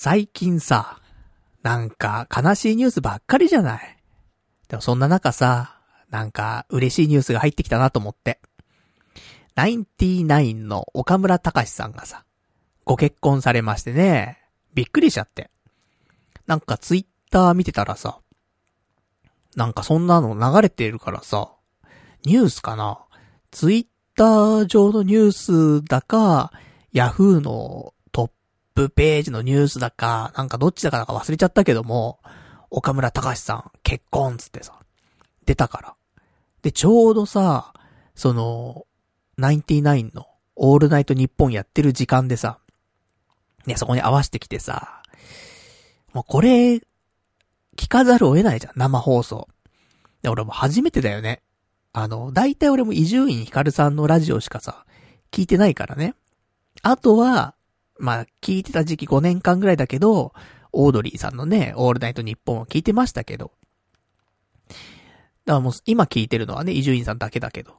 最近さ、なんか悲しいニュースばっかりじゃない？でもそんな中さ、なんか嬉しいニュースが入ってきたなと思って。ナインティナインの岡村隆史さんがさ、ご結婚されましてね、びっくりしちゃって。なんかツイッター見てたらさ、なんかそんなの流れてるからさ、ニュースかな？ツイッター上のニュースだか、ヤフーのプページのニュースだか、なんかどっちだかだか忘れちゃったけども、岡村隆史さん結婚つってさ、出たから。で、ちょうどさ、その、ナインティナインのオールナイト日本やってる時間でさ、ね、そこに合わせてきてさ、もうこれ、聞かざるを得ないじゃん、生放送。で、俺も初めてだよね。あの、大体俺も伊集院光さんのラジオしかさ、聞いてないからね。あとは、まあ、聞いてた時期5年間ぐらいだけど、オードリーさんのね、オールナイトニッポンを聞いてましたけど。だからもう、今聞いてるのはね、伊集院さんだけだけど。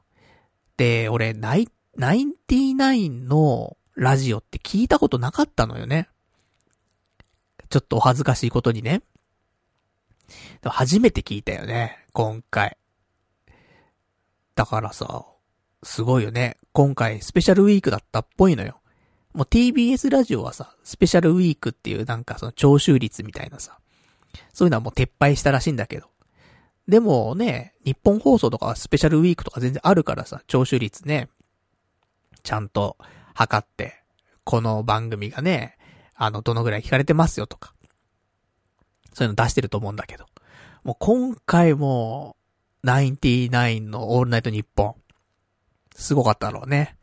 で、俺、ナイ、ナインティナインのラジオって聞いたことなかったのよね。ちょっとお恥ずかしいことにね。初めて聞いたよね、今回。だからさ、すごいよね。今回スペシャルウィークだったっぽいのよ。もう TBS ラジオはさ、スペシャルウィークっていうなんかその聴取率みたいなさ、そういうのはもう撤廃したらしいんだけど。でもね、日本放送とかはスペシャルウィークとか全然あるからさ、聴取率ね、ちゃんと測って、この番組がね、あの、どのぐらい聞かれてますよとか、そういうの出してると思うんだけど。もう今回も、ナインティナインのオールナイトニッポン、すごかったろうね。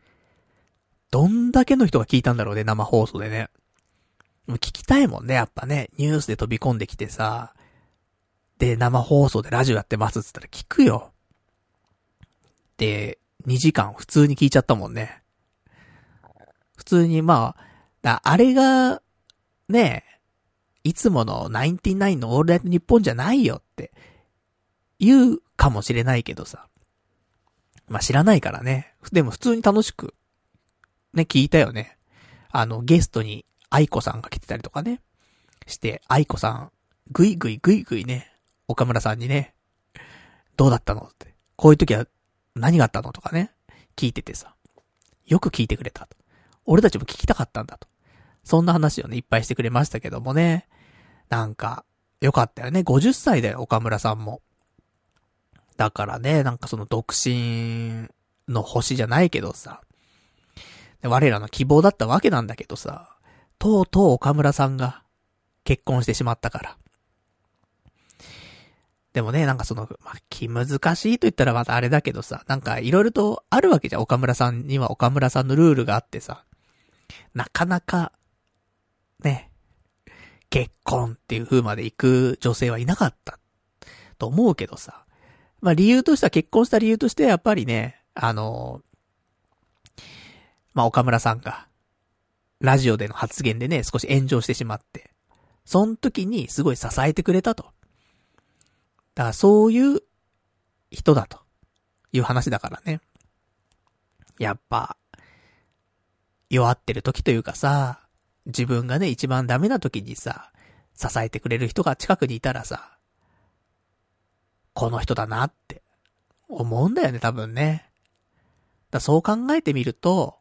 どんだけの人が聞いたんだろうね、生放送でね。聞きたいもんね、やっぱね。ニュースで飛び込んできてさ。で、生放送でラジオやってますっつったら聞くよ。で、2時間普通に聞いちゃったもんね。普通にまあ、あれが、ねいつものナインティナインのオールナイトニッポンじゃないよって言うかもしれないけどさ。まあ、知らないからね。でも普通に楽しくね、聞いたよね。あの、ゲストに愛子さんが来てたりとかね。して、愛子さん、ぐいぐいぐいぐいね、岡村さんにね、どうだったのって。こういう時は何があったのとかね、聞いててさ。よく聞いてくれたと。俺たちも聞きたかったんだと。そんな話をね、いっぱいしてくれましたけどもね。なんか、よかったよね。50歳だよ、岡村さんも。だからね、なんかその独身の星じゃないけどさ。我らの希望だったわけなんだけどさ、とうとう岡村さんが結婚してしまったから。でもね、なんかその、まあ、気難しいと言ったらまたあれだけどさ、なんかいろいろとあるわけじゃん。岡村さんには岡村さんのルールがあってさ、なかなか、ね、結婚っていう風まで行く女性はいなかったと思うけどさ。まあ理由としては結婚した理由としてはやっぱりね、あの、まあ、岡村さんが、ラジオでの発言でね、少し炎上してしまって、その時にすごい支えてくれたと。だからそういう人だという話だからね。やっぱ、弱ってる時というかさ、自分がね、一番ダメな時にさ、支えてくれる人が近くにいたらさ、この人だなって思うんだよね、多分ね。だそう考えてみると、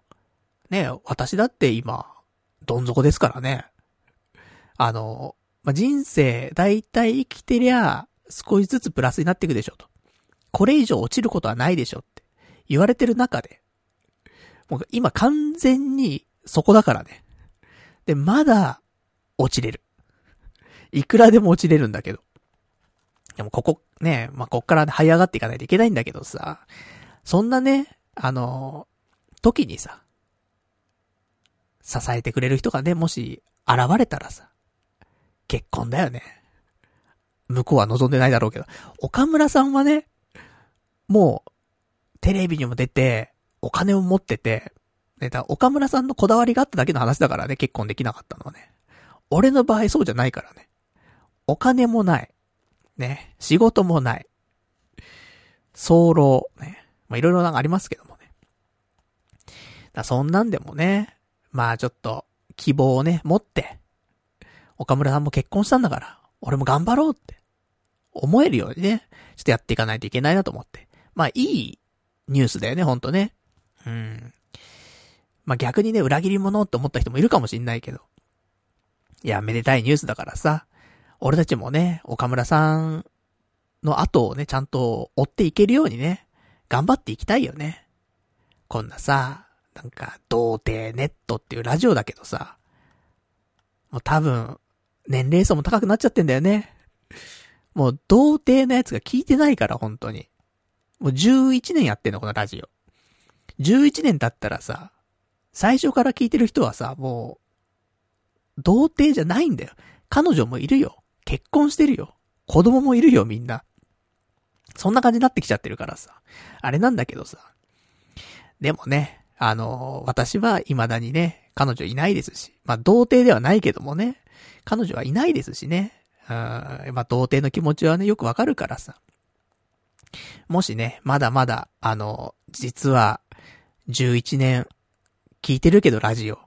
ね、私だって今、どん底ですからね。あの、まあ、人生、だいたい生きてりゃ、少しずつプラスになっていくでしょと。これ以上落ちることはないでしょって言われてる中で、もう今完全にそこだからね。で、まだ落ちれる。いくらでも落ちれるんだけど。でもここ、ね、まあ、こっから這い上がっていかないといけないんだけどさ、そんなね、あの、時にさ、支えてくれる人がね、もし現れたらさ、結婚だよね。向こうは望んでないだろうけど、岡村さんはね、もう、テレビにも出て、お金を持ってて、ね、だ岡村さんのこだわりがあっただけの話だからね、結婚できなかったのはね。俺の場合そうじゃないからね。お金もない。ね。仕事もない。早漏。ね。まあ、いろいろなんかありますけどもね。だそんなんでもね、まあちょっと、希望をね、持って、岡村さんも結婚したんだから、俺も頑張ろうって、思えるようにね、ちょっとやっていかないといけないなと思って。まあ、いいニュースだよね、ほんとね。うん。まあ、逆にね、裏切り者って思った人もいるかもしんないけど。いや、めでたいニュースだからさ、俺たちもね、岡村さんの後をね、ちゃんと追っていけるようにね、頑張っていきたいよね。こんなさ、なんか、童貞ネットっていうラジオだけどさ、もう多分、年齢層も高くなっちゃってんだよね。もう、童貞のやつが聞いてないから、本当に。もう11年やってんの、このラジオ。11年経ったらさ、最初から聞いてる人はさ、もう、童貞じゃないんだよ。彼女もいるよ。結婚してるよ。子供もいるよ、みんな。そんな感じになってきちゃってるからさ。あれなんだけどさ。でもね、あの、私は未だにね、彼女いないですし。まあ、童貞ではないけどもね。彼女はいないですしね。うん、まあ、童貞の気持ちはね、よくわかるからさ。もしね、まだまだ、あの、実は、11年、聞いてるけどラジオ。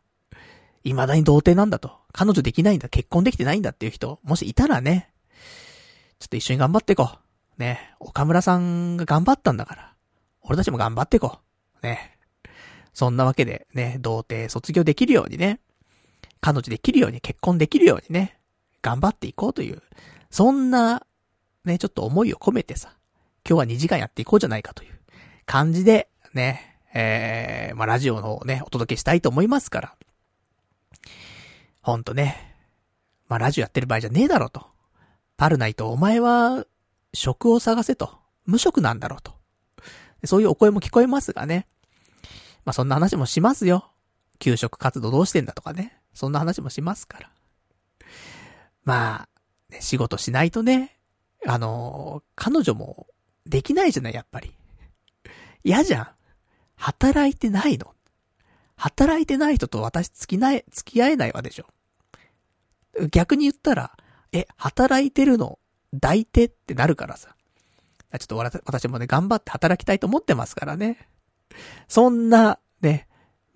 未だに童貞なんだと。彼女できないんだ。結婚できてないんだっていう人、もしいたらね、ちょっと一緒に頑張っていこう。ね、岡村さんが頑張ったんだから。俺たちも頑張っていこう。ね。そんなわけで、ね、童貞卒業できるようにね、彼女できるように、結婚できるようにね、頑張っていこうという、そんな、ね、ちょっと思いを込めてさ、今日は2時間やっていこうじゃないかという感じで、ね、えー、まあ、ラジオの方をね、お届けしたいと思いますから。ほんとね、まあ、ラジオやってる場合じゃねえだろと。パルナイト、お前は、職を探せと。無職なんだろうと。そういうお声も聞こえますがね。まあ、そんな話もしますよ。給食活動どうしてんだとかね。そんな話もしますから。まあ、ね、仕事しないとね、あの彼女もできないじゃない、やっぱり。嫌じゃん。働いてないの。働いてない人と私付きない、付き合えないわでしょ。逆に言ったら、え、働いてるの抱いてってなるからさ。ちょっと私もね、頑張って働きたいと思ってますからね。そんな、ね、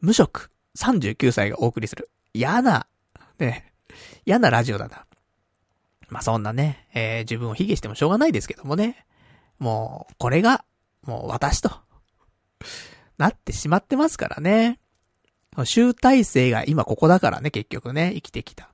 無職、39歳がお送りする。嫌な、ね、嫌なラジオだな。まあ、そんなね、えー、自分を卑下してもしょうがないですけどもね。もう、これが、もう私と、なってしまってますからね。集大成が今ここだからね、結局ね、生きてきた。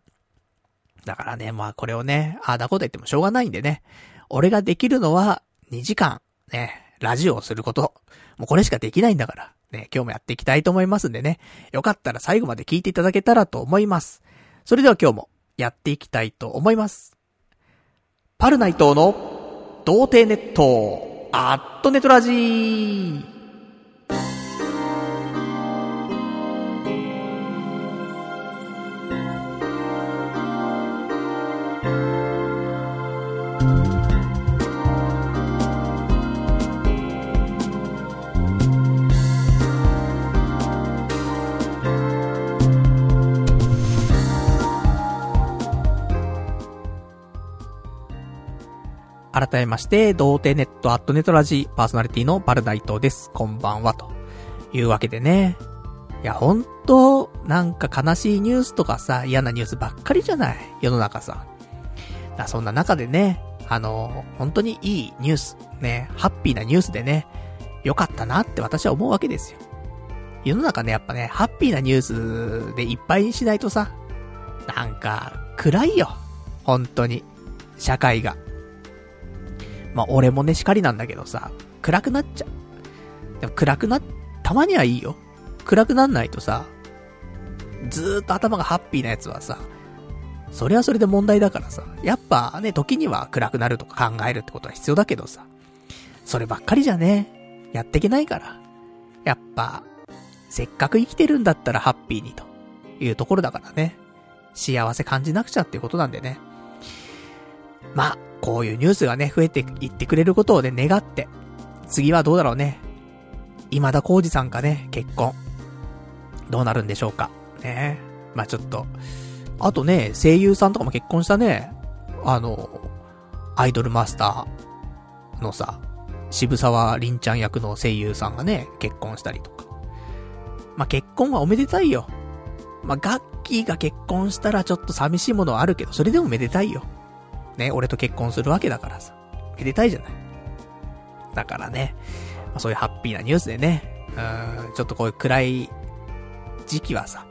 だからね、まあこれをね、ああだこと言ってもしょうがないんでね。俺ができるのは2時間、ね、ラジオをすること。もうこれしかできないんだから。ね、今日もやっていきたいと思いますんでね。よかったら最後まで聞いていただけたらと思います。それでは今日もやっていきたいと思います。パルナイトの童貞ネット、アットネトラジー。改めまして、童貞ネットアットネトラジパーソナリティのパルダイトです。こんばんは、というわけでね。いや、ほんと、なんか悲しいニュースとかさ、嫌なニュースばっかりじゃない？世の中さ。だそんな中でね、あの、本当にいいニュース、ね、ハッピーなニュースでね、よかったなって私は思うわけですよ。世の中ね、やっぱね、ハッピーなニュースでいっぱいにしないとさ、なんか、暗いよ。本当に。社会が。まあ俺もね、叱りなんだけどさ、暗くなっちゃう。でも暗くな、たまにはいいよ。暗くなんないとさ、ずーっと頭がハッピーなやつはさ、それはそれで問題だからさ、やっぱね、時には暗くなるとか考えるってことは必要だけどさ、そればっかりじゃね、やっていけないから。やっぱ、せっかく生きてるんだったらハッピーにというところだからね。幸せ感じなくちゃっていうことなんでね。まあ、こういうニュースがね、増えていってくれることをね、願って、次はどうだろうね。今田耕司さんかね、結婚。どうなるんでしょうか。ねまあちょっと。あとね、声優さんとかも結婚したね。あの、アイドルマスターのさ、渋沢凛ちゃん役の声優さんがね、結婚したりとか。まあ結婚はおめでたいよ。まあ、ガッキーが結婚したらちょっと寂しいものはあるけど、それでもめでたいよ。ね、俺と結婚するわけだからさ。めでたいじゃない。だからね、まあ、そういうハッピーなニュースでね、うん、ちょっとこういう暗い時期はさ、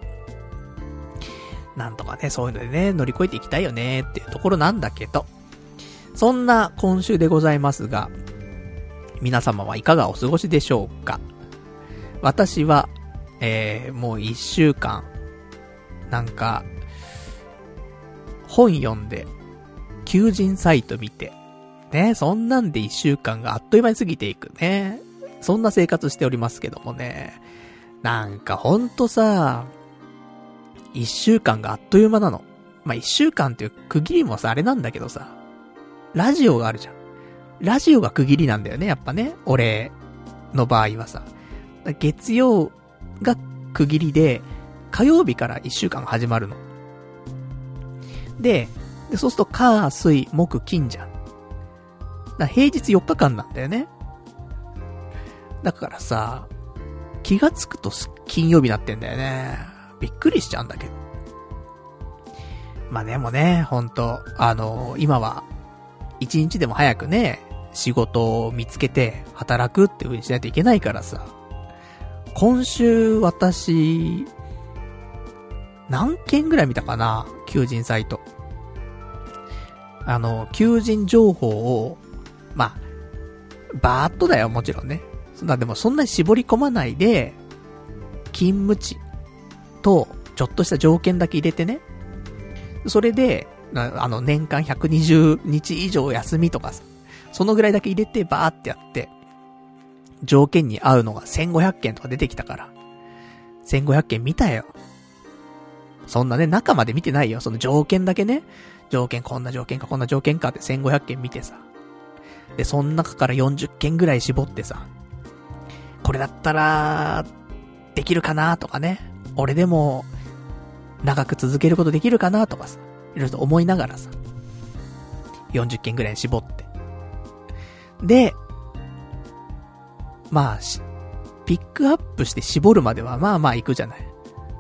なんとかね、そういうのでね、乗り越えていきたいよねっていうところなんだけど、そんな今週でございますが、皆様はいかがお過ごしでしょうか私は、えー、もう一週間、なんか、本読んで、求人サイト見て、ね、そんなんで一週間があっという間に過ぎていくね。そんな生活しておりますけどもね。なんかほんとさ、一週間があっという間なの。まあ、一週間っていう区切りもさ、あれなんだけどさ、ラジオがあるじゃん。ラジオが区切りなんだよね、やっぱね。俺の場合はさ。月曜が区切りで、火曜日から一週間始まるの。で、でそうすると、火、水、木、金じゃん。だ平日4日間なんだよね。だからさ、気がつくと金曜日になってんだよね。びっくりしちゃうんだけど。まあでもね、ほんと、あのー、今は、一日でも早くね、仕事を見つけて働くっていう風にしないといけないからさ。今週私、何件ぐらい見たかな求人サイト。あの、求人情報を、まあ、バーっとだよ、もちろんね。そんな、でもそんなに絞り込まないで、勤務地と、ちょっとした条件だけ入れてね。それで、あの、年間120日以上休みとかさ、そのぐらいだけ入れてバーってやって、条件に合うのが1500件とか出てきたから、1500件見たよ。そんなね、中まで見てないよ。その条件だけね。条件、こんな条件か、こんな条件かって1500件見てさ。で、その中から40件ぐらい絞ってさ。これだったら、できるかなとかね。俺でも、長く続けることできるかなとかさ。いろいろと思いながらさ。40件ぐらい絞って。で、まあ、ピックアップして絞るまではまあまあ行くじゃない。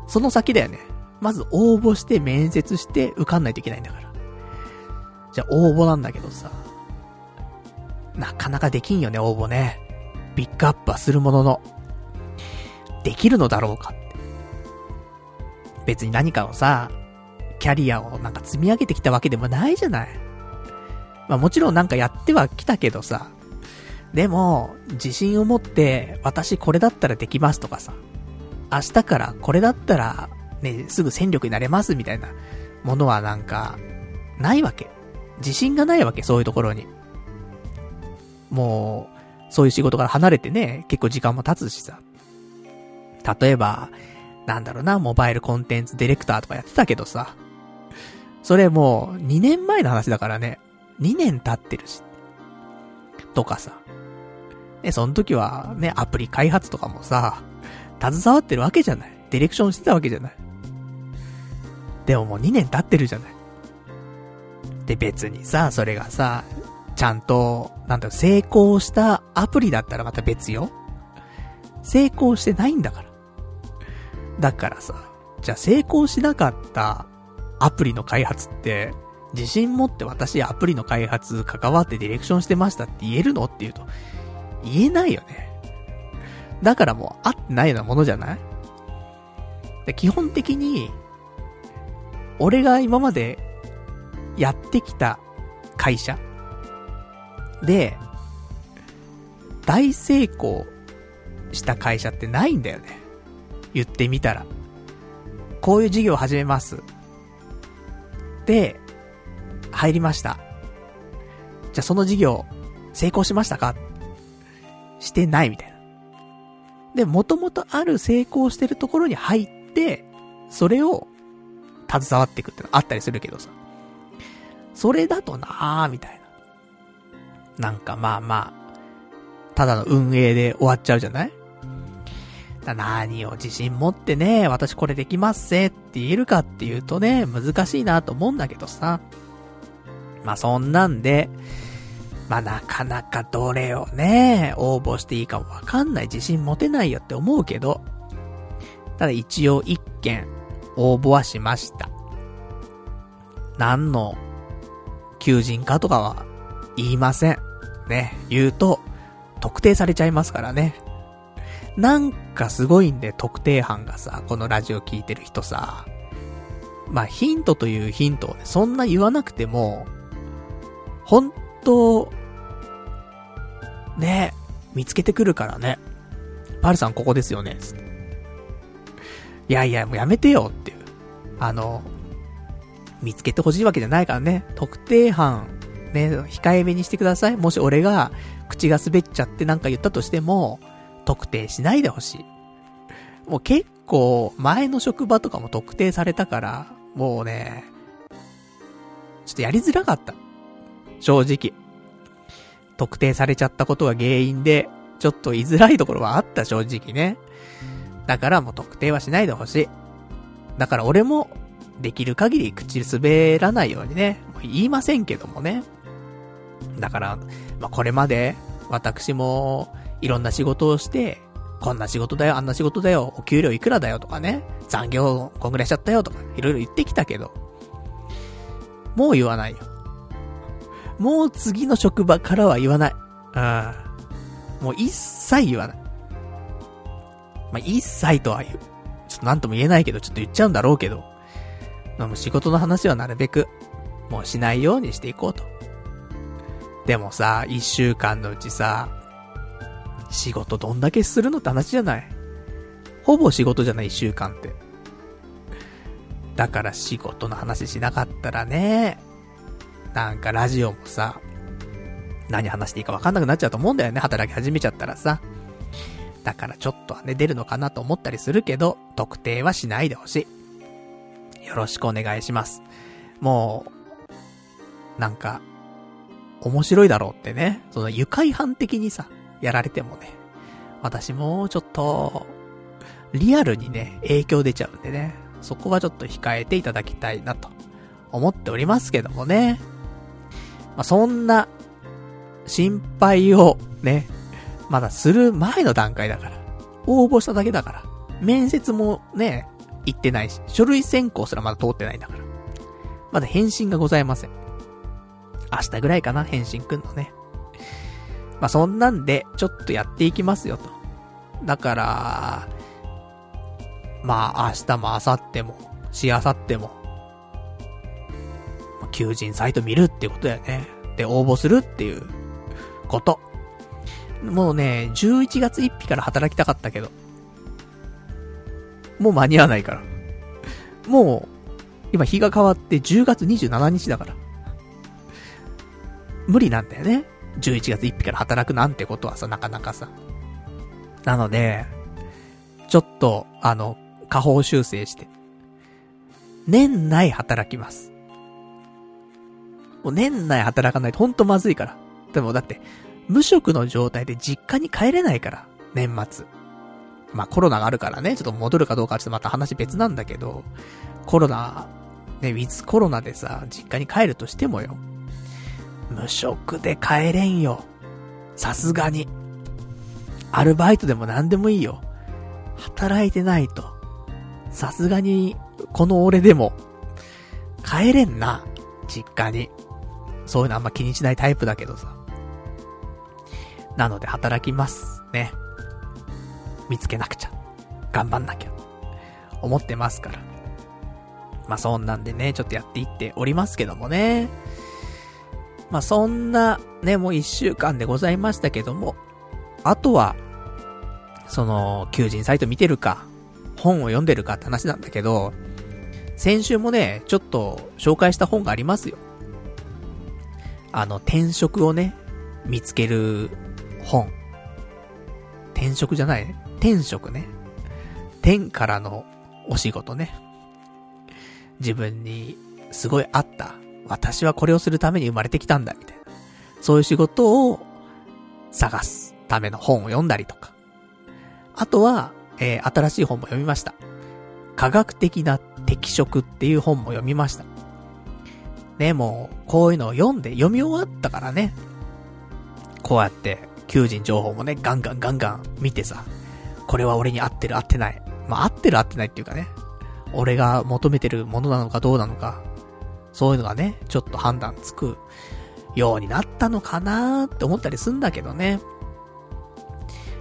その先だよね。まず応募して面接して受かんないといけないんだから。じゃあ応募なんだけどさ。なかなかできんよね、応募ね。ピックアップはするものの。できるのだろうかって。別に何かをさ、キャリアをなんか積み上げてきたわけでもないじゃない。まあもちろんなんかやってはきたけどさ。でも、自信を持って、私これだったらできますとかさ。明日からこれだったら、ね、すぐ戦力になれますみたいなものはなんか、ないわけ。自信がないわけ、そういうところに。もう、そういう仕事から離れてね、結構時間も経つしさ。例えば、なんだろうな、モバイルコンテンツディレクターとかやってたけどさ。それもう、2年前の話だからね。2年経ってるし。とかさ。ね、その時はね、アプリ開発とかもさ、携わってるわけじゃない。ディレクションしてたわけじゃない。でももう2年経ってるじゃない。で別にさ、それがさ、ちゃんと、なんだろ、成功したアプリだったらまた別よ。成功してないんだから。だからさ、じゃあ成功しなかったアプリの開発って、自信持って私アプリの開発関わってディレクションしてましたって言えるのって言うと、言えないよね。だからもう合ってないようなものじゃない？で基本的に、俺が今までやってきた会社で、大成功した会社ってないんだよね。言ってみたら。こういう事業を始めます。で、入りました。じゃあその事業、成功しましたか？してないみたいな。で、もともとある成功してるところに入って、それを携わっていくってのあったりするけどさ。それだとなーみたいな。なんかまあまあ、ただの運営で終わっちゃうじゃない？何を自信持ってね、私これできますぜって言えるかっていうとね、難しいなと思うんだけどさ。まあそんなんで、まあなかなかどれをね、応募していいかもわかんない自信持てないよって思うけど、ただ一応一件応募はしました。何の求人かとかは言いません。ね、言うと、特定されちゃいますからね。なんかすごいんで、特定班がさ、このラジオ聞いてる人さ、まあ、ヒントというヒントをね、そんな言わなくても、本当ね、見つけてくるからね。パルさんここですよね、つって。いやいや、もうやめてよっていう。あの、見つけてほしいわけじゃないからね。特定班、ね、控えめにしてください。もし俺が口が滑っちゃってなんか言ったとしても、特定しないでほしい。もう結構、前の職場とかも特定されたから、もうね、ちょっとやりづらかった。正直。特定されちゃったことが原因で、ちょっと居づらいところはあった正直ね。だからもう特定はしないでほしい。だから俺も、できる限り口滑らないようにね、言いませんけどもね。だから、まあ、これまで、私も、いろんな仕事をして、こんな仕事だよ、あんな仕事だよ、お給料いくらだよとかね、残業こんぐらいしちゃったよとか、いろいろ言ってきたけど、もう言わないよ。もう次の職場からは言わない。うん。もう一切言わない。まあ、一切とは言う。ちょっとなんとも言えないけど、ちょっと言っちゃうんだろうけど。まあ、もう仕事の話はなるべく、もうしないようにしていこうと。でもさ、一週間のうちさ、仕事どんだけするのって話じゃない？ほぼ仕事じゃない、一週間って。だから仕事の話しなかったらね、なんかラジオもさ、何話していいか分かんなくなっちゃうと思うんだよね、働き始めちゃったらさ。だからちょっとはね、出るのかなと思ったりするけど、特定はしないでほしい。よろしくお願いします。もう、なんか、面白いだろうってね、その愉快犯的にさ、やられてもね、私もちょっと、リアルにね、影響出ちゃうんでね、そこはちょっと控えていただきたいなと思っておりますけどもね。まあ、そんな、心配をね、まだする前の段階だから。応募しただけだから。面接もね、行ってないし、書類選考すらまだ通ってないんだから。まだ返信がございません。明日ぐらいかな、返信くんのね。まあ、そんなんで、ちょっとやっていきますよと。だから、まあ、明日も明後日も、しあさっても、求人サイト見るってことだよね。で、応募するっていうこと。もうね、11月1日から働きたかったけど、もう間に合わないから。もう、今日が変わって10月27日だから。無理なんだよね。11月1日から働くなんてことはさ、なかなかさ。なので、ちょっと、あの、下方修正して、年内働きます。もう年内働かないとほんとまずいから。でもだって、無職の状態で実家に帰れないから、年末。まあコロナがあるからね、ちょっと戻るかどうかちょっとまた話別なんだけど、コロナ、ね、ウィズコロナでさ、実家に帰るとしてもよ。無職で帰れんよ。さすがに。アルバイトでも何でもいいよ。働いてないと。さすがに、この俺でも、帰れんな。実家に。そういうのあんま気にしないタイプだけどさ。なので働きます。ね。見つけなくちゃ。頑張んなきゃ。思ってますから。まあ、そんなんでね、ちょっとやっていっておりますけどもね。まあ、そんな、ね、もう一週間でございましたけども、あとは、その、求人サイト見てるか、本を読んでるかって話なんだけど、先週もね、ちょっと紹介した本がありますよ。あの、転職をね、見つける本。転職じゃない。転職ね。天からのお仕事ね。自分にすごいあった私はこれをするために生まれてきたんだ、みたいな。そういう仕事を探すための本を読んだりとか。あとは、えー、新しい本も読みました。科学的な適職っていう本も読みました。ね、もう、こういうのを読んで読み終わったからね。こうやって、求人情報もね、ガンガンガンガン見てさ、これは俺に合ってる合ってない。まあ、合ってる合ってないっていうかね、俺が求めてるものなのかどうなのか、そういうのがね、ちょっと判断つくようになったのかなーって思ったりすんだけどね。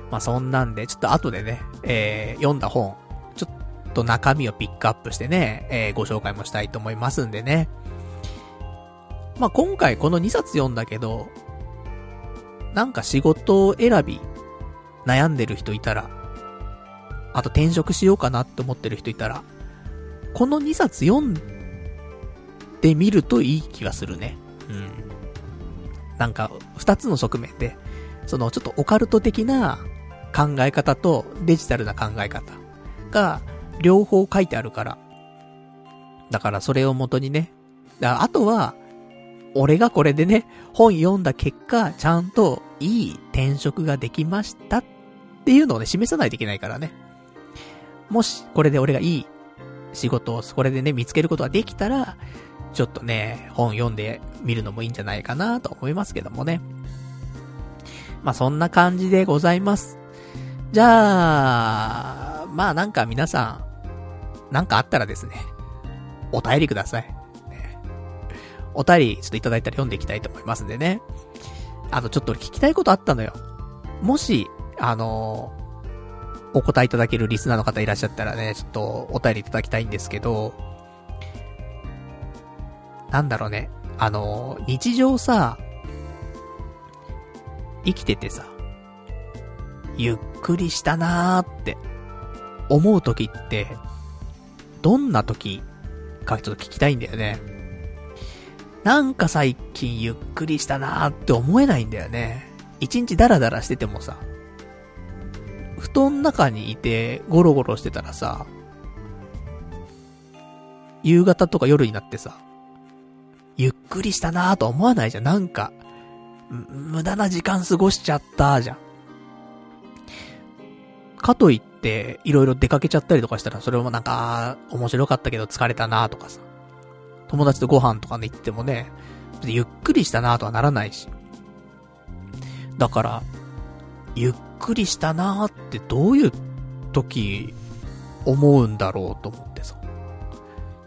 まあそんなんで、ちょっと後でね、えー、読んだ本、ちょっと中身をピックアップしてね、えー、ご紹介もしたいと思いますんでね。まあ今回この2冊読んだけど、なんか仕事選び、悩んでる人いたら、あと転職しようかなって思ってる人いたら、この2冊読んでみるといい気がするね。うん。なんか、2つの側面で、そのちょっとオカルト的な考え方とデジタルな考え方が両方書いてあるから。だからそれを元にね。だあとは、俺がこれでね、本読んだ結果、ちゃんといい転職ができましたっていうのをね、示さないといけないからね。もし、これで俺がいい仕事を、これでね、見つけることができたら、ちょっとね、本読んでみるのもいいんじゃないかなと思いますけどもね。まあ、そんな感じでございます。じゃあ、まあなんか皆さん、なんかあったらですね、お便りください。お便りちょっといただいたら読んでいきたいと思いますんでね。あとちょっと聞きたいことあったのよ。もし、あのお答えいただけるリスナーの方いらっしゃったらね、ちょっとお便りいただきたいんですけど、なんだろうね。あの日常さ、生きててさ、ゆっくりしたなーって思う時って、どんな時かちょっと聞きたいんだよね。なんか最近ゆっくりしたなーって思えないんだよね。一日ダラダラしててもさ、布団の中にいてゴロゴロしてたらさ、夕方とか夜になってさ、ゆっくりしたなーと思わないじゃん。なんか、無駄な時間過ごしちゃったじゃん。かといって、いろいろ出かけちゃったりとかしたら、それもなんか、面白かったけど疲れたなとかさ。友達とご飯とかね行ってもね、ゆっくりしたなとはならないし。だから、ゆっくりしたなーってどういう時思うんだろうと思ってさ。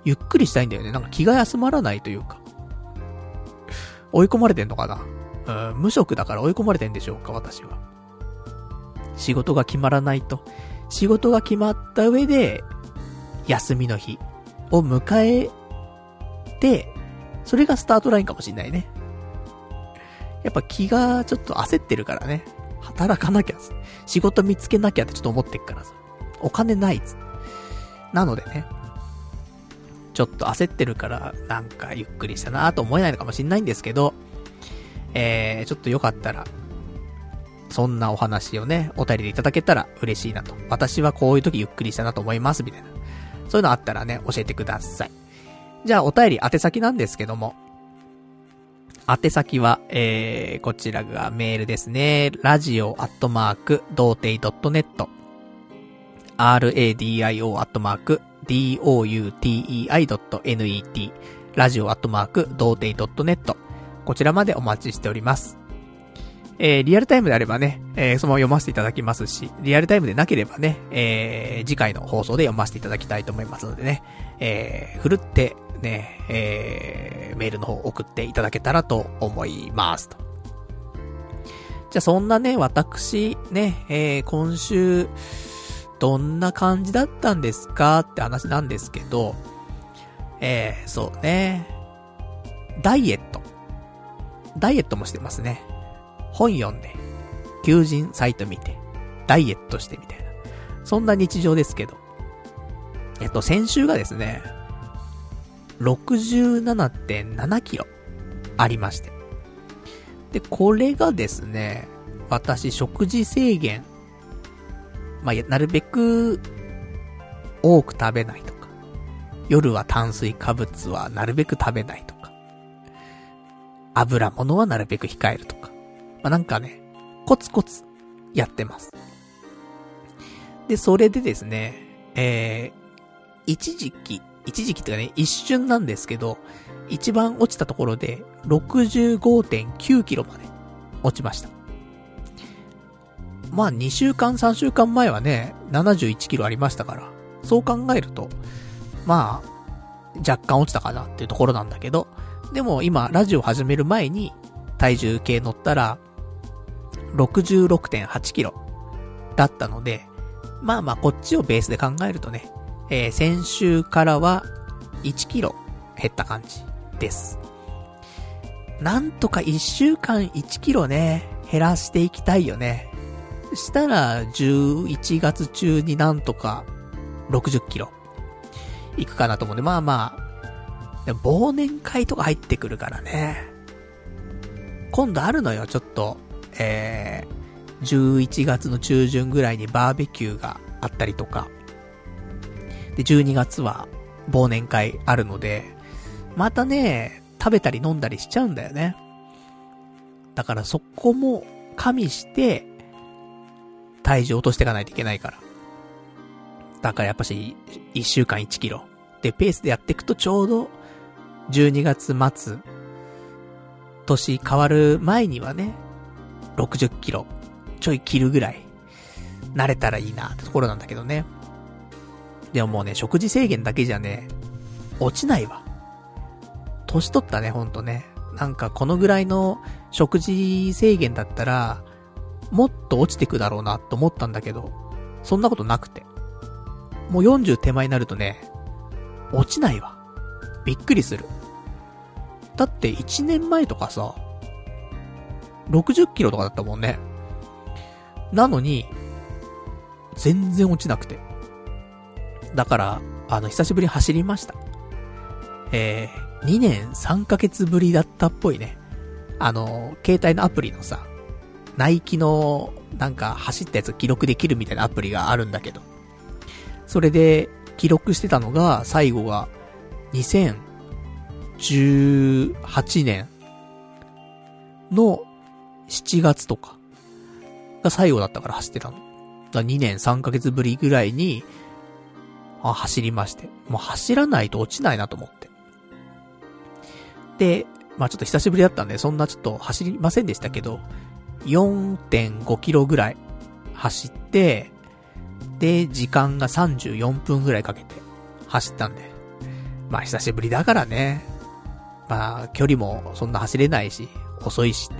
ゆっくりしたいんだよね。なんか気が休まらないというか。追い込まれてんのかなうん、無職だから追い込まれてんでしょうか、私は。仕事が決まらないと。仕事が決まった上で、休みの日を迎えて、それがスタートラインかもしんないね。やっぱ気がちょっと焦ってるからね。働かなきゃ、仕事見つけなきゃってちょっと思ってっからさ。お金ないっつなのでね。ちょっと焦ってるから、なんかゆっくりしたなと思えないのかもしんないんですけど、えー、ちょっとよかったら、そんなお話をね、お便りでいただけたら嬉しいなと。私はこういう時ゆっくりしたなと思います、みたいな。そういうのあったらね、教えてください。じゃあ、お便り宛先なんですけども。宛先は、えー、こちらがメールですね。ラジオアットマーク、童貞 .net。radio アットマーク、doutei.net。ラジオアットマーク、童貞 .net。こちらまでお待ちしております。えー、リアルタイムであればね、えー、そのまま読ませていただきますし、リアルタイムでなければね、えー、次回の放送で読ませていただきたいと思いますのでね、えー、ふるってね、えー、メールの方送っていただけたらと思いますと。じゃあそんなね、私、ね、えー、今週、どんな感じだったんですかって話なんですけど、えー、そうね、ダイエット。ダイエットもしてますね。本読んで、求人サイト見て、ダイエットしてみたいな。そんな日常ですけど。えっと、先週がですね、67.7キロありまして。で、これがですね、私食事制限、まあ、なるべく多く食べないとか、夜は炭水化物はなるべく食べないとか、油物はなるべく控えるとか、まあ、なんかね、コツコツやってます。で、それでですね、えー、一時期、一時期っていうかね、一瞬なんですけど、一番落ちたところで65.9キロまで落ちました。まあ2週間3週間前はね、71キロありましたから、そう考えると、まあ、若干落ちたかなっていうところなんだけど、でも今、ラジオ始める前に、体重計乗ったら、66.8キロだったので、まあまあこっちをベースで考えるとね、えー、先週からは1キロ減った感じです。なんとか1週間1キロね、減らしていきたいよね。したら、11月中になんとか60キロいくかなと思うんで、まあまあ、忘年会とか入ってくるからね。今度あるのよ、ちょっと、えー、11月の中旬ぐらいにバーベキューがあったりとか、で、12月は忘年会あるので、またね、食べたり飲んだりしちゃうんだよね。だからそこも加味して、体重落としていかないといけないから。だからやっぱし、1週間1キロ。で、ペースでやっていくとちょうど、12月末、年変わる前にはね、60キロ、ちょい切るぐらい、慣れたらいいなってところなんだけどね。でももうね、食事制限だけじゃね、落ちないわ。年取ったね、ほんとね。なんかこのぐらいの食事制限だったら、もっと落ちてくだろうなと思ったんだけど、そんなことなくて。もう40手前になるとね、落ちないわ。びっくりする。だって1年前とかさ、60キロとかだったもんね。なのに、全然落ちなくて。だから、あの、久しぶりに走りました。えー、2年3ヶ月ぶりだったっぽいね。あの、携帯のアプリのさ、ナイキの、なんか走ったやつ記録できるみたいなアプリがあるんだけど。それで、記録してたのが、最後が、2018年の7月とかが最後だったから走ってたの。だ2年3ヶ月ぶりぐらいに、あ、走りまして。もう走らないと落ちないなと思って。で、まあちょっと久しぶりだったんで、そんなちょっと走りませんでしたけど、4.5キロぐらい走って、で、時間が34分ぐらいかけて走ったんで。まあ久しぶりだからね。まあ距離もそんな走れないし、遅いし、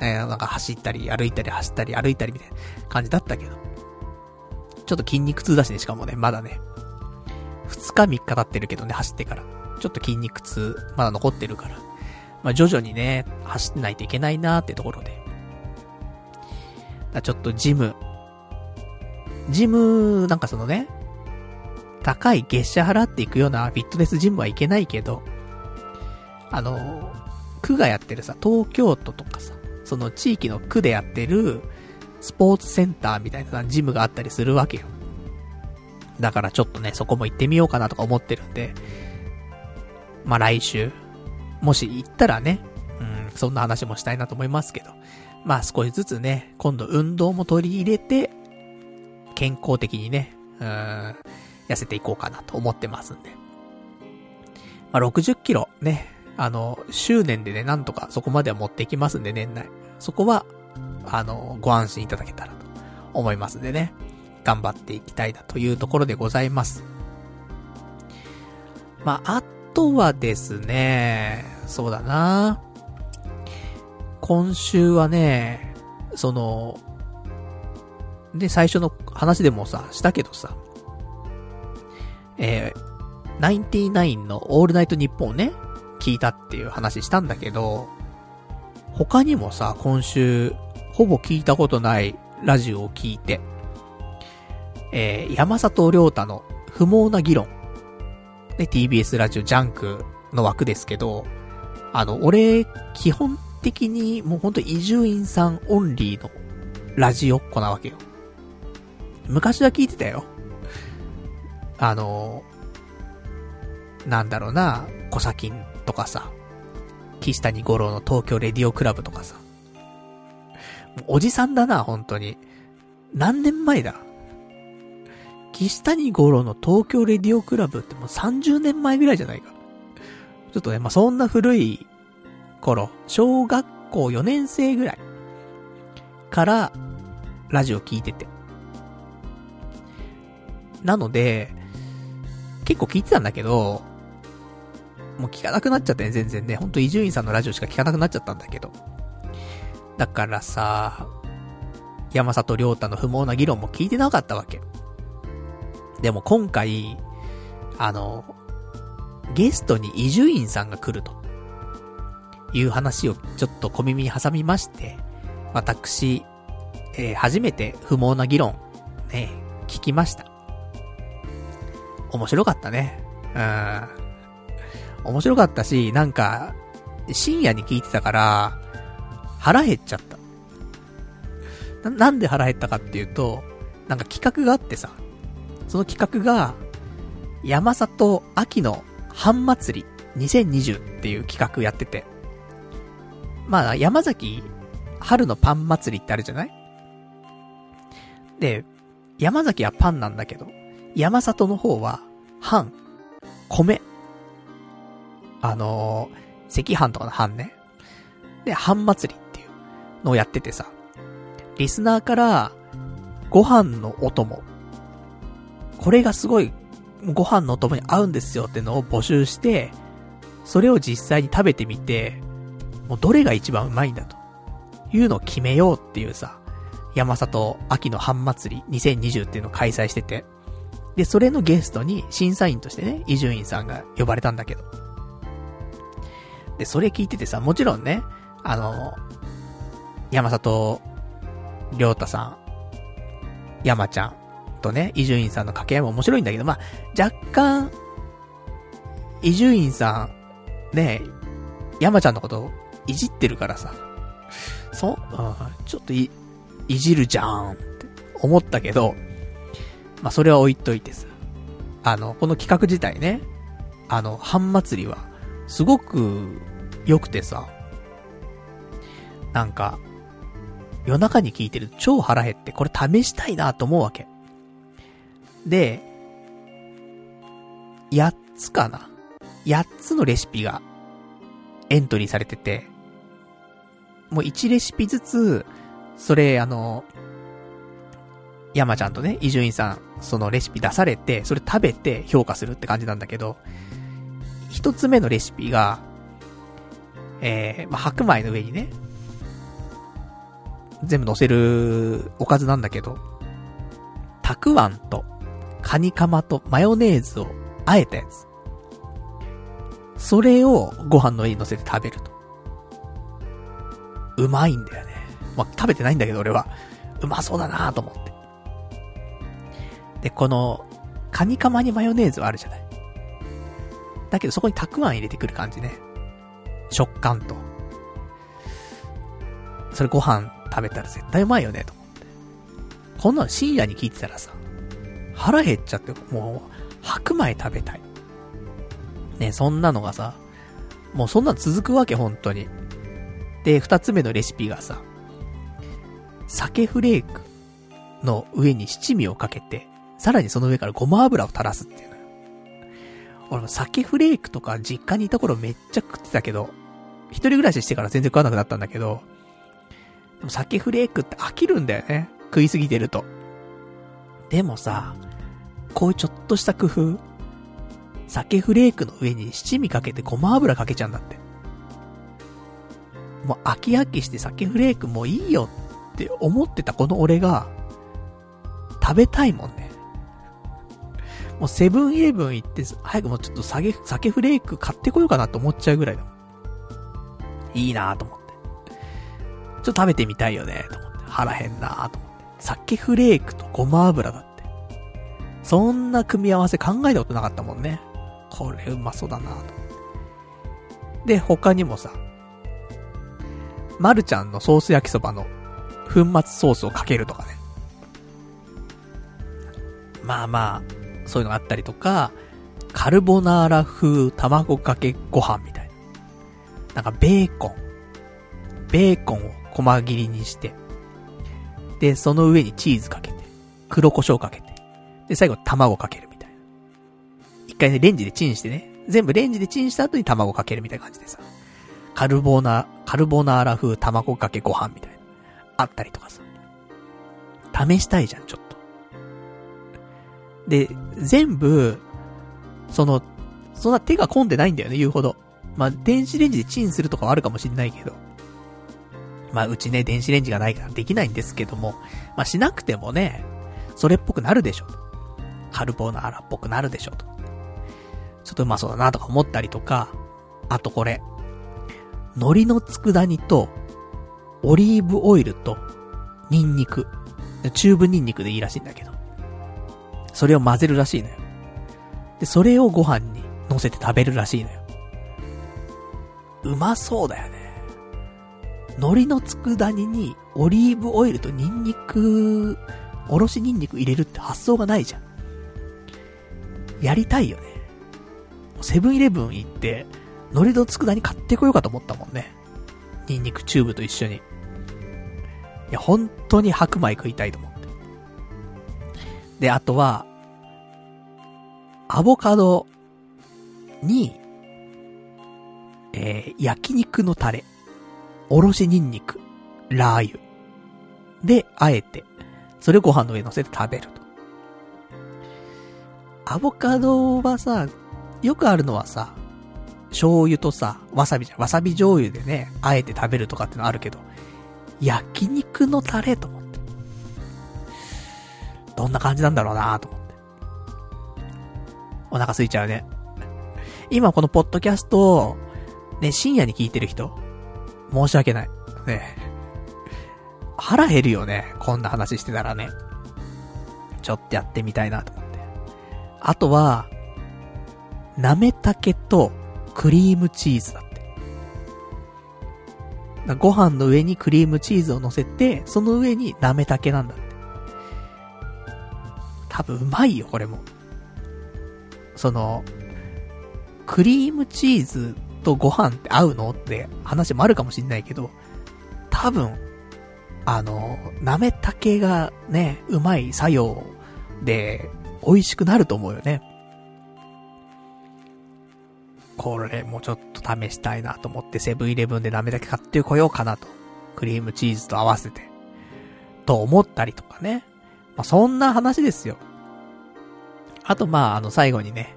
えー、なんか走ったり歩いたり走ったり歩いたりみたいな感じだったけど。ちょっと筋肉痛だしね、しかもね、まだね。2日3日経ってるけどね、走ってから。ちょっと筋肉痛、まだ残ってるから。まあ、徐々にね、走ってないといけないなーってところで。だちょっとジム。ジム、なんかそのね、高い月謝払っていくようなフィットネスジムはいけないけど、あの、区がやってるさ、東京都とかさ、その地域の区でやってる、スポーツセンターみたいなジムがあったりするわけよ。だからちょっとね、そこも行ってみようかなとか思ってるんで、まあ来週、もし行ったらね、うん、そんな話もしたいなと思いますけど、まあ少しずつね、今度運動も取り入れて、健康的にね、うん、痩せていこうかなと思ってますんで。まあ60キロね、あの、執念でね、なんとかそこまでは持っていきますんで、年内。そこは、あの、ご安心いただけたらと思いますんでね。頑張っていきたいなというところでございます。まあ、あとはですね、そうだな今週はね、その、で、最初の話でもさ、したけどさ、えー、ナインティナインのオールナイトニッポンね、聞いたっていう話したんだけど、他にもさ、今週、ほぼ聞いたことないラジオを聞いて、えー、山里亮太の不毛な議論。ね、TBS ラジオジャンクの枠ですけど、あの、俺、基本的にもうほんと伊集院さんオンリーのラジオっ子なわけよ。昔は聞いてたよ。あの、なんだろうな、小崎とかさ、岸谷五郎の東京レディオクラブとかさ。おじさんだな、本当に。何年前だ？岸谷五郎の東京レディオクラブってもう30年前ぐらいじゃないか。ちょっとね、まあ、そんな古い頃、小学校4年生ぐらいから、ラジオ聞いてて。なので、結構聞いてたんだけど、もう聞かなくなっちゃってね、全然ね。ほんと伊集院さんのラジオしか聞かなくなっちゃったんだけど。だからさ、山里亮太の不毛な議論も聞いてなかったわけ。でも今回、あの、ゲストに伊集院さんが来ると。いう話をちょっと小耳に挟みまして、私、えー、初めて不毛な議論、ね、聞きました。面白かったね。うん。面白かったし、なんか、深夜に聞いてたから、腹減っちゃった。な、なんで腹減ったかっていうと、なんか企画があってさ、その企画が、山里秋の半祭り2020っていう企画やってて。まあ、山崎春のパン祭りってあるじゃない？で、山崎はパンなんだけど、山里の方は、半、米。あのー、赤飯とかの半ね。で、半祭りっていうのをやっててさ、リスナーから、ご飯のお供。これがすごい、ご飯のお供に合うんですよってのを募集して、それを実際に食べてみて、もうどれが一番うまいんだと。いうのを決めようっていうさ、山里秋の半祭り2020っていうのを開催してて、で、それのゲストに審査員としてね、伊集院さんが呼ばれたんだけど。で、それ聞いててさ、もちろんね、あの、山里良太さん、山ちゃんとね、伊集院さんの掛け合いも面白いんだけど、まあ、若干、伊集院さん、ね、山ちゃんのこといじってるからさ、そ、うん、ちょっとい、いじるじゃんって思ったけど、まあ、それは置いといてさ。あの、この企画自体ね、あの、半祭りは、すごく良くてさ、なんか、夜中に聞いてると超腹減って、これ試したいなと思うわけ。で、8つかな ?8 つのレシピがエントリーされてて、もう1レシピずつ、それ、あの、山ちゃんとね、伊集院さん、そのレシピ出されて、それ食べて評価するって感じなんだけど、一つ目のレシピが、えー、まあ、白米の上にね、全部乗せるおかずなんだけど、たくあんと、カニカマとマヨネーズをあえたやつ。それをご飯の上に乗せて食べると。うまいんだよね。まあ、食べてないんだけど俺は。うまそうだなと思って。で、この、カニカマにマヨネーズはあるじゃない。だけどそこにたくあん入れてくる感じね。食感と。それご飯食べたら絶対うまいよね、と思って。こんなの深夜に聞いてたらさ、腹減っちゃって、もう、白米食べたい。ね、そんなのがさ、もうそんなの続くわけ、本当に。で、二つ目のレシピがさ、鮭フレークの上に七味をかけて、さらにその上からごま油を垂らすっていうの。俺も鮭フレークとか実家にいた頃めっちゃ食ってたけど、一人暮らししてから全然食わなくなったんだけど、でも鮭フレークって飽きるんだよね。食いすぎてると。でもさ、こういうちょっとした工夫、鮭フレークの上に七味かけてごま油かけちゃうんだって。もう飽き飽きして鮭フレークもういいよって思ってたこの俺が、食べたいもんね。もうセブンイレブン行って、早くもうちょっと酒、酒フレーク買ってこようかなと思っちゃうぐらいだもん。いいなぁと思って。ちょっと食べてみたいよねと思って。腹減んなぁと思って。酒フレークとごま油だって。そんな組み合わせ考えたことなかったもんね。これうまそうだなと。で、他にもさ、まるちゃんのソース焼きそばの粉末ソースをかけるとかね。まあまあ、そういうのがあったりとか、カルボナーラ風卵かけご飯みたいな。なんかベーコン。ベーコンを細切りにして、で、その上にチーズかけて、黒胡椒かけて、で、最後卵かけるみたいな。一回ね、レンジでチンしてね、全部レンジでチンした後に卵かけるみたいな感じでさ。カルボナ、カルボナーラ風卵かけご飯みたいな。あったりとかさ。試したいじゃん、ちょっと。で、全部、その、そんな手が込んでないんだよね、言うほど。まあ、電子レンジでチンするとかはあるかもしんないけど。まあ、うちね、電子レンジがないからできないんですけども、まあ、しなくてもね、それっぽくなるでしょ。カルボナーラっぽくなるでしょ、と。ちょっとうまそうだなとか思ったりとか、あとこれ、海苔の佃煮と、オリーブオイルと、ニンニク。チューブニンニクでいいらしいんだけど。それを混ぜるらしいのよ。で、それをご飯に乗せて食べるらしいのよ。うまそうだよね。海苔の佃煮にオリーブオイルとニンニク、おろしニンニク入れるって発想がないじゃん。やりたいよね。セブンイレブン行って、海苔の佃煮買ってこようかと思ったもんね。ニンニクチューブと一緒に。いや、本当に白米食いたいと思って。で、あとは、アボカドに、えー、焼肉のタレ、おろしニンニク、ラー油。で、あえて、それをご飯の上に乗せて食べる。アボカドはさ、よくあるのはさ、醤油とさ、わさびじゃん。わさび醤油でね、あえて食べるとかってのあるけど、焼肉のタレと思って。どんな感じなんだろうなと思って。お腹空いちゃうね。今このポッドキャスト、ね、深夜に聞いてる人、申し訳ない。ね。腹減るよね。こんな話してたらね。ちょっとやってみたいなと思って。あとは、なめたけとクリームチーズだって。ご飯の上にクリームチーズを乗せて、その上になめたけなんだって。多分うまいよ、これも。その、クリームチーズとご飯って合うのって話もあるかもしんないけど、多分、あの、なめたけがね、うまい作用で、美味しくなると思うよね。これもちょっと試したいなと思ってセブンイレブンでなめたけ買ってこようかなと。クリームチーズと合わせて。と思ったりとかね。まあ、そんな話ですよ。あとまあ、あの最後にね、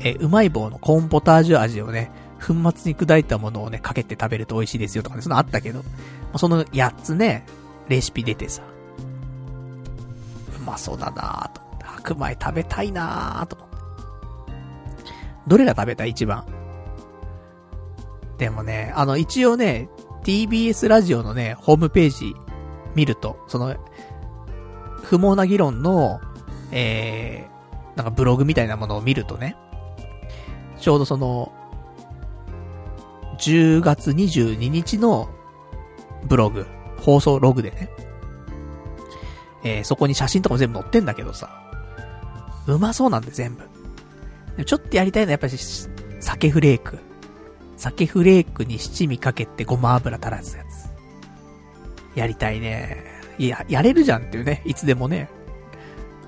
え、うまい棒のコーンポタージュ味をね、粉末に砕いたものをね、かけて食べると美味しいですよとかね、そのあったけど、その8つね、レシピ出てさ、うまそうだなぁと、白米食べたいなぁと思って。どれが食べたい一番？でもね、あの一応ね、TBS ラジオのね、ホームページ見ると、その、不毛な議論の、えー、なんかブログみたいなものを見るとね、ちょうどその、10月22日のブログ、放送ログでね、えー、そこに写真とかも全部載ってんだけどさ、うまそうなんで全部。ちょっとやりたいのはやっぱり、酒フレーク。酒フレークに七味かけてごま油垂らすやつ。やりたいね。いや、やれるじゃんっていうね。いつでもね。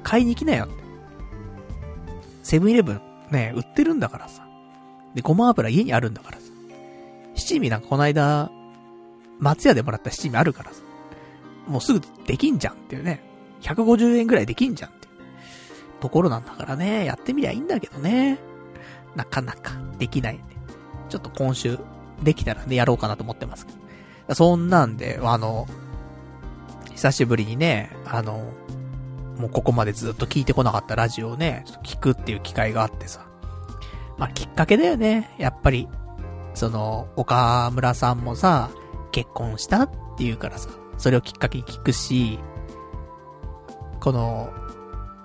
買いに来なよって。セブンイレブンね、売ってるんだからさ。で、ごま油家にあるんだからさ。七味なんかこの間、松屋でもらった七味あるからさ。もうすぐできんじゃんっていうね。150円ぐらいできんじゃんところなんだからね。やってみりゃいいんだけどね。なかなかできないんで。ちょっと今週できたらね、やろうかなと思ってますけど。そんなんで、あの、久しぶりにね、あの、もうここまでずっと聞いてこなかったラジオをね、ちょっと聞くっていう機会があってさ。まあ、きっかけだよね。やっぱり、その、岡村さんもさ、結婚したっていうからさ、それをきっかけに聞くし、この、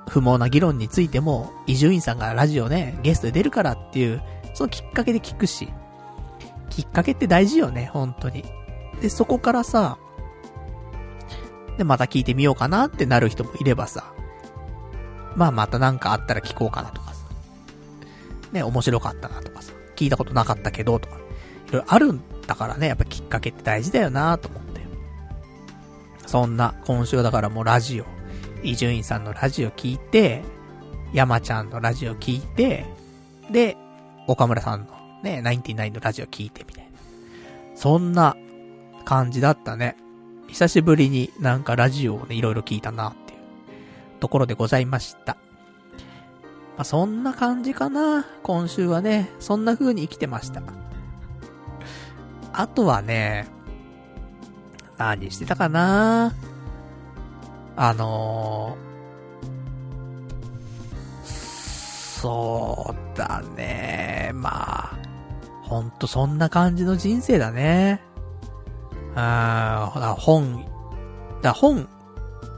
不毛な議論についても、伊集院さんがラジオね、ゲストで出るからっていう、そのきっかけで聞くし、きっかけって大事よね、本当に。で、そこからさ、で、また聞いてみようかなってなる人もいればさ、まあまたなんかあったら聞こうかなとかさ、ね、面白かったなとかさ、聞いたことなかったけどとか、いろいろあるんだからね、やっぱきっかけって大事だよなと思って。そんな、今週だからもうラジオ、伊集院さんのラジオ聞いて、山ちゃんのラジオ聞いて、で、岡村さんのね、ナインティナインのラジオ聞いてみたいな。そんな感じだったね。久しぶりになんかラジオをね、いろいろ聞いたなっていうところでございました。まあ、そんな感じかな。今週はね、そんな風に生きてました。あとはね、何してたかなあのー、そうだね。まあ、ほんとそんな感じの人生だね。あー、本、だ本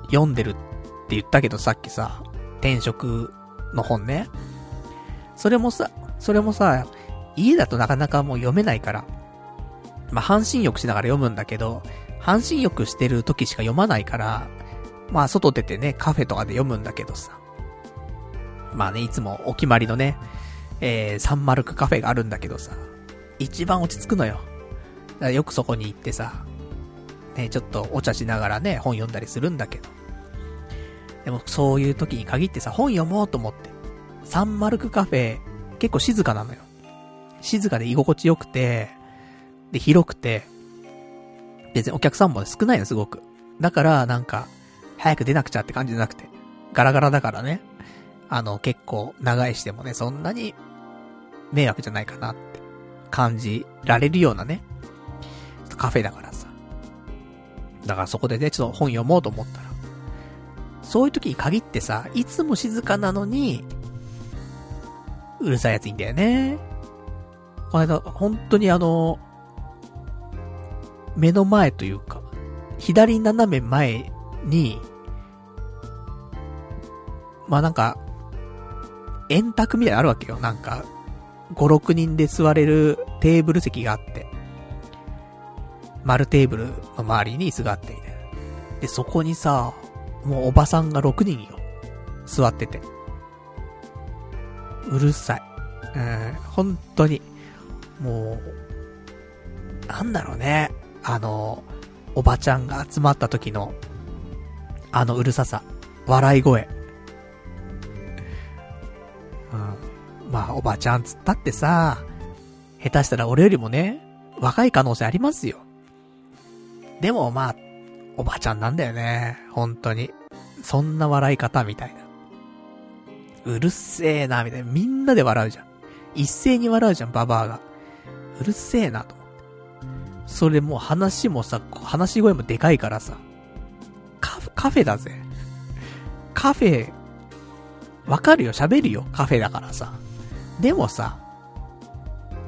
読んでるって言ったけどさっきさ、転職の本ね。それもさ、それもさ、家だとなかなかもう読めないから。まあ、半身浴しながら読むんだけど、半身浴してる時しか読まないから、まあ、外出てね、カフェとかで読むんだけどさ。まあね、いつもお決まりのね、えー、サンマルクカフェがあるんだけどさ、一番落ち着くのよ。よくそこに行ってさ、ね、ちょっとお茶しながらね、本読んだりするんだけど。でもそういう時に限ってさ、本読もうと思って。サンマルクカフェ、結構静かなのよ。静かで居心地よくて、で、広くて、別にお客さんも少ないの、すごく。だから、なんか、早く出なくちゃって感じじゃなくて、ガラガラだからね。あの、結構、長いしてもね、そんなに、迷惑じゃないかなって感じられるようなね、カフェだからさ。だからそこでね、ちょっと本読もうと思ったら、そういう時に限ってさ、いつも静かなのに、うるさいやついいんだよね。この間、本当にあの、目の前というか、左斜め前に、まあなんか、円卓みたいなのあるわけよ。なんか、5、6人で座れるテーブル席があって、丸テーブルの周りに椅子があって、で、そこにさ、もうおばさんが6人よ。座ってて。うるさい。うん、本当に。もう、なんだろうね。あの、おばちゃんが集まった時の、あのうるささ。笑い声。うん。まあ、おばちゃんつったってさ、下手したら俺よりもね、若い可能性ありますよ。でもまあ、おばちゃんなんだよね。本当に。そんな笑い方みたいな。うるせえな、みたいな。みんなで笑うじゃん。一斉に笑うじゃん、ババアが。うるせえな、と。それもう話もさ、話し声もでかいからさ。カフ、ェだぜ。カフェ、わかるよ、喋るよ、カフェだからさ。でもさ、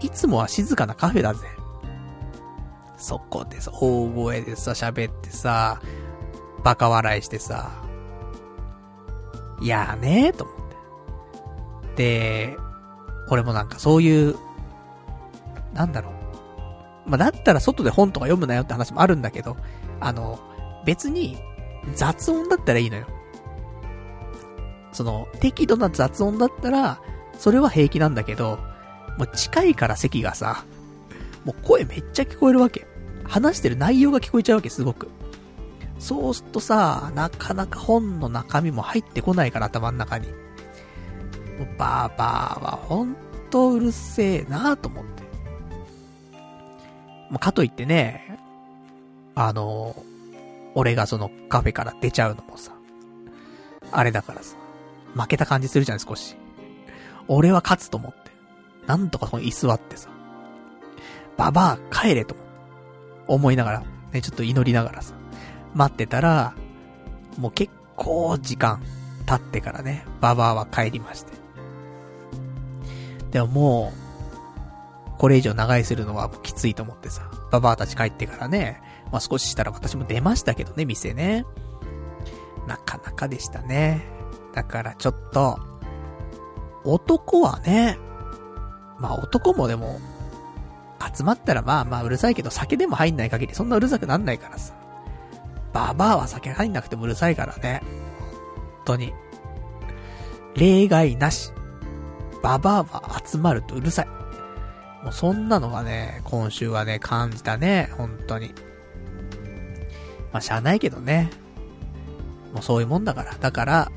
いつもは静かなカフェだぜ。そこでさ、大声でさ、喋ってさ、バカ笑いしてさ、いやーねーと思って。で、俺もなんかそういう、なんだろう。まあ、だったら外で本とか読むなよって話もあるんだけど、あの、別に雑音だったらいいのよ。その、適度な雑音だったら、それは平気なんだけど、もう近いから席がさ、もう声めっちゃ聞こえるわけ。話してる内容が聞こえちゃうわけ、すごく。そうするとさ、なかなか本の中身も入ってこないから、頭の中に。もうバーバーはほんとうるせえなと思って。まあ、かといってね、あの、俺がそのカフェから出ちゃうのもさ、あれだからさ、負けた感じするじゃん、少し。俺は勝つと思って。なんとかそこに居座ってさ、ババア帰れと思って。思いながら、ね、ちょっと祈りながらさ、待ってたら、もう結構時間経ってからね、ババアは帰りまして。でももう、これ以上長居するのはきついと思ってさ、ババアたち帰ってからね、まあ少ししたら私も出ましたけどね、店ね。なかなかでしたね。だからちょっと、男はね、まあ男もでも、集まったらまあまあうるさいけど酒でも入んない限りそんなうるさくなんないからさ。ババアは酒入んなくてもうるさいからね。本当に。例外なし。ババアは集まるとうるさい。もうそんなのがね、今週はね、感じたね。本当に。まあ、しゃあないけどね。もうそういうもんだから。だから、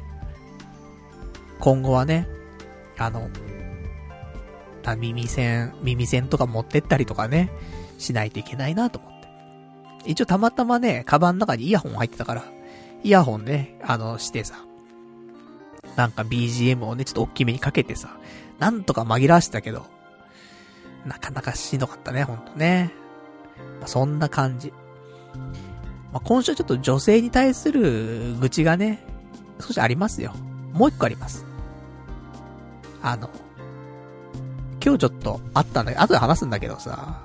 今後はね、あの、耳栓、耳栓とか持ってったりとかね、しないといけないなと思って。一応たまたまね、カバンの中にイヤホン入ってたから、イヤホンね、あの、してさ、なんか BGM をね、ちょっと大きめにかけてさ、なんとか紛らわしてたけど、なかなかしんどかったね、ほんとね。まあ、そんな感じ。まあ、今週ちょっと女性に対する愚痴がね、少しありますよ。もう一個あります。あの、今日ちょっとあったんだけど、後で話すんだけどさ、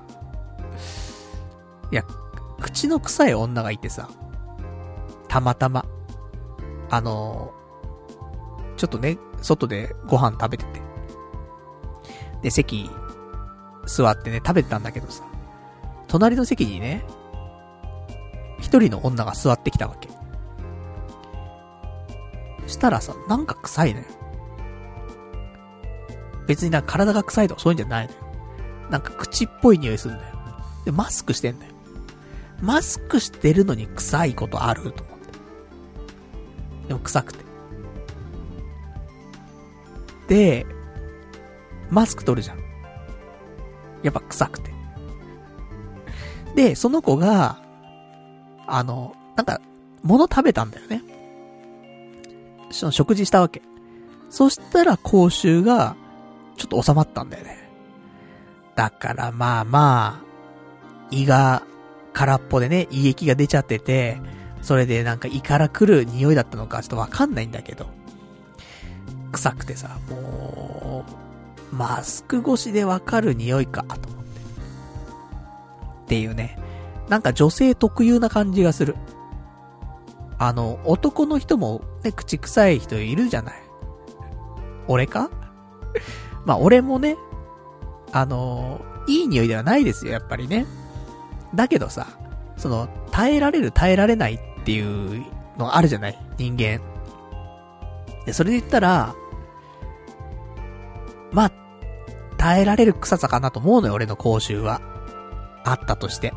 いや、口の臭い女がいてさ、たまたま、あの、ちょっとね、外でご飯食べてて、で、席、座ってね、食べてたんだけどさ、隣の席にね、一人の女が座ってきたわけ。したらさ、なんか臭いのよ。別にな体が臭いとかそういうんじゃないのよ。なんか口っぽい匂いするんだよ。で、マスクしてんだよ。マスクしてるのに臭いことあると思って。でも臭くて。で、マスク取るじゃん。やっぱ臭くて。で、その子が、あの、なんか、物食べたんだよね。その食事したわけ。そしたら口臭が、ちょっと収まったんだよね。だからまあまあ、胃が空っぽでね、胃液が出ちゃってて、それでなんか胃から来る匂いだったのかちょっとわかんないんだけど、臭くてさ、もう、マスク越しでわかる匂いか、と思って。っていうね。なんか女性特有な感じがする。あの、男の人もね、口臭い人いるじゃない。俺か？まあ俺もね、あの、いい匂いではないですよ、やっぱりね。だけどさ、その、耐えられる耐えられないっていうのあるじゃない？人間。で、それで言ったら、まあ、耐えられる臭さかなと思うのよ、俺の口臭は。あったとして。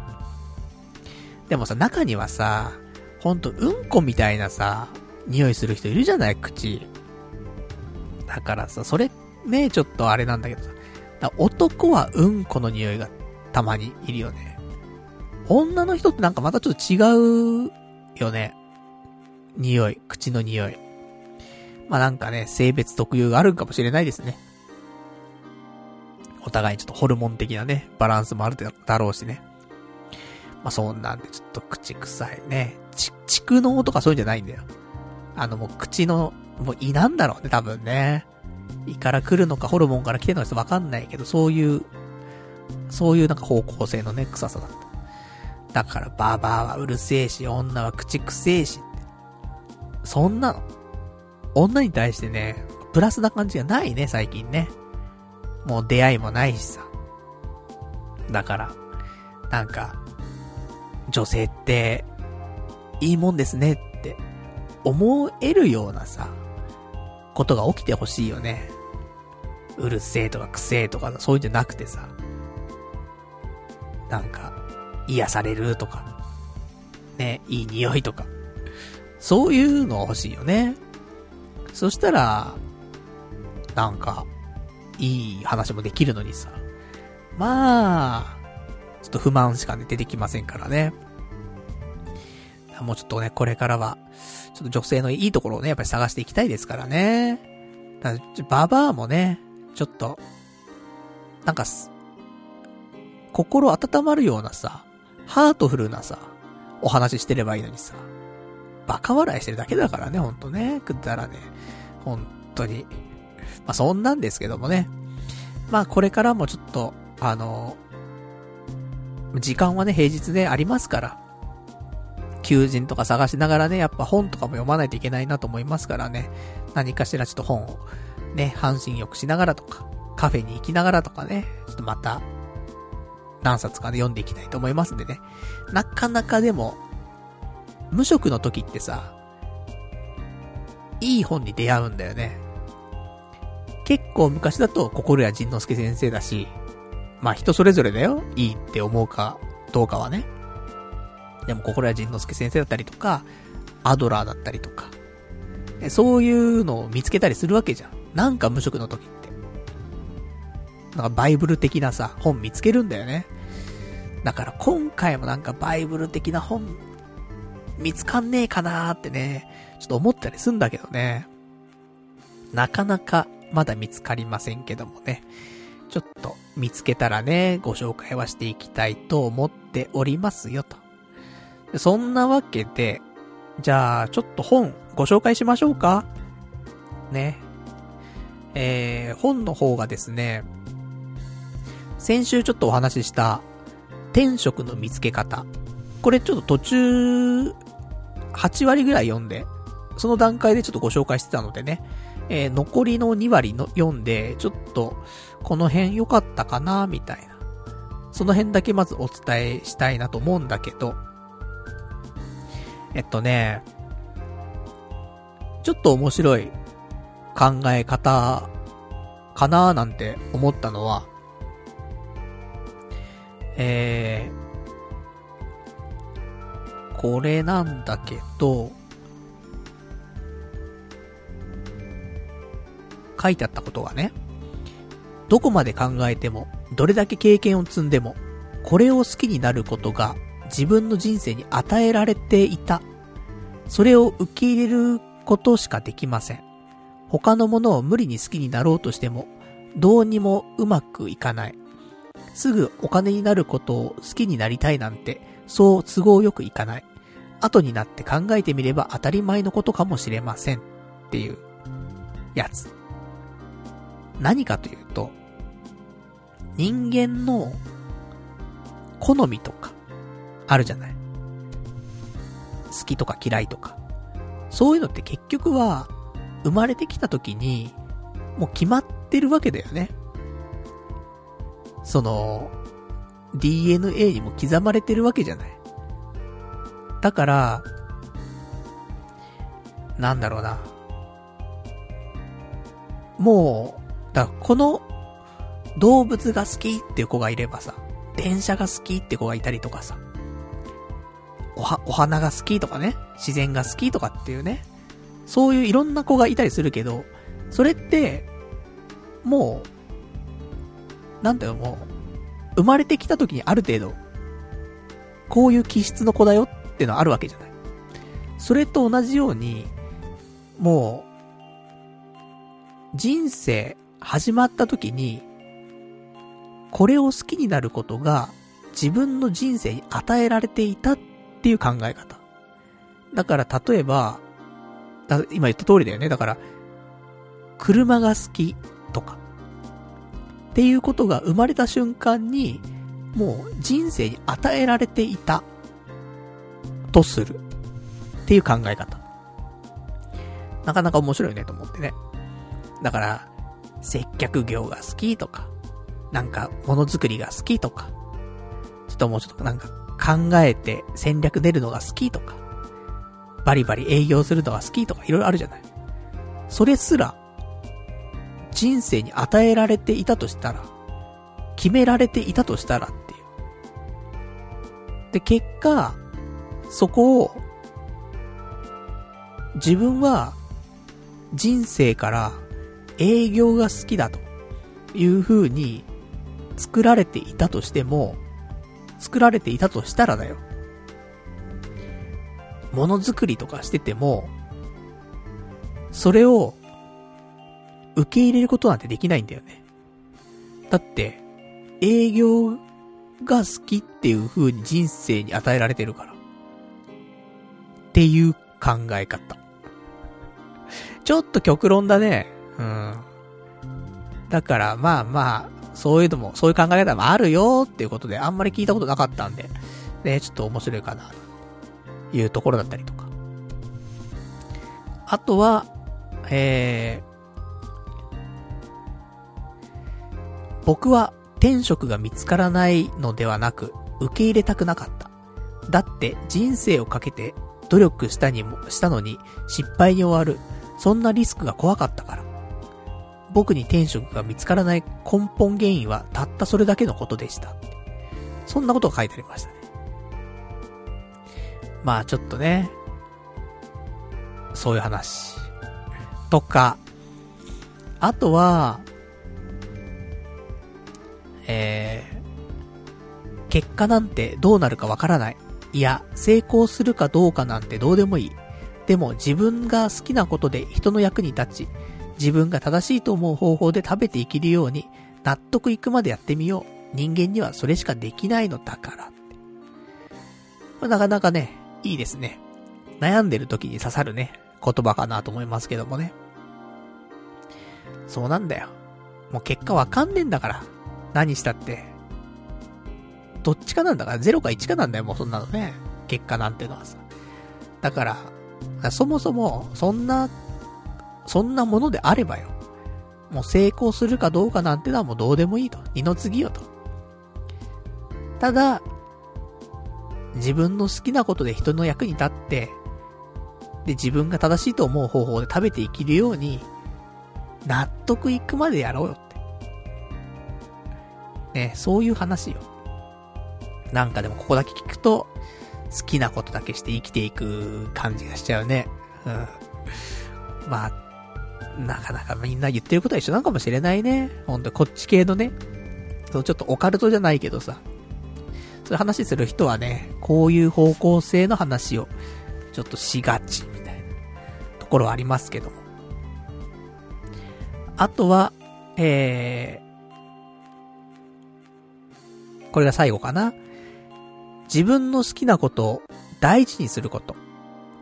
でもさ、中にはさ、ほんと、うんこみたいなさ、匂いする人いるじゃない？口。だからさ、それ、ね、ちょっとあれなんだけどさ。男はうんこの匂いがたまにいるよね。女の人ってなんかまたちょっと違うよね。匂い、口の匂い。まあなんかね、性別特有があるかもしれないですね。お互いにちょっとホルモン的なね、バランスもあるだろうしね。まあそんなんでちょっと口臭いね。ち、蓄能とかそういうんじゃないんだよ。あのもう口の、もう胃なんだろうね、多分ね。胃から来るのか、ホルモンから来てるのかわかんないけど、そういう、そういうなんか方向性のね、臭さだった。だから、ババアはうるせえし、女は口くせえし。そんなの。女に対してね、プラスな感じがないね、最近ね。もう出会いもないしさ。だから、なんか、女性って、いいもんですねって思えるようなさ、ことが起きてほしいよね。うるせえとかくせえとか、そういうんじゃなくてさ。なんか、癒されるとか。ね、いい匂いとか。そういうの欲しいよね。そしたら、なんか、いい話もできるのにさ。まあ、と不満しかね、出てきませんからね。もうちょっとね、これからは、ちょっと女性のいいところをね、やっぱり探していきたいですからね。だババアもね、ちょっと、なんか心温まるようなさ、ハートフルなさ、お話ししてればいいのにさ、バカ笑いしてるだけだからね、ほんとね、くったらね、ほんとに。まあ、そんなんですけどもね。まあ、これからもちょっと、あの、時間はね、平日でありますから、求人とか探しながらね、やっぱ本とかも読まないといけないなと思いますからね、何かしらちょっと本をね、半身浴しながらとか、カフェに行きながらとかね、ちょっとまた、何冊かで読んでいきたいと思いますんでね。なかなかでも、無職の時ってさ、いい本に出会うんだよね。結構昔だと心谷仁之助先生だし、まあ人それぞれだよ。いいって思うかどうかはね。でも心谷仁之助先生だったりとか、アドラーだったりとか、そういうのを見つけたりするわけじゃん。なんか無職の時って。なんかバイブル的なさ、本見つけるんだよね。だから今回もなんかバイブル的な本、見つかんねえかなーってね、ちょっと思ったりすんだけどね。なかなかまだ見つかりませんけどもね。ちょっと見つけたらね、ご紹介はしていきたいと思っておりますよと。そんなわけで、じゃあ、ちょっと本ご紹介しましょうかね。えー、本の方がですね、先週ちょっとお話しした、天職の見つけ方。これちょっと途中、8割ぐらい読んで、その段階でちょっとご紹介してたのでね、えー、残りの2割の読んで、ちょっと、この辺良かったかな、みたいな。その辺だけまずお伝えしたいなと思うんだけど、えっとね、ちょっと面白い考え方かなーなんて思ったのは、えー、これなんだけど、書いてあったことがね、どこまで考えても、どれだけ経験を積んでも、これを好きになることが自分の人生に与えられていた。それを受け入れることしかできません。他のものを無理に好きになろうとしても、どうにもうまくいかない。すぐお金になることを好きになりたいなんて、そう都合よくいかない。後になって考えてみれば当たり前のことかもしれません。っていう、やつ。何かというと、人間の好みとか、あるじゃない。好きとか嫌いとか。そういうのって結局は、生まれてきた時に、もう決まってるわけだよね。その、DNA にも刻まれてるわけじゃない。だから、なんだろうな。もう、だこの動物が好きっていう子がいればさ、電車が好きって子がいたりとかさ、おは、お花が好きとかね、自然が好きとかっていうね、そういういろんな子がいたりするけど、それって、もう、なんだよ、もう、生まれてきた時にある程度、こういう気質の子だよってのはあるわけじゃない。それと同じように、もう、人生始まった時に、これを好きになることが自分の人生に与えられていたっていう考え方。だから例えば、今言った通りだよね。だから、車が好きとか、っていうことが生まれた瞬間に、もう人生に与えられていた、とする。っていう考え方。なかなか面白いねと思ってね。だから、接客業が好きとか、なんか、ものづくりが好きとか、ちょっともうちょっとなんか考えて戦略出るのが好きとか、バリバリ営業するのが好きとかいろいろあるじゃない。それすら、人生に与えられていたとしたら、決められていたとしたらっていう。で、結果、そこを、自分は、人生から営業が好きだという風に作られていたとしても、作られていたとしたらだよ。ものづくりとかしてても、それを受け入れることなんてできないんだよね。だって、営業が好きっていう風に人生に与えられてるから。っていう考え方。ちょっと極論だね。うん。だから、まあまあ、そういうのも、そういう考え方もあるよっていうことで、あんまり聞いたことなかったんで、ね、ちょっと面白いかな、というところだったりとか。あとは、えー、僕は天職が見つからないのではなく、受け入れたくなかった。だって人生をかけて努力したにも、したのに失敗に終わる。そんなリスクが怖かったから。僕に天職が見つからない根本原因はたったそれだけのことでした。そんなことが書いてありましたね。まあちょっとね、そういう話。とか、あとは、えー、結果なんてどうなるかわからない。いや、成功するかどうかなんてどうでもいい。でも自分が好きなことで人の役に立ち、自分が正しいと思う方法で食べていけるように、納得いくまでやってみよう。人間にはそれしかできないのだから。まあ、なかなかね、いいですね。悩んでる時に刺さるね、言葉かなと思いますけどもね。そうなんだよ。もう結果わかんねえんだから。何したって。どっちかなんだから、0か1かなんだよ、もうそんなのね。結果なんてのはさ。だから、そもそも、そんな、そんなものであればよ。もう成功するかどうかなんてのはもうどうでもいいと。二の次よと。ただ、自分の好きなことで人の役に立って、で、自分が正しいと思う方法で食べていけるように、納得いくまでやろうよって。ね、そういう話よ。なんかでもここだけ聞くと、好きなことだけして生きていく感じがしちゃうね。うん。まあ、なかなかみんな言ってることは一緒なのかもしれないね。ほんと、こっち系のね。そう、ちょっとオカルトじゃないけどさ。そういう話する人はね、こういう方向性の話を、ちょっとしがち、みたいな、ところはありますけども。あとは、えー、これが最後かな。自分の好きなことを大事にすること。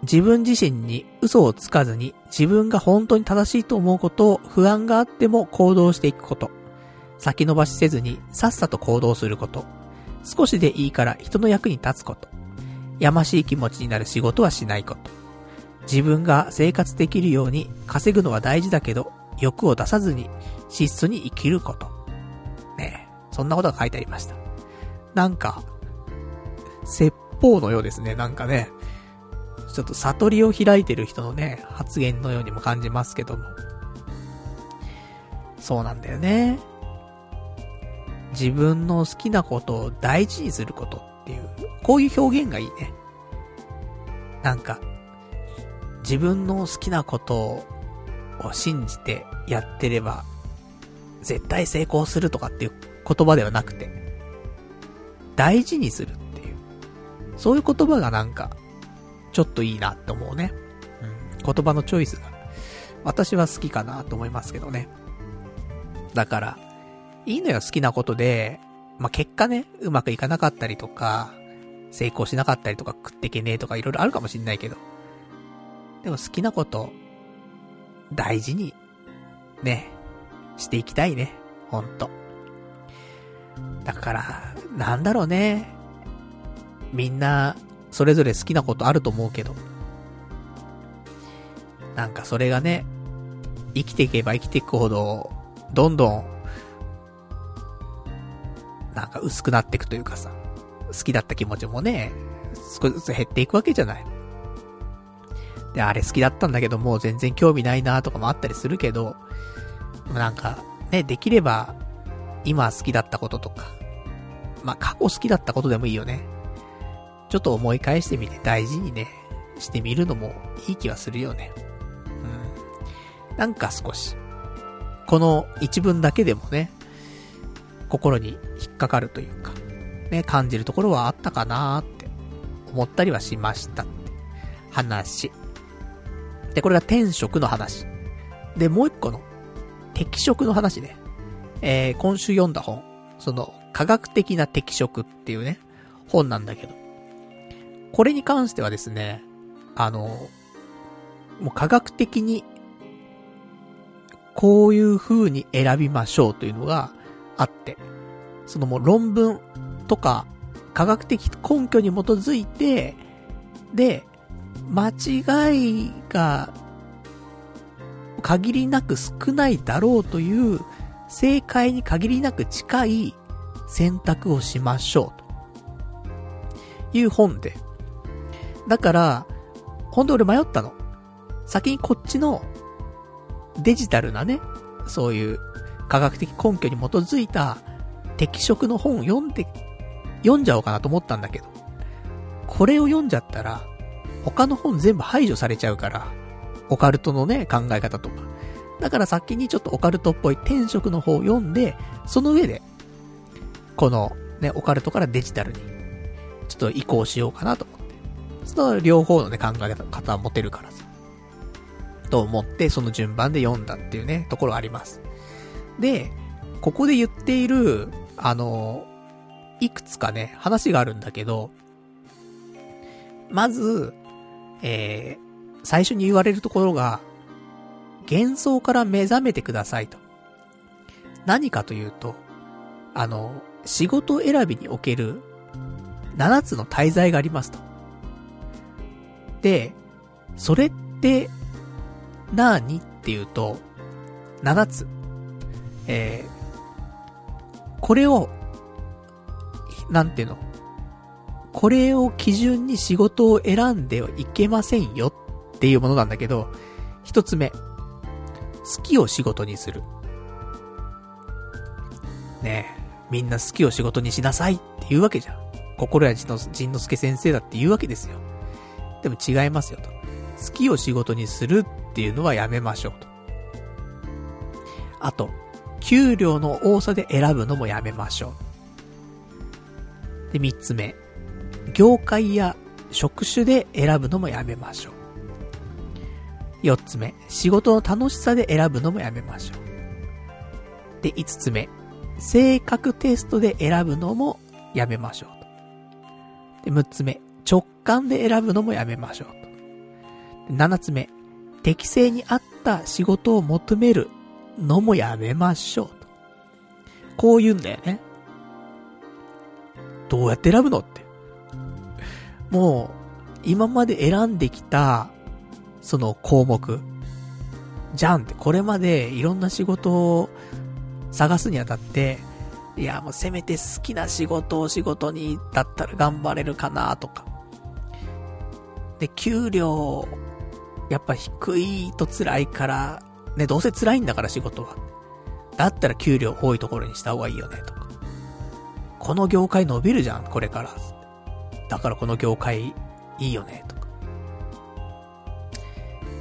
自分自身に嘘をつかずに自分が本当に正しいと思うことを不安があっても行動していくこと。先延ばしせずにさっさと行動すること。少しでいいから人の役に立つこと。やましい気持ちになる仕事はしないこと。自分が生活できるように稼ぐのは大事だけど、欲を出さずに質素に生きること。ねえ、そんなことが書いてありました。なんか、説法のようですね、なんかね。ちょっと悟りを開いてる人のね、発言のようにも感じますけども。そうなんだよね。自分の好きなことを大事にすることっていう、こういう表現がいいね。なんか、自分の好きなことを信じてやってれば、絶対成功するとかっていう言葉ではなくて、大事にするっていうそういう言葉がなんか、ちょっといいなって思うね。うん。言葉のチョイスが、私は好きかなと思いますけどね。だから、いいのよ、好きなことで、まあ、結果ね、うまくいかなかったりとか、成功しなかったりとか、食ってけねえとかいろいろあるかもしんないけど。でも好きなこと、大事に、ね、していきたいね。ほんと。だから、なんだろうね。みんな、それぞれ好きなことあると思うけど、なんかそれがね、生きていけば生きていくほど、どんどん、なんか薄くなっていくというかさ、好きだった気持ちもね、少しずつ減っていくわけじゃない。で、あれ好きだったんだけど、もう全然興味ないなとかもあったりするけど、なんか、ね、できれば、今好きだったこととか、まあ、過去好きだったことでもいいよね。ちょっと思い返してみて大事にね、してみるのもいい気はするよね。うん。なんか少し、この一文だけでもね、心に引っかかるというか、ね、感じるところはあったかなーって思ったりはしましたって話。で、これが天職の話。で、もう一個の適職の話ね。えー、今週読んだ本。その、科学的な適職っていうね、本なんだけど。これに関してはですね、あの、もう科学的に、こういう風に選びましょうというのがあって、そのもう論文とか科学的根拠に基づいて、で、間違いが限りなく少ないだろうという正解に限りなく近い選択をしましょうという本で、だから、ほんと俺迷ったの。先にこっちのデジタルなね、そういう科学的根拠に基づいた適色の本を読んで、読んじゃおうかなと思ったんだけど、これを読んじゃったら、他の本全部排除されちゃうから、オカルトのね、考え方とか。だから先にちょっとオカルトっぽい天職の方を読んで、その上で、このね、オカルトからデジタルに、ちょっと移行しようかなとその両方のね、考え方は持てるからさ。と思ってその順番で読んだっていうね、ところあります。で、ここで言っている、あの、いくつかね、話があるんだけど、まず、えー、最初に言われるところが、幻想から目覚めてくださいと。何かというと、あの、仕事選びにおける7つの滞在がありますと。で、それって、何っていうと、7つ。えー、これを、なんていうの？これを基準に仕事を選んではいけませんよっていうものなんだけど、一つ目。好きを仕事にする。ねえ、みんな好きを仕事にしなさいって言うわけじゃん。心や仁之助先生だって言うわけですよ。でも違いますよと。好きを仕事にするっていうのはやめましょうと。あと、給料の多さで選ぶのもやめましょう。で、三つ目。業界や職種で選ぶのもやめましょう。四つ目。仕事の楽しさで選ぶのもやめましょう。で、五つ目。性格テストで選ぶのもやめましょうと。で、六つ目。直感で選ぶのもやめましょうと。七つ目。適正に合った仕事を求めるのもやめましょうと。こう言うんだよね。どうやって選ぶのって。もう、今まで選んできた、その項目。じゃんって、これまでいろんな仕事を探すにあたって、いや、もうせめて好きな仕事を仕事にだったら頑張れるかなとか。で、給料、やっぱ低いと辛いから、ね、どうせ辛いんだから仕事は。だったら給料多いところにした方がいいよね、とか。この業界伸びるじゃん、これから。だからこの業界いいよね、とか。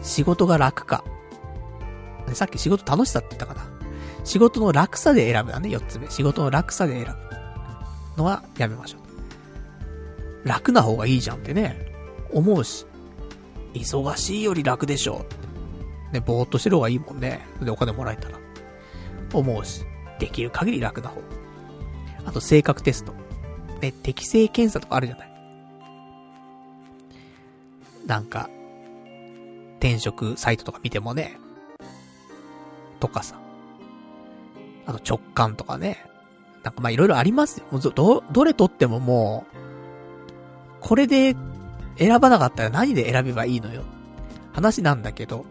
仕事が楽か。さっき仕事楽しさって言ったかな。仕事の楽さで選ぶだね、四つ目。仕事の楽さで選ぶ。のはやめましょう。楽な方がいいじゃんってね、思うし。忙しいより楽でしょ。ね、ぼーっとしてる方がいいもんね。で、お金もらえたら。思うし。できる限り楽な方。あと、性格テスト。ね、適性検査とかあるじゃない。なんか、転職サイトとか見てもね、とかさ。あと直感とかね。なんかまあいろいろありますよ。ど、どれとってももう、これで選ばなかったら何で選べばいいのよ。話なんだけど、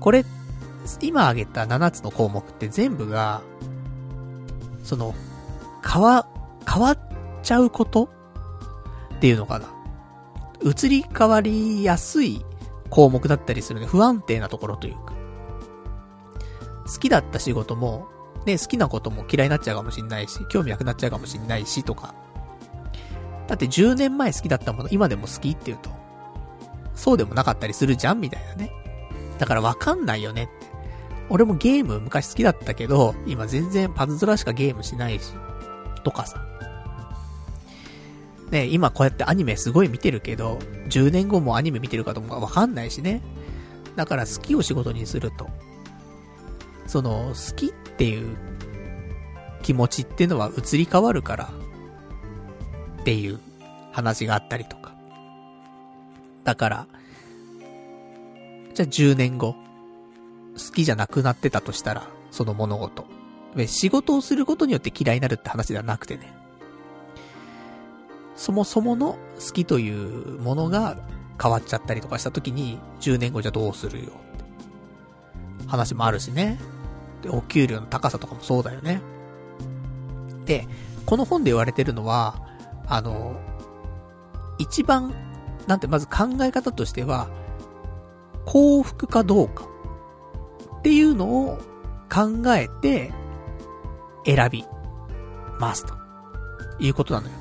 これ、今挙げた7つの項目って全部が、その、変わ、変わっちゃうこと？っていうのかな。移り変わりやすい項目だったりするね。不安定なところというか。好きだった仕事も、ね、好きなことも嫌いになっちゃうかもしんないし、興味なくなっちゃうかもしんないし、とか。だって10年前好きだったもの、今でも好きって言うと、そうでもなかったりするじゃんみたいなね。だからわかんないよねって。俺もゲーム昔好きだったけど、今全然パズドラしかゲームしないし、とかさ。ね、今こうやってアニメすごい見てるけど、10年後もアニメ見てるかともわかんないしね。だから好きを仕事にすると、その、好きっていう気持ちっていうのは移り変わるから、っていう話があったりとか。だから、じゃあ10年後、好きじゃなくなってたとしたら、その物事。仕事をすることによって嫌いになるって話ではなくてね。そもそもの好きというものが変わっちゃったりとかした時に、10年後じゃどうするよって話もあるしね。で、お給料の高さとかもそうだよね。で、この本で言われてるのは、あの、一番、なんてまず考え方としては、幸福かどうかっていうのを考えて選びますということなのよ。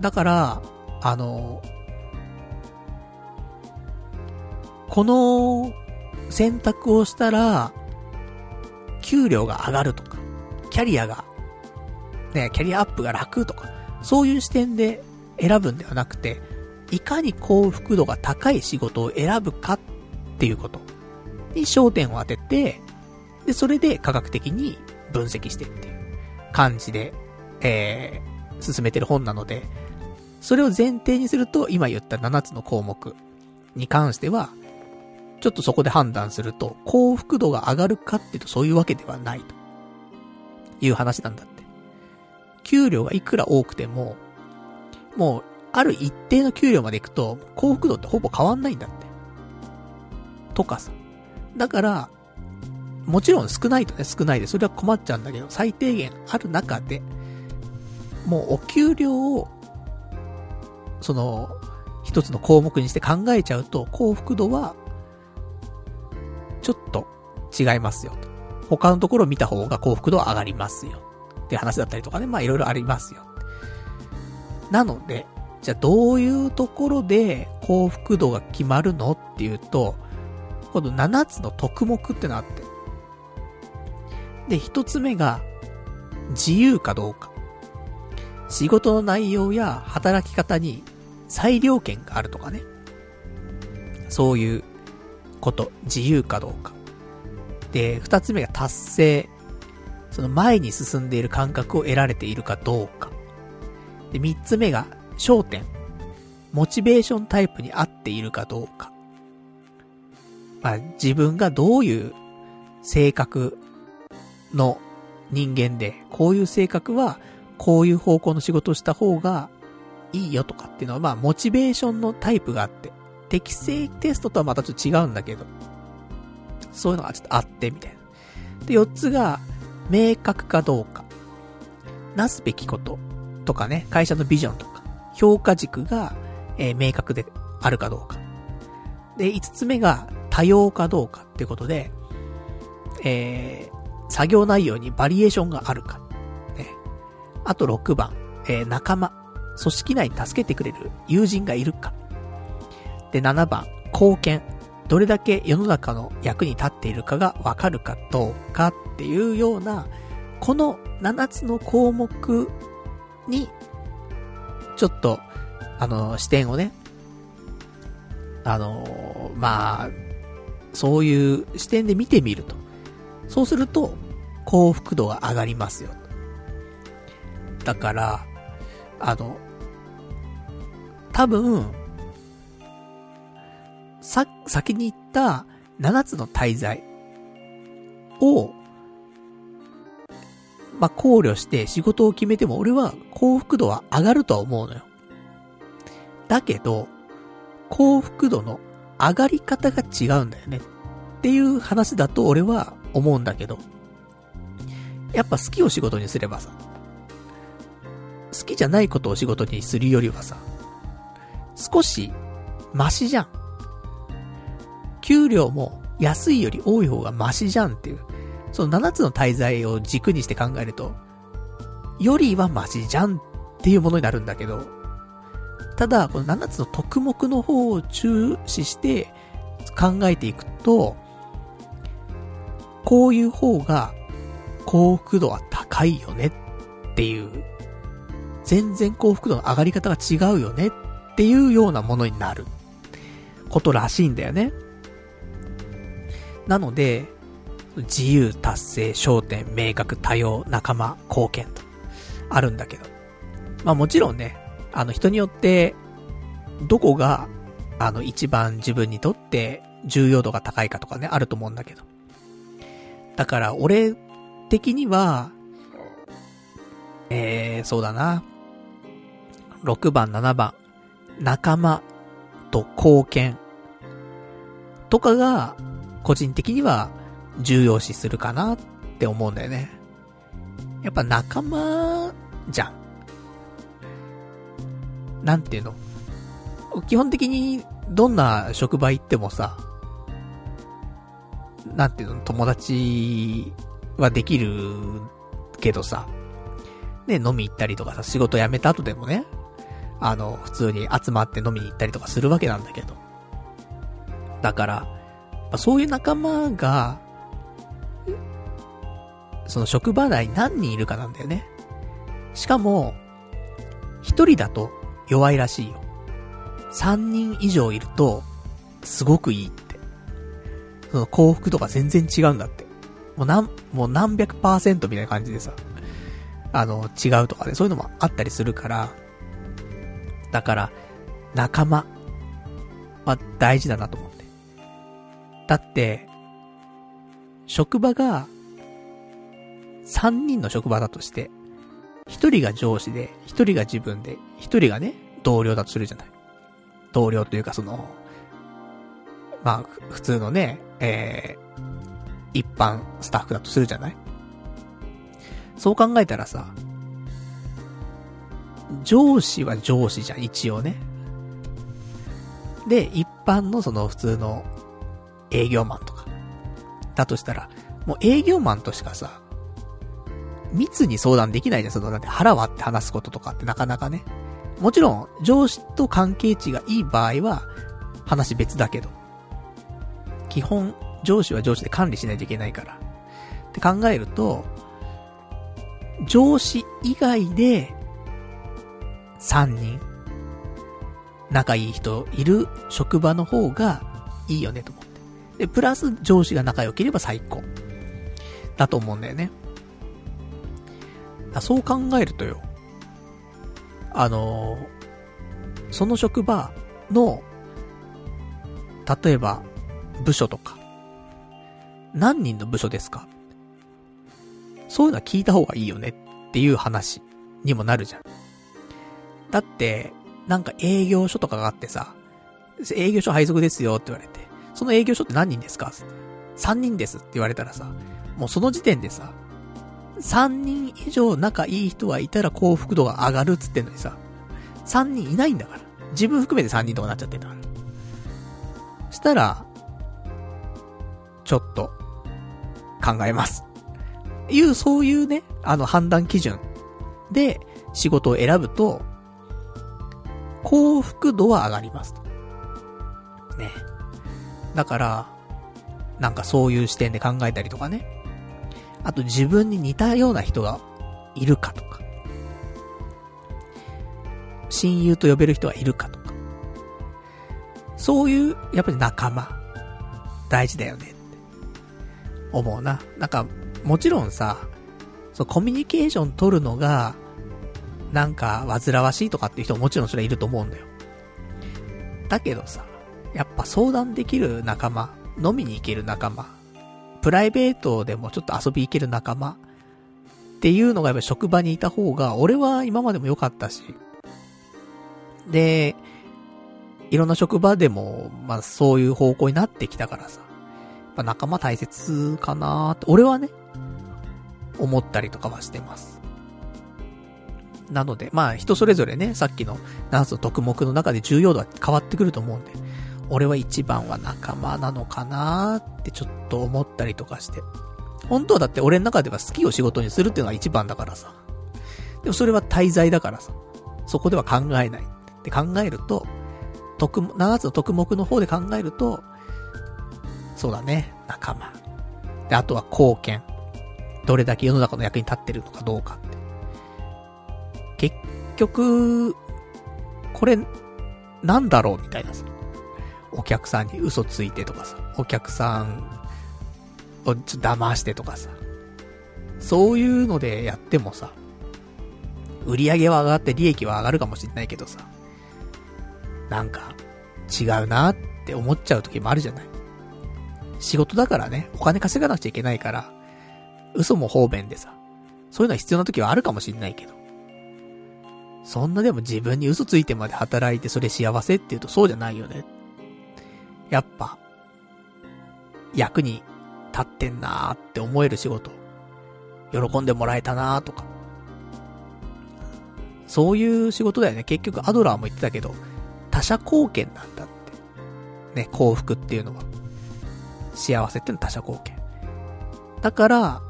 だから、あの、この選択をしたら、給料が上がるとか、キャリアが、ね、キャリアアップが楽とか、そういう視点で選ぶんではなくて、いかに幸福度が高い仕事を選ぶかっていうことに焦点を当てて、で、それで科学的に分析してっていう感じで、えー、進めてる本なので、それを前提にすると、今言った7つの項目に関しては、ちょっとそこで判断すると、幸福度が上がるかっていうとそういうわけではないと。いう話なんだ。給料がいくら多くても、もう、ある一定の給料まで行くと、幸福度ってほぼ変わんないんだって。とかさ。だから、もちろん少ないとね、少ないで、それは困っちゃうんだけど、最低限ある中で、もうお給料を、その、一つの項目にして考えちゃうと、幸福度は、ちょっと違いますよ。他のところ見た方が幸福度は上がりますよ。って話だったりとかね、まあいろいろありますよ。なので、じゃあどういうところで幸福度が決まるのっていうと、この7つの特目ってのあって。で、1つ目が、自由かどうか。仕事の内容や働き方に裁量権があるとかね。そういうこと、自由かどうか。で、2つ目が達成。その前に進んでいる感覚を得られているかどうか。で、3つ目が焦点。モチベーションタイプに合っているかどうか。まあ、自分がどういう性格の人間で、こういう性格は、こういう方向の仕事をした方がいいよとかっていうのは、まあ、モチベーションのタイプがあって、適正テストとはまたちょっと違うんだけど、そういうのがちょっとあって、みたいな。で、四つが、明確かどうか。なすべきこととかね、会社のビジョンとか、評価軸が、えー、明確であるかどうか。で、五つ目が、多様かどうかってことで、えー、作業内容にバリエーションがあるか。ね。あと6番、えー、仲間。組織内に助けてくれる友人がいるか。で、7番、貢献。どれだけ世の中の役に立っているかがわかるかどうかっていうような、この7つの項目に、ちょっと、あの、視点をね、あの、まあ、そういう視点で見てみると。そうすると、幸福度が上がりますよ。だから、あの、多分、さ、先に言った7つの滞在を、まあ、考慮して仕事を決めても俺は幸福度は上がるとは思うのよ。だけど、幸福度の上がり方が違うんだよね。っていう話だと俺は思うんだけど。やっぱ好きを仕事にすればさ、好きじゃないことを仕事にするよりはさ、少し、マシじゃん。給料も安いより多い方がマシじゃんっていう。その7つの滞在を軸にして考えると、よりはマシじゃんっていうものになるんだけど、ただ、この7つの特目の方を注視して考えていくと、こういう方が幸福度は高いよねっていう、全然幸福度の上がり方が違うよねっていうようなものになることらしいんだよね。なので、自由、達成、焦点、明確、多様、仲間、貢献と、あるんだけど。まあもちろんね、あの人によって、どこが、あの一番自分にとって重要度が高いかとかね、あると思うんだけど。だから俺的には、えー、そうだな。6番、7番、仲間と貢献とかが、個人的には重要視するかなって思うんだよね。やっぱ仲間じゃん。なんていうの？基本的にどんな職場行ってもさ、なんていうの？友達はできるけどさ、ね、飲み行ったりとかさ、仕事辞めた後でもね、あの、普通に集まって飲みに行ったりとかするわけなんだけど。だから、ぱそういう仲間が、その職場内何人いるかなんだよね。しかも、一人だと弱いらしいよ。三人以上いると、すごくいいってその幸福とか全然違うんだって。もう何、もう何百パーセントみたいな感じでさ、あの、違うとかね、そういうのもあったりするから、だから、仲間は大事だなと思って。だって、職場が、3人の職場だとして、1人が上司で、1人が自分で、1人がね、同僚だとするじゃない。同僚というかその、まあ、普通のね、えー、一般スタッフだとするじゃないそう考えたらさ、上司は上司じゃん、一応ね。で、一般のその普通の営業マンとか。だとしたら、もう営業マンとしかさ、密に相談できないじゃん、その、だって腹割って話すこととかってなかなかね。もちろん、上司と関係値がいい場合は、話別だけど。基本、上司は上司で管理しないといけないから。って考えると、上司以外で、3人、仲いい人いる職場の方がいいよねと。で、プラス上司が仲良ければ最高。だと思うんだよね。そう考えるとよ、あのー、その職場の、例えば、部署とか、何人の部署ですか？そういうのは聞いた方がいいよねっていう話にもなるじゃん。だって、なんか営業所とかがあってさ、営業所配属ですよって言われて、その営業所って何人ですか ?3 人ですって言われたらさ、もうその時点でさ、3人以上仲いい人はいたら幸福度が上がるっつってんのにさ、3人いないんだから。自分含めて3人とかなっちゃってんだから。したら、ちょっと、考えます。いう、そういうね、あの判断基準で仕事を選ぶと、幸福度は上がります。ね。だから、なんかそういう視点で考えたりとかね。あと自分に似たような人がいるかとか。親友と呼べる人がいるかとか。そういう、やっぱり仲間、大事だよねって思うな。なんか、もちろんさ、そう、コミュニケーション取るのが、なんか、煩わしいとかっていう人ももちろんそれはいると思うんだよ。だけどさ、やっぱ相談できる仲間、飲みに行ける仲間、プライベートでもちょっと遊び行ける仲間っていうのがやっぱ職場にいた方が、俺は今までも良かったし、で、いろんな職場でも、まあそういう方向になってきたからさ、やっぱ仲間大切かなーって、俺はね、思ったりとかはしてます。なので、まあ人それぞれね、さっきの7つの特目の中で重要度は変わってくると思うんで、俺は一番は仲間なのかなってちょっと思ったりとかして。本当はだって俺の中では好きを仕事にするっていうのが一番だからさ。でもそれは滞在だからさ。そこでは考えない。って考えると、特、7つの特目の方で考えると、そうだね、仲間。で、あとは貢献。どれだけ世の中の役に立ってるのかどうかって。結局、これ、なんだろうみたいなさ。お客さんに嘘ついてとかさ、お客さんをちょっと騙してとかさ、そういうのでやってもさ、売り上げは上がって利益は上がるかもしんないけどさ、なんか、違うなって思っちゃう時もあるじゃない。仕事だからね、お金稼がなくちゃいけないから、嘘も方便でさ、そういうのは必要な時はあるかもしんないけど、そんなでも自分に嘘ついてまで働いてそれ幸せって言うとそうじゃないよね。やっぱ、役に立ってんなーって思える仕事、喜んでもらえたなーとか。そういう仕事だよね。結局アドラーも言ってたけど、他者貢献なんだって。ね、幸福っていうのは。幸せっていうのは他者貢献。だから、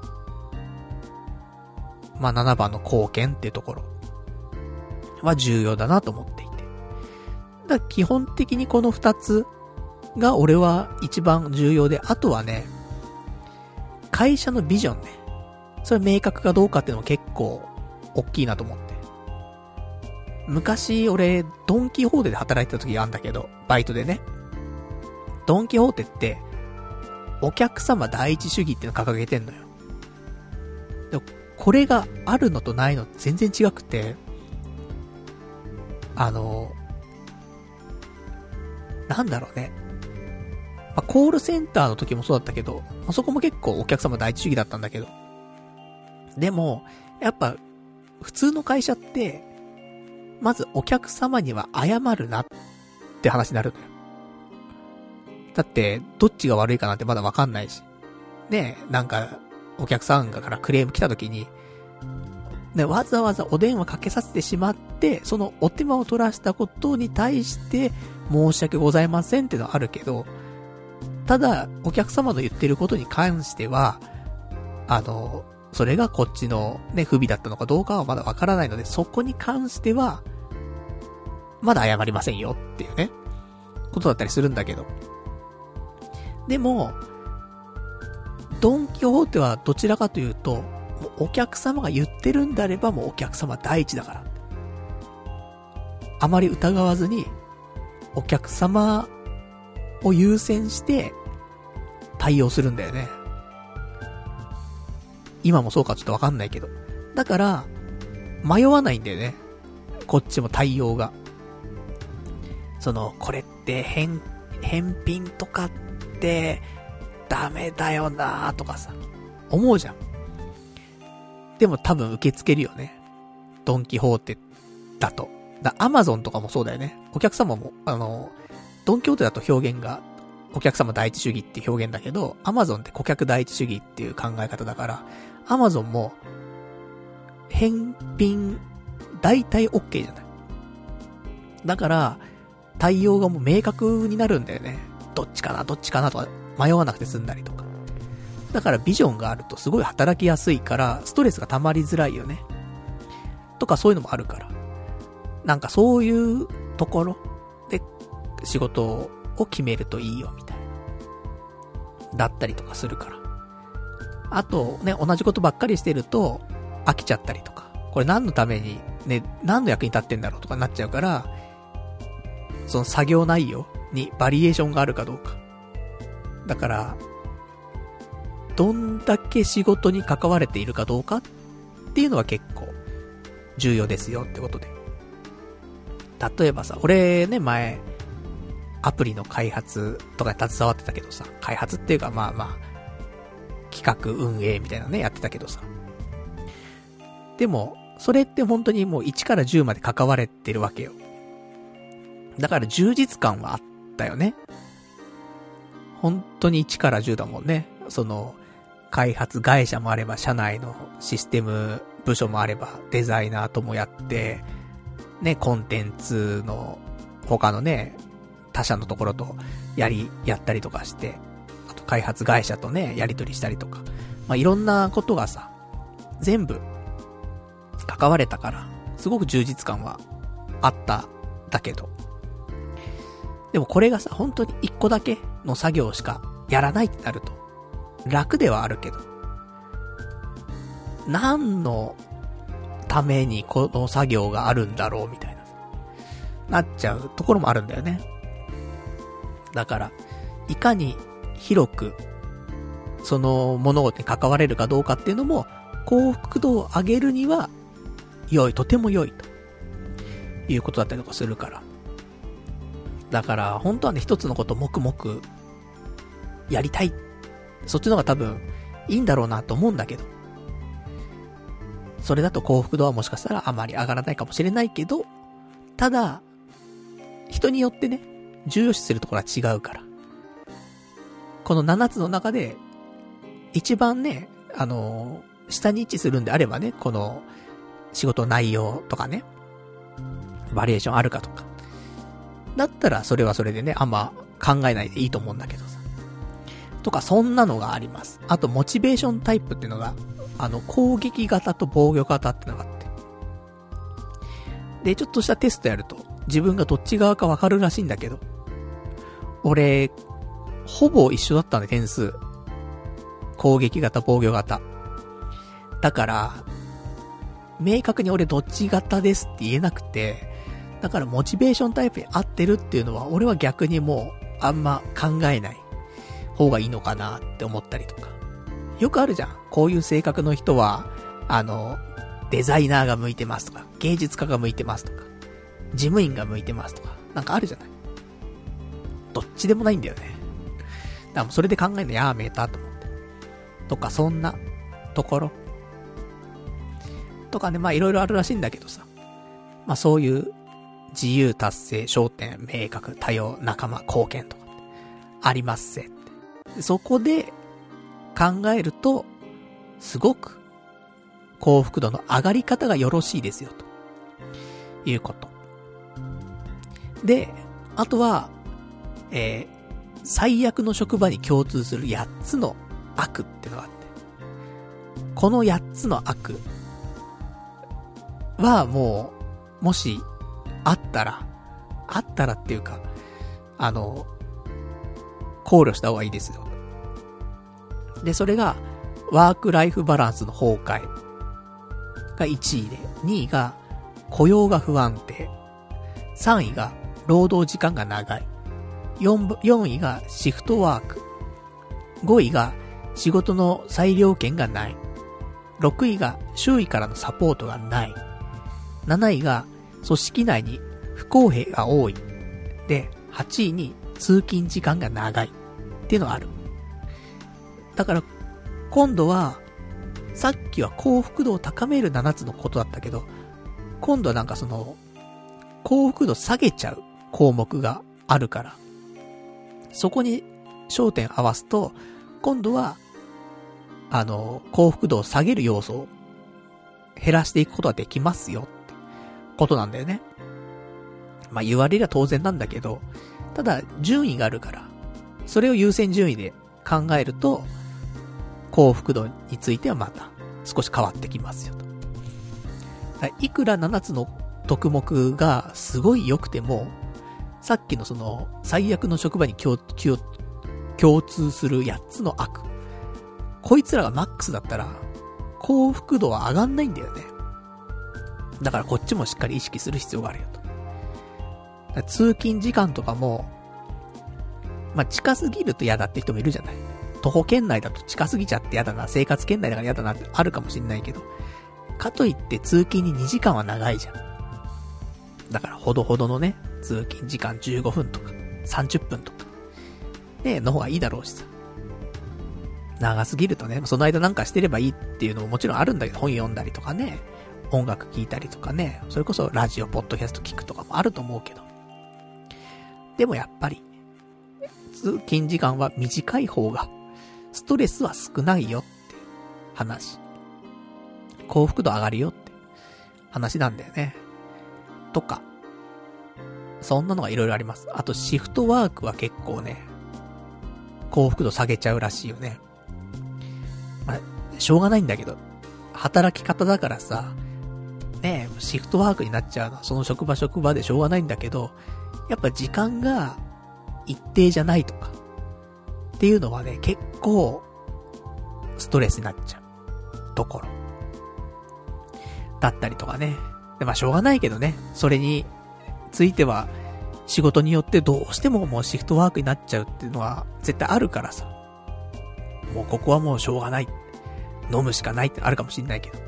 まあ7番の貢献っていうところは重要だなと思っていて。だから基本的にこの2つが俺は一番重要で、あとはね、会社のビジョンね。それ明確かどうかっていうのも結構、大きいなと思って。昔、俺、ドンキホーテで働いてた時があるんだけど、バイトでね。ドンキホーテって、お客様第一主義っていうの掲げてんのよ。でこれがあるのとないの全然違くて、あの、なんだろうね。まあ、コールセンターの時もそうだったけど、まあ、そこも結構お客様第一主義だったんだけど。でも、やっぱ、普通の会社って、まずお客様には謝るなって話になるのよ。だって、どっちが悪いかなんてまだわかんないし。ねなんか、お客さんからクレーム来た時に、ね、わざわざお電話かけさせてしまって、そのお手間を取らしたことに対して申し訳ございませんってのはあるけど、ただ、お客様の言ってることに関しては、あの、それがこっちのね、不備だったのかどうかはまだわからないので、そこに関しては、まだ謝りませんよっていうね、ことだったりするんだけど。でも、ドンキホーテはどちらかというと、お客様が言ってるんであればもうお客様第一だから。あまり疑わずに、お客様を優先して対応するんだよね。今もそうかちょっとわかんないけど。だから、迷わないんだよね。こっちも対応が。その、これって返、返品とかって、ダメだよなーとかさ、思うじゃん。でも多分受け付けるよね。ドンキホーテだと。だ、アマゾンとかもそうだよね。お客様も、あの、ドンキホーテだと表現が、お客様第一主義って表現だけど、アマゾンって顧客第一主義っていう考え方だから、アマゾンも、返品、大体 OK じゃない。だから、対応がもう明確になるんだよね。どっちかな、どっちかなとか迷わなくて済んだりとか。だからビジョンがあるとすごい働きやすいから、ストレスが溜まりづらいよね。とかそういうのもあるから。なんかそういうところで仕事を決めるといいよ、みたいな。だったりとかするから。あと、ね、同じことばっかりしてると、飽きちゃったりとか。これ何のために、ね、何の役に立ってんだろうとかなっちゃうから、その作業内容にバリエーションがあるかどうか。だから、どんだけ仕事に関われているかどうかっていうのは結構重要ですよってことで。例えばさ、俺ね、前、アプリの開発とかに携わってたけどさ、開発っていうかまあまあ、企画運営みたいなね、やってたけどさ。でも、それって本当にもう1から10まで関われてるわけよ。だから充実感はあったよね。本当に1から10だもんね。その、開発会社もあれば、社内のシステム部署もあれば、デザイナーともやって、ね、コンテンツの他のね、他社のところとやり、やったりとかして、あと開発会社とね、やり取りしたりとか、まあ、いろんなことがさ、全部、関われたから、すごく充実感はあっただけど。でもこれがさ、本当に一個だけの作業しかやらないってなると、楽ではあるけど、何のためにこの作業があるんだろうみたいな、なっちゃうところもあるんだよね。だから、いかに広く、その物事に関われるかどうかっていうのも、幸福度を上げるには、良い、とても良い、ということだったりとかするから。だから、本当はね、一つのこと黙々、やりたい。そっちの方が多分、いいんだろうなと思うんだけど。それだと幸福度はもしかしたらあまり上がらないかもしれないけど、ただ、人によってね、重要視するところは違うから。この7つの中で、一番ね、あの下に位置するんであればね、この、仕事内容とかね、バリエーションあるかとか。だったら、それはそれでね、あんま考えないでいいと思うんだけどさ。とか、そんなのがあります。あと、モチベーションタイプっていうのがあの、攻撃型と防御型ってのがあって。で、ちょっとしたテストやると、自分がどっち側かわかるらしいんだけど、俺、ほぼ一緒だったんで、点数。攻撃型、防御型。だから、明確に俺どっち型ですって言えなくて、だからモチベーションタイプに合ってるっていうのは、俺は逆にもう、あんま考えない。方がいいのかなって思ったりとか。よくあるじゃん。こういう性格の人は、あの、デザイナーが向いてますとか、芸術家が向いてますとか、事務員が向いてますとか、なんかあるじゃない。どっちでもないんだよね。だからもうそれで考えるのやめたと思って。とか、そんなところ。とかね、まあいろいろあるらしいんだけどさ。まあそういう自由達成、焦点、明確、多様、仲間、貢献とか、ありますせって。そこで考えると、すごく幸福度の上がり方がよろしいですよ、ということ。で、あとは、えー、最悪の職場に共通する8つの悪ってのがあって、この8つの悪はもう、もし、あったら、あったらっていうか、あの、考慮した方がいいですよ。で、それが、ワークライフバランスの崩壊。が1位で、2位が雇用が不安定、3位が労働時間が長い、4, 4位がシフトワーク、5位が仕事の裁量権がない、6位が周囲からのサポートがない、7位が組織内に不公平が多い。で、8位に通勤時間が長い。っていうのがある。だから、今度は、さっきは幸福度を高める7つのことだったけど、今度はなんかその、幸福度下げちゃう項目があるから、そこに焦点合わすと、今度は、あの、幸福度を下げる要素を減らしていくことができますよってことなんだよね。まあ言われりゃ当然なんだけど、ただ順位があるから、それを優先順位で考えると、幸福度についてはまた少し変わってきますよと。いくら7つの特目がすごい良くても、さっきのその最悪の職場に共通する8つの悪。こいつらがマックスだったら、幸福度は上がんないんだよね。だからこっちもしっかり意識する必要があるよと。通勤時間とかも、まあ、近すぎると嫌だって人もいるじゃない。徒歩圏内だと近すぎちゃって嫌だな、生活圏内だから嫌だなってあるかもしんないけど、かといって通勤に2時間は長いじゃん。だからほどほどのね、通勤時間15分とか、30分とか、ね、の方がいいだろうしさ。長すぎるとね、その間なんかしてればいいっていうのももちろんあるんだけど、本読んだりとかね、音楽聴いたりとかね、それこそラジオ、ポッドキャスト聞くとかもあると思うけど。でもやっぱり、通勤時間は短い方が、ストレスは少ないよって話。幸福度上がるよって話なんだよね。とか。そんなのが色々あります。あとシフトワークは結構ね、幸福度下げちゃうらしいよね。まあ、しょうがないんだけど、働き方だからさ、ね、シフトワークになっちゃうの、その職場職場でしょうがないんだけど、やっぱ時間が一定じゃないとか、っていうのはね、結構、ストレスになっちゃうところ。だったりとかね。まあしょうがないけどね、それについては、仕事によってどうしてももうシフトワークになっちゃうっていうのは絶対あるからさ。もうここはもうしょうがない。飲むしかないってあるかもしんないけど。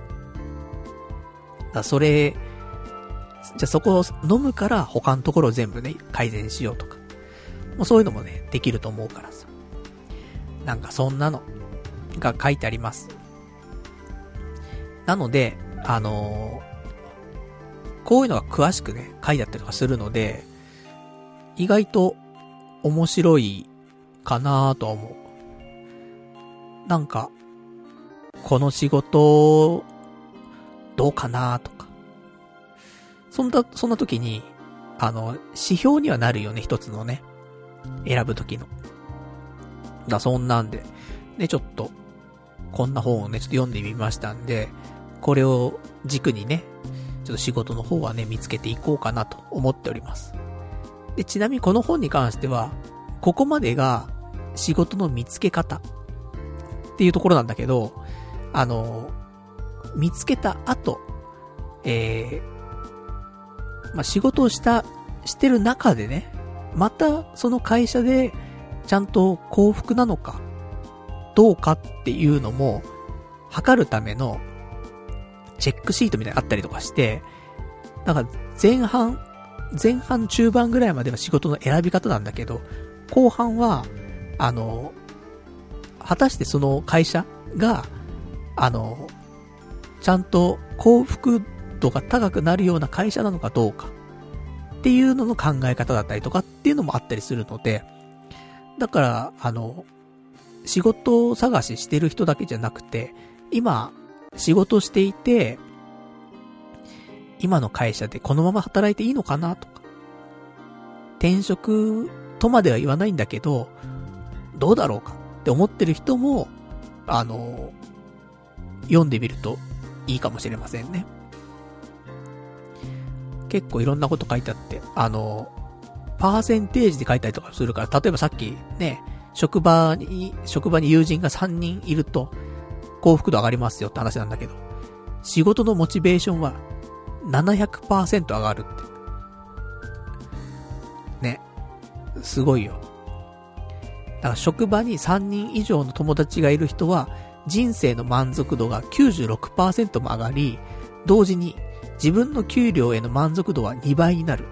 だそれ、じゃあそこを飲むから他のところを全部ね、改善しようとか。もうそういうのもね、できると思うからさ。なんかそんなのが書いてあります。なので、あのー、こういうのが詳しくね、書いてあったりとかするので、意外と面白いかなとは思う。なんか、この仕事どうかなとか。そんな、そんな時に、あの、指標にはなるよね、一つのね。選ぶ時の。だ、そんなんで。ね、ちょっと、こんな本をね、ちょっと読んでみましたんで、これを軸にね、ちょっと仕事の方はね、見つけていこうかなと思っております。で、ちなみにこの本に関しては、ここまでが仕事の見つけ方っていうところなんだけど、あの、見つけた後、えー、まあ、仕事をした、してる中でね、またその会社でちゃんと幸福なのか、どうかっていうのも、測るための、チェックシートみたいなのあったりとかして、なんか前半、前半中盤ぐらいまでは仕事の選び方なんだけど、後半は、あの、果たしてその会社が、あの、ちゃんと幸福度が高くなるような会社なのかどうかっていうのの考え方だったりとかっていうのもあったりするので、だから、あの、仕事探ししてる人だけじゃなくて、今、仕事していて、今の会社でこのまま働いていいのかなとか、転職とまでは言わないんだけど、どうだろうかって思ってる人も、あの、読んでみるといいかもしれませんね。結構いろんなこと書いてあって、あの、パーセンテージで書いたりとかするから、例えばさっきね、職場に、職場に友人が3人いると、幸福度上がりますよって話なんだけど、仕事のモチベーションは700%上がるって。ね。すごいよ。だから職場に3人以上の友達がいる人は、人生の満足度が96%も上がり、同時に自分の給料への満足度は2倍になる。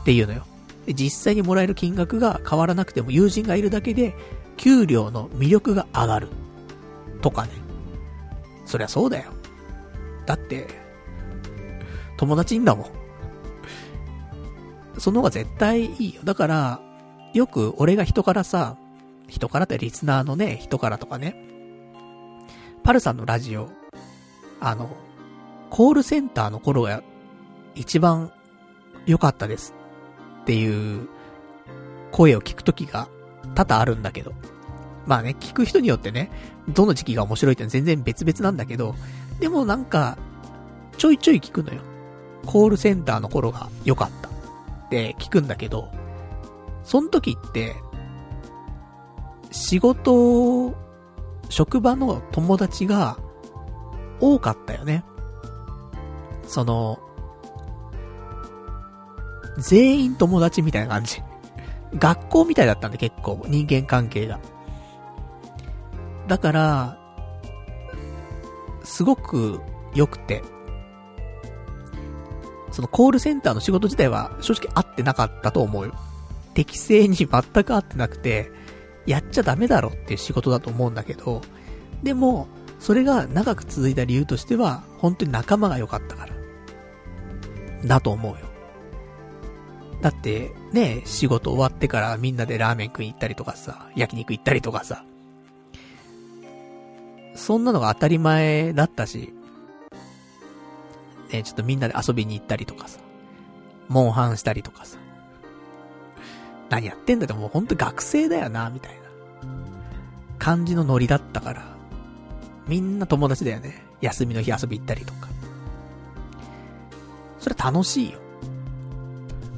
っていうのよ。実際にもらえる金額が変わらなくても友人がいるだけで、給料の魅力が上がる。とかね。そりゃそうだよ。だって、友達いんだもん。その方が絶対いいよ。だから、よく俺が人からさ、人からってリスナーのね、人からとかね、パルさんのラジオ、あの、コールセンターの頃が一番良かったですっていう声を聞くときが多々あるんだけど。まあね、聞く人によってね、どの時期が面白いって全然別々なんだけど、でもなんか、ちょいちょい聞くのよ。コールセンターの頃が良かったって聞くんだけど、その時って、仕事、職場の友達が多かったよね。その、全員友達みたいな感じ。学校みたいだったんで結構、人間関係が。だから、すごく良くて、そのコールセンターの仕事自体は正直合ってなかったと思うよ。適正に全く合ってなくて、やっちゃダメだろっていう仕事だと思うんだけど、でも、それが長く続いた理由としては、本当に仲間が良かったから。だと思うよ。だって、ね、仕事終わってからみんなでラーメン食いに行ったりとかさ、焼肉行ったりとかさ。そんなのが当たり前だったし、ね、ちょっとみんなで遊びに行ったりとかさ、モンハンしたりとかさ。何やってんだってもうほんと学生だよな、みたいな。感じのノリだったから。みんな友達だよね。休みの日遊び行ったりとか。それ楽しいよ。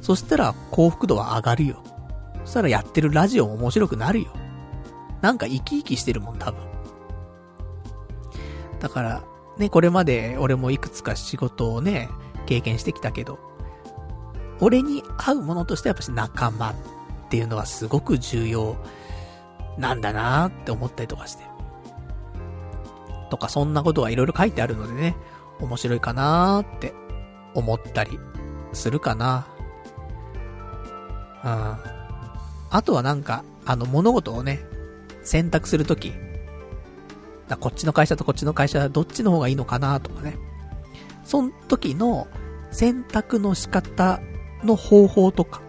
そしたら幸福度は上がるよ。そしたらやってるラジオも面白くなるよ。なんか生き生きしてるもん、多分。だから、ね、これまで俺もいくつか仕事をね、経験してきたけど、俺に合うものとしてはやっぱし仲間っていうのはすごく重要なんだなって思ったりとかして。とかそんなことがいろいろ書いてあるのでね、面白いかなーって思ったりするかな。うん。あとはなんか、あの物事をね、選択するとき、こっちの会社とこっちの会社どっちの方がいいのかなとかね。その時の選択の仕方の方法とか、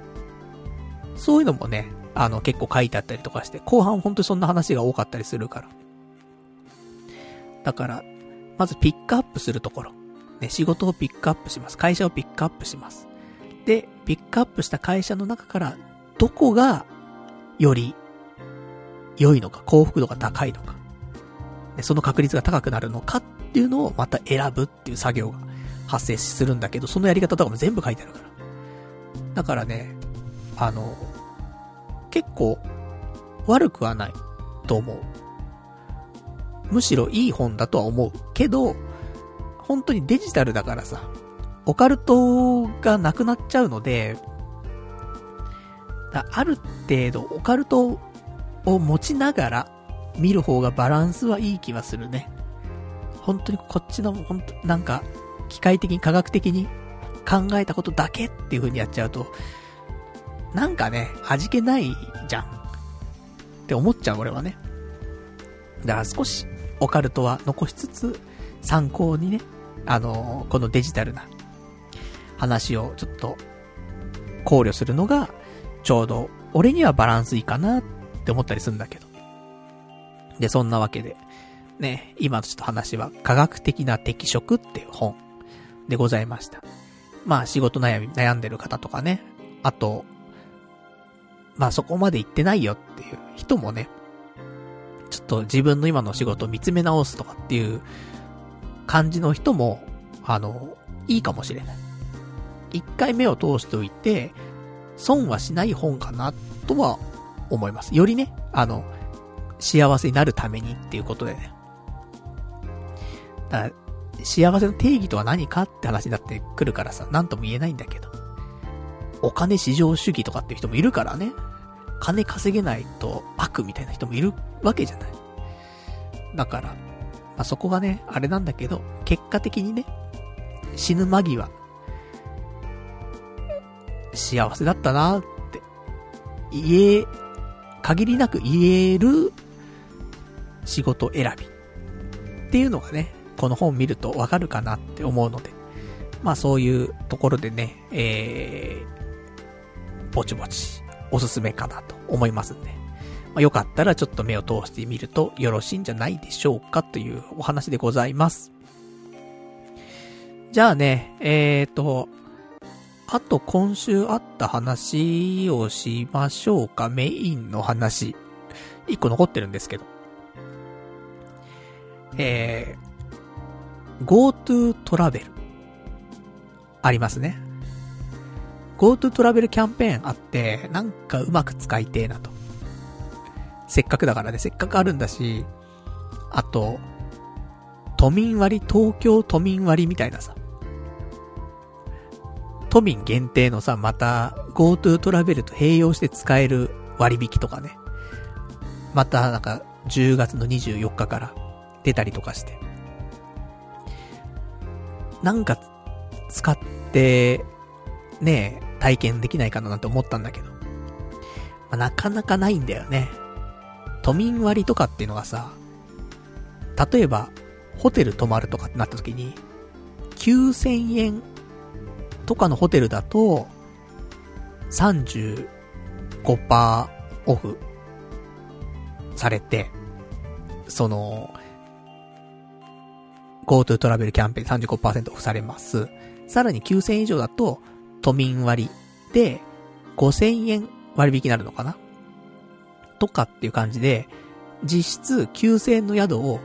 そういうのもね、あの、結構書いてあったりとかして、後半本当にそんな話が多かったりするから。だから、まずピックアップするところ。ね、仕事をピックアップします。会社をピックアップします。で、ピックアップした会社の中から、どこが、より、良いのか、幸福度が高いのか、その確率が高くなるのかっていうのをまた選ぶっていう作業が発生するんだけど、そのやり方とかも全部書いてあるから。だからね、あの、結構、悪くはないと思う。むしろいい本だとは思う。けど、本当にデジタルだからさ、オカルトがなくなっちゃうので、ある程度オカルトを持ちながら見る方がバランスはいい気はするね。本当にこっちの、本当なんか、機械的に科学的に考えたことだけっていう風にやっちゃうと、なんかね、味気ないじゃん。って思っちゃう俺はね。だから少しオカルトは残しつつ、参考にね、あのこのデジタルな話をちょっと考慮するのが、ちょうど俺にはバランスいいかなって思ったりするんだけど。で、そんなわけで、ね、今ちょっと話は科学的な適職っていう本でございました。まあ仕事悩み、悩んでる方とかね、あと、まあそこまで行ってないよっていう人もね、ちょっと自分の今の仕事を見つめ直すとかっていう感じの人も、あの、いいかもしれない。一回目を通しておいて、損はしない本かな、とは思います。よりね、あの、幸せになるためにっていうことでね。だ幸せの定義とは何かって話になってくるからさ、なんとも言えないんだけど。お金至上主義とかっていう人もいるからね。金稼げないと悪みたいな人もいるわけじゃない。だから、まあ、そこがね、あれなんだけど、結果的にね、死ぬ間際、幸せだったなって、言え、限りなく言える仕事選びっていうのがね、この本見るとわかるかなって思うので、まあそういうところでね、えー、ぼちぼちおすすめかなと思いますんで、まあ、よかったらちょっと目を通してみるとよろしいんじゃないでしょうかというお話でございます。じゃあね、えーと、あと今週あった話をしましょうか。メインの話。一個残ってるんですけど。えー、GoTo トラベル。ありますね。GoTo トラベルキャンペーンあって、なんかうまく使いてえなと。せっかくだからね、せっかくあるんだし、あと、都民割、東京都民割みたいなさ。都民限定のさ、また GoTo トラベルと併用して使える割引とかね。またなんか10月の24日から出たりとかして。なんか使って、ね体験できないかななんて思ったんだけど。まあ、なかなかないんだよね。都民割とかっていうのがさ、例えば、ホテル泊まるとかってなった時に、9000円とかのホテルだと、35%オフされて、その、GoTo トラベルキャンペーン35%オフされます。さらに9000円以上だと、都民割で5000円割引になるのかな？とかっていう感じで、実質9000円の宿を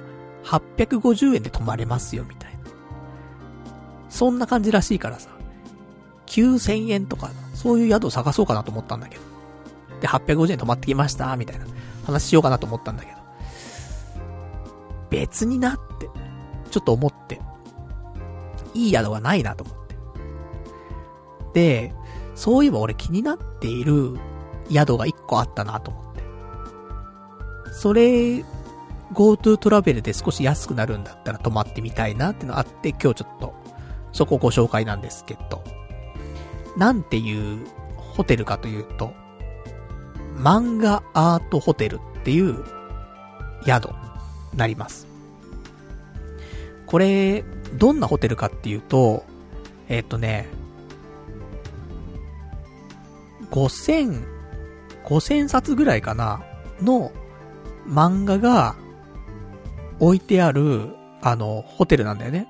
850円で泊まれますよ、みたいな。そんな感じらしいからさ、9000円とか、そういう宿を探そうかなと思ったんだけど。で、850円泊まってきました、みたいな話しようかなと思ったんだけど。別になって、ちょっと思って、いい宿がないなと思って。で、そういえば俺気になっている宿が1個あったなと思って。それ、GoTo トラベルで少し安くなるんだったら泊まってみたいなってのあって、今日ちょっと、そこご紹介なんですけど、なんていうホテルかというと、漫画アートホテルっていう宿なります。これ、どんなホテルかっていうと、えっ、とね、5000、5000冊ぐらいかなの漫画が置いてある、あの、ホテルなんだよね。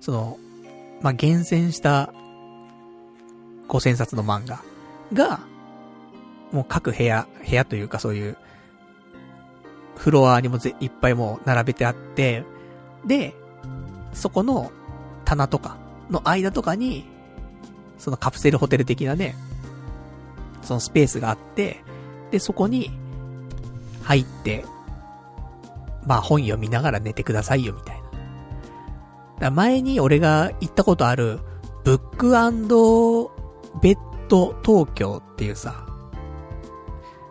その、まあ、厳選した5000冊の漫画が、もう各部屋、部屋というかそういう、フロアにもぜいっぱいもう並べてあって、で、そこの棚とかの間とかに、そのカプセルホテル的なね、そのスペースがあって、で、そこに入って、まあ本読みながら寝てくださいよみたいな。だ前に俺が行ったことある、ブックベッド東京っていうさ、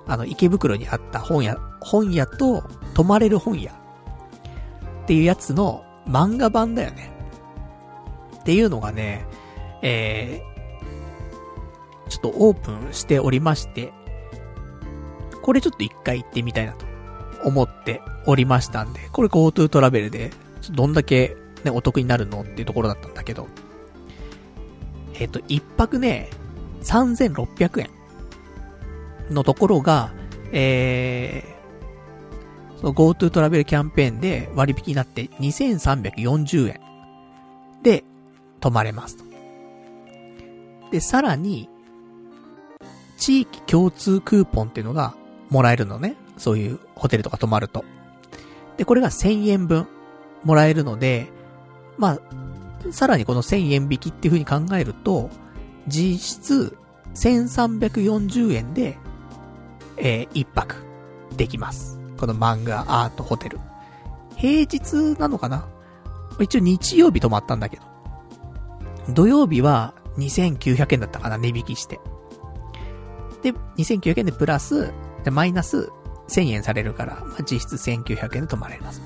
あの、池袋にあった本屋、本屋と泊まれる本屋っていうやつの漫画版だよね。っていうのがね、えー、ちょっとオープンしておりまして、これちょっと一回行ってみたいなと思っておりましたんで、これ GoTo トラベルで、どんだけね、お得になるのっていうところだったんだけど、えっ、ー、と、一泊ね、3600円のところが、えー、GoTo トラベルキャンペーンで割引になって2340円で泊まれますと。で、さらに、地域共通クーポンっていうのがもらえるのね。そういうホテルとか泊まると。で、これが1000円分もらえるので、まあ、さらにこの1000円引きっていう風に考えると、実質1340円で、えー、一泊できます。この漫画アートホテル。平日なのかな？一応日曜日泊まったんだけど。土曜日は2900円だったかな、値引きして。で、2900円でプラス、でマイナス1000円されるから、まあ、実質1900円で泊まれます。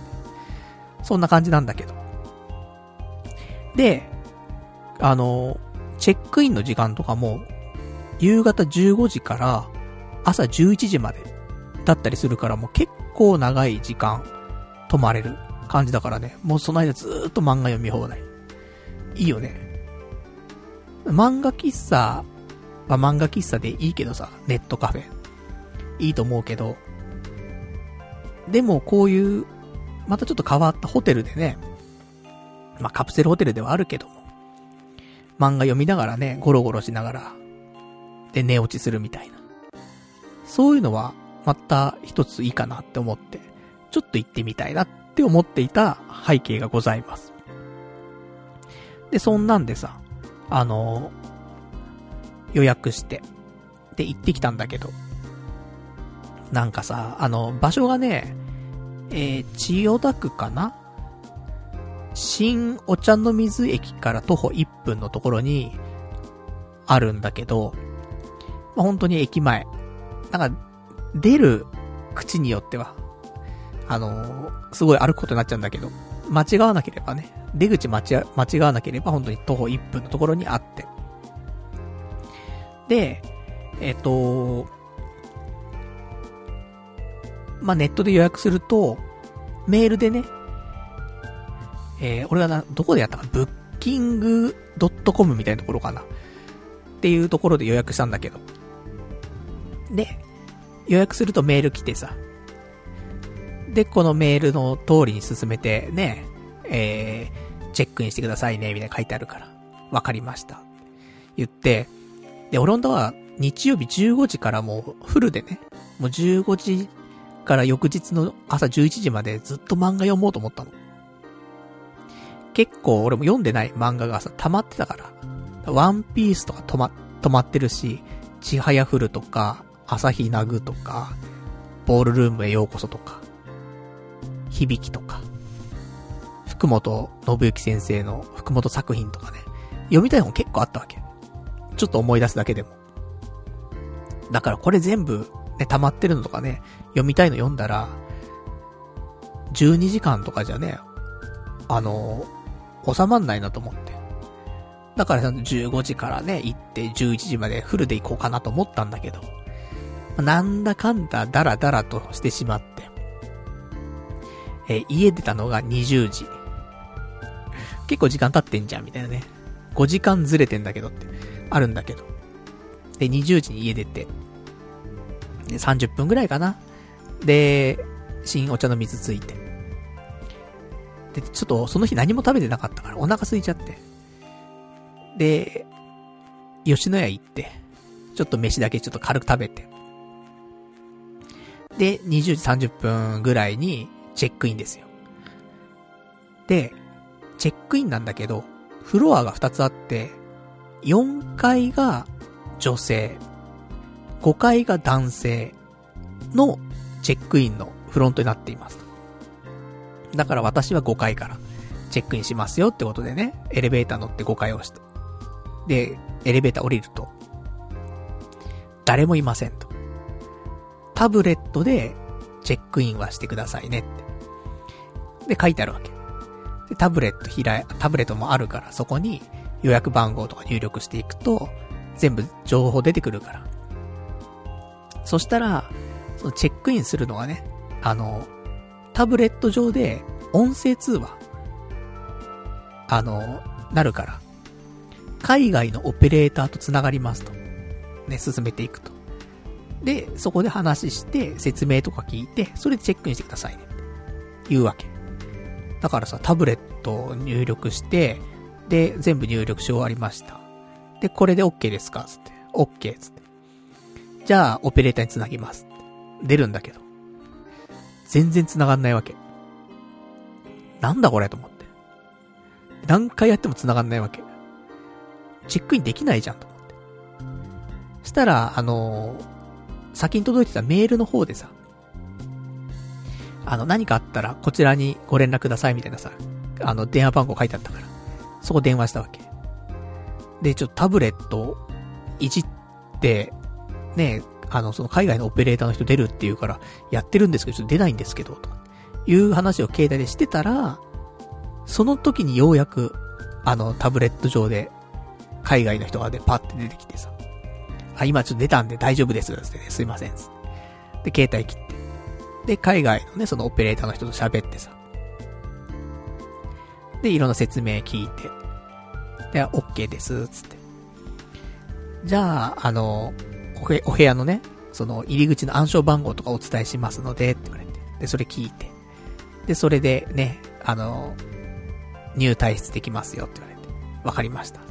そんな感じなんだけど。で、あの、チェックインの時間とかも、夕方15時から朝11時までだったりするからもう結構長い時間泊まれる感じだからね。もうその間ずーっと漫画読み放題。いいよね。漫画喫茶まあ、漫画喫茶でいいけどさ、ネットカフェ。いいと思うけど、でもこういう、またちょっと変わったホテルでね、まあ、カプセルホテルではあるけども、漫画読みながらね、ゴロゴロしながら、で寝落ちするみたいな。そういうのは、また一ついいかなって思って、ちょっと行ってみたいなって思っていた背景がございます。で、そんなんでさ、あの予約して、で、行ってきたんだけど、なんかさ、あの、場所がね、えー、千代田区かな？新お茶の水駅から徒歩1分のところに、あるんだけど、まあ、本当に駅前。なんか、出る口によっては、あのー、すごい歩くことになっちゃうんだけど、間違わなければね、出口間違間違わなければ本当に徒歩1分のところにあって。で、えっ、ー、と、まあ、ネットで予約すると、メールでね、えー、俺がな、どこでやったかブッキングドットコムみたいなところかな。っていうところで予約したんだけど。で、予約するとメール来てさ。で、このメールの通りに進めて、ね、えー、チェックインしてくださいね、みたいな書いてあるから。わかりました。言って、で、オロンダは日曜日15時からもうフルでね、もう15時から翌日の朝11時までずっと漫画読もうと思ったの。結構俺も読んでない漫画がさ、溜まってたから。ワンピースとか止ま、止まってるし、ちはやふるとか、朝日ナグとか、ボールルームへようこそとか、響きとか、福本信之先生の福本作品とかね、読みたい本結構あったわけ。ちょっと思い出すだけでも。だからこれ全部、ね、溜まってるのとかね、読みたいの読んだら、12時間とかじゃね、あの、収まんないなと思って。だから15時からね、行って11時までフルで行こうかなと思ったんだけど、なんだかんだダラダラとしてしまって、え家出たのが20時。結構時間経ってんじゃん、みたいなね。5時間ずれてんだけどって、あるんだけど。で、20時に家出て、で、30分ぐらいかな。で、新お茶の水ついて。で、ちょっとその日何も食べてなかったからお腹空いちゃって。で、吉野家行って、ちょっと飯だけちょっと軽く食べて。で、20時30分ぐらいにチェックインですよ。で、チェックインなんだけど、フロアが2つあって、4階が女性、5階が男性のチェックインのフロントになっています。だから私は5階からチェックインしますよってことでね、エレベーター乗って5階をして。で、エレベーター降りると、誰もいませんと。タブレットでチェックインはしてくださいねって。で、書いてあるわけ。で、タブレット開い、タブレットもあるから、そこに予約番号とか入力していくと、全部情報出てくるから。そしたら、そのチェックインするのはね、あの、タブレット上で音声通話、あの、なるから、海外のオペレーターと繋がりますと。ね、進めていくと。で、そこで話して、説明とか聞いて、それでチェックインしてくださいね。言うわけ。だからさ、タブレットを入力して、で、全部入力し終わりました。で、これで OK ですか？つって。OK つって。じゃあ、オペレーターにつなぎます。出るんだけど。全然繋がんないわけ。なんだこれと思って。何回やっても繋がんないわけ。チェックインできないじゃんと思って。したら、あのー、先に届いてたメールの方でさ、あの、何かあったらこちらにご連絡くださいみたいなさ、あの、電話番号書いてあったから、そこ電話したわけ。で、ちょっとタブレットいじって、ね、あの、その海外のオペレーターの人出るっていうから、やってるんですけど、ちょっと出ないんですけど、という話を携帯でしてたら、その時にようやく、あの、タブレット上で、海外の人がで、パッて出てきてさ、あ、今ちょっと出たんで大丈夫です、つってね、すいません、つって。で、携帯切って。で、海外のね、そのオペレーターの人と喋ってさ。で、いろんな説明聞いて。で、OK です、つって。じゃあ、あの、お部屋のね、その入り口の暗証番号とかお伝えしますので、って言われて。で、それ聞いて。で、それでね、あの、入退室できますよって言われて。わかりました。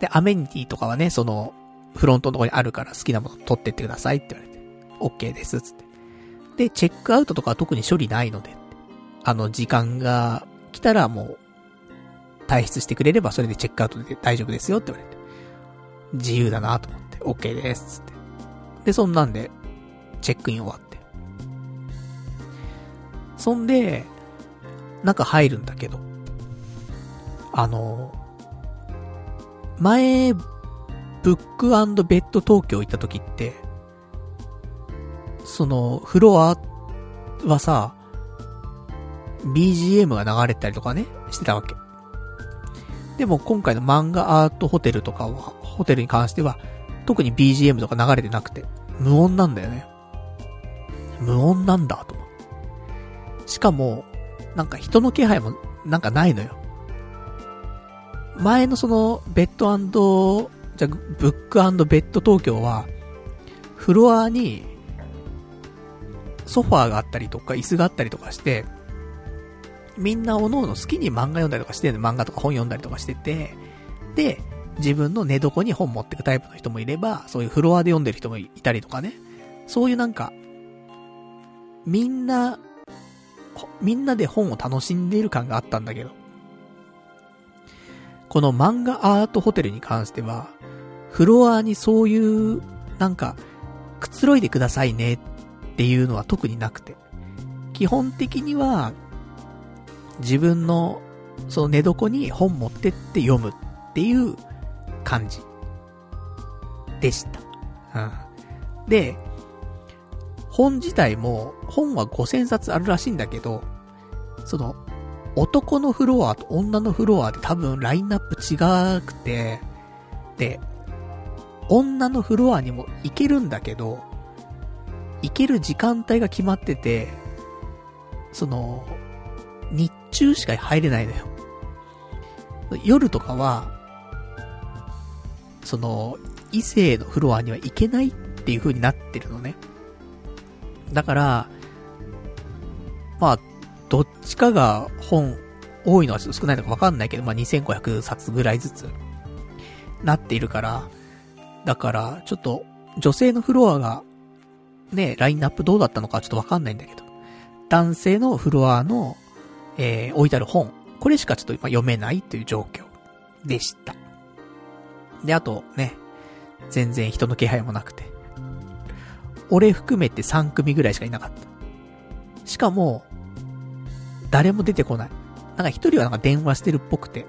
で、アメニティとかはね、その、フロントのとこにあるから好きなもの取ってってくださいって言われて。OK です、つって。で、チェックアウトとかは特に処理ないので、あの、時間が来たらもう、退出してくれればそれでチェックアウトで大丈夫ですよって言われて。自由だなと思って、OK です、つって。で、そんなんで、チェックイン終わって。そんで、中入るんだけど、あの、前、ブックベッド東京行った時って、その、フロアはさ、BGM が流れたりとかね、してたわけ。でも今回の漫画アートホテルとかは、ホテルに関しては、特に BGM とか流れてなくて、無音なんだよね。無音なんだ、と。しかも、なんか人の気配も、なんかないのよ。前のその、ベッドじゃ、ブックベッド東京は、フロアに、ソファーがあったりとか、椅子があったりとかして、みんなおのおの好きに漫画読んだりとかして漫画とか本読んだりとかしてて、で、自分の寝床に本持ってくタイプの人もいれば、そういうフロアで読んでる人もいたりとかね。そういうなんか、みんな、みんなで本を楽しんでいる感があったんだけど、この漫画アートホテルに関しては、フロアにそういう、なんか、くつろいでくださいねっていうのは特になくて。基本的には、自分の、その寝床に本持ってって読むっていう感じ。でした。うん。で、本自体も、本は5000冊あるらしいんだけど、その、男のフロアと女のフロアで多分ラインナップ違くて、で、女のフロアにも行けるんだけど、行ける時間帯が決まってて、その、日中しか入れないのよ。夜とかは、その、異性のフロアには行けないっていう風になってるのね。だから、まあ、どっちかが本多いのはちょっと少ないのかわかんないけど、まあ、2500冊ぐらいずつなっているから、だから、ちょっと、女性のフロアが、ね、ラインナップどうだったのかちょっとわかんないんだけど、男性のフロアの、えー、置いてある本、これしかちょっと今読めないという状況でした。で、あとね、全然人の気配もなくて。俺含めて3組ぐらいしかいなかった。しかも、誰も出てこない。なんか一人はなんか電話してるっぽくて、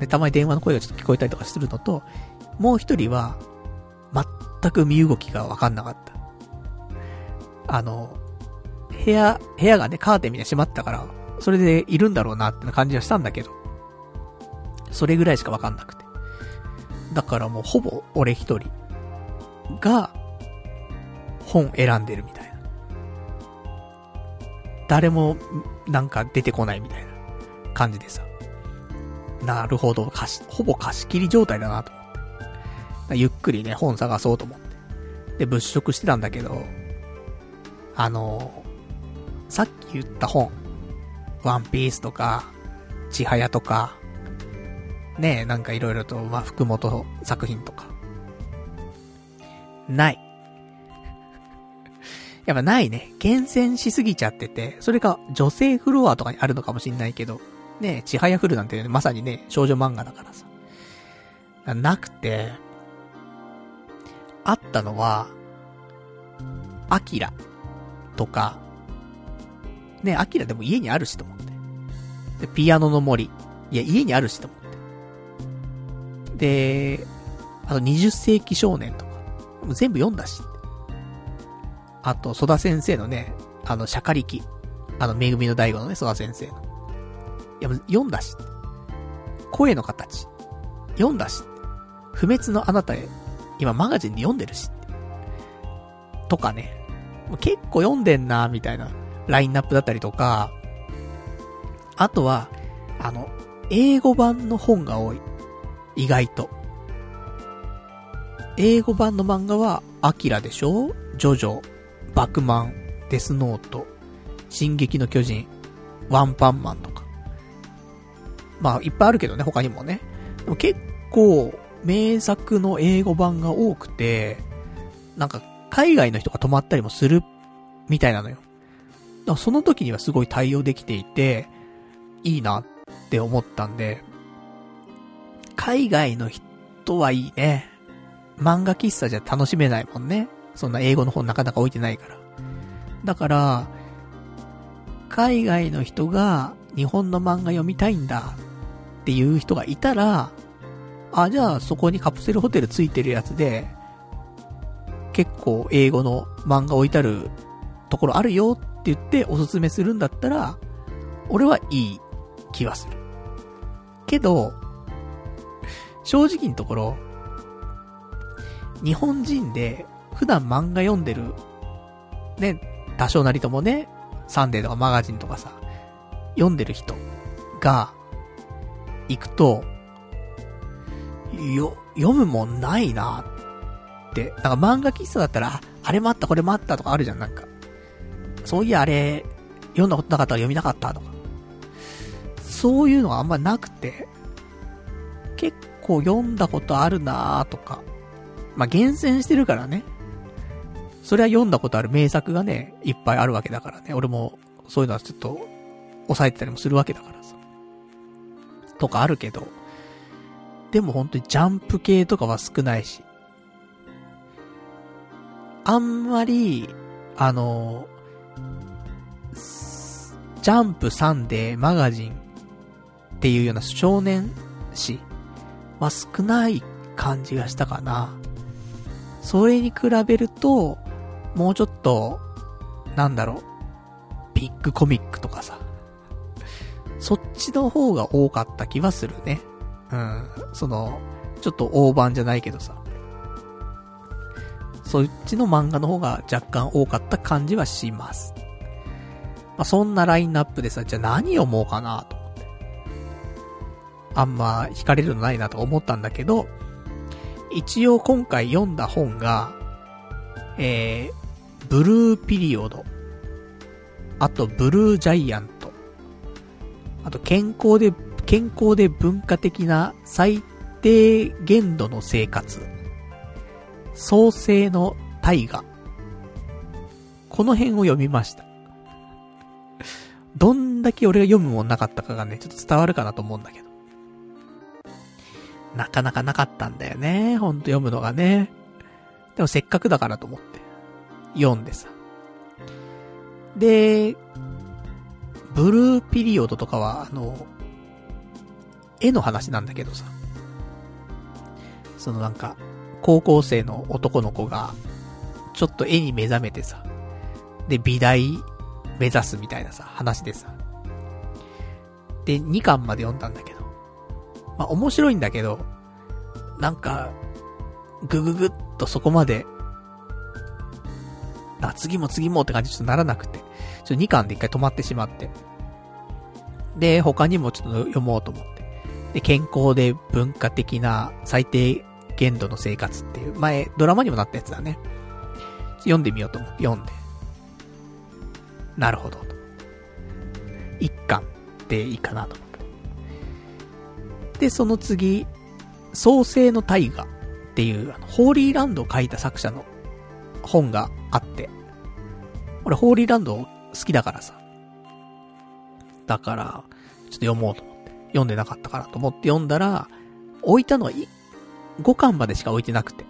で、たまに電話の声がちょっと聞こえたりとかするのと、もう一人は、全く身動きがわかんなかった。あの、部屋、部屋がね、カーテンみたいに閉まったから、それでいるんだろうなって感じはしたんだけど、それぐらいしかわかんなくて。だからもうほぼ俺一人が本選んでるみたいな。誰もなんか出てこないみたいな感じでさ。なるほど、貸し、ほぼ貸し切り状態だなと思って。ゆっくりね、本探そうと思って。で、物色してたんだけど、あのさっき言った本、ワンピースとか、ちはやとか、ねえ、なんかいろいろと、まあ、福本作品とか。ない。やっぱないね。厳選しすぎちゃってて、それが女性フロアとかにあるのかもしんないけど、ねえ、ちはやふるなんて、ね、まさにね、少女漫画だからさ。なくて、あったのは、アキラとか、ね、アキラでも家にあるしと思って。で、ピアノの森。いや、家にあるしと思って。で、あと20世紀少年とか。全部読んだし。あと、ソダ先生のね、あの、シャカリキ。あの、めぐみの大悟のね、ソダ先生の。いや、読んだし。声の形。読んだし。不滅のあなたへ。今マガジンで読んでるし。とかね。結構読んでんな、みたいな。ラインナップだったりとか、あとは、あの、英語版の本が多い。意外と。英語版の漫画は、アキラでしょ？ジョジョ、バクマン、デスノート、進撃の巨人、ワンパンマンとか。まあ、いっぱいあるけどね、他にもね。でも結構、名作の英語版が多くて、なんか、海外の人が泊まったりもする、みたいなのよ。だからその時にはすごい対応できていて、いいなって思ったんで、海外の人はいいね。漫画喫茶じゃ楽しめないもんね。そんな英語の本なかなか置いてないから。だから、海外の人が日本の漫画読みたいんだっていう人がいたら、あ、じゃあそこにカプセルホテルついてるやつで、結構英語の漫画置いてあるところあるよって言っておすすめするんだったら、俺はいい気はする。けど、正直のところ、日本人で普段漫画読んでる、ね、多少なりともね、サンデーとかマガジンとかさ、読んでる人が、行くと、よ、読むもんないなって。なんか漫画喫茶だったら、あれもあった、これもあったとかあるじゃん、なんか。そういやあれ、読んだことなかったら読みなかったとか。そういうのがあんまなくて、結構読んだことあるなーとか。まあ、厳選してるからね。それは読んだことある名作がね、いっぱいあるわけだからね。俺も、そういうのはちょっと、抑えてたりもするわけだからさ。とかあるけど。でも本当にジャンプ系とかは少ないし。あんまり、あの、ジャンプサンデーマガジンっていうような少年誌は少ない感じがしたかな。それに比べると、もうちょっと、なんだろう、ビッグコミックとかさ、そっちの方が多かった気はするね。うん。その、ちょっと大盤じゃないけどさ。そっちの漫画の方が若干多かった感じはします。まあ、そんなラインナップでさ、じゃあ何読もうかなと思って。あんま惹かれるのないなと思ったんだけど、一応今回読んだ本が、えー、ブルーピリオド。あと、ブルージャイアント。あと、健康で、健康で文化的な最低限度の生活。創生の大河。この辺を読みました。どんだけ俺が読むもんなかったかがね、ちょっと伝わるかなと思うんだけど。なかなかなかったんだよね。ほんと読むのがね。でもせっかくだからと思って。読んでさ。で、ブルーピリオドとかは、あの、絵の話なんだけどさ。そのなんか、高校生の男の子が、ちょっと絵に目覚めてさ、で、美大目指すみたいなさ、話でさ。で、2巻まで読んだんだけど。まあ、面白いんだけど、なんか、ぐぐぐっとそこまで、あ、次も次もって感じちょっとならなくて。ちょっと2巻で一回止まってしまって。で、他にもちょっと読もうと思って。で、健康で文化的な最低限度の生活っていう、前、ドラマにもなったやつだね。読んでみようと思って読んで。なるほど。一巻でいいかなと思って。で、その次、創世の大河っていう、ホーリーランドを書いた作者の本があって。俺、ホーリーランド好きだからさ。だから、ちょっと読もうと思って。読んでなかったからと思って読んだら、置いたのは5巻までしか置いてなくて。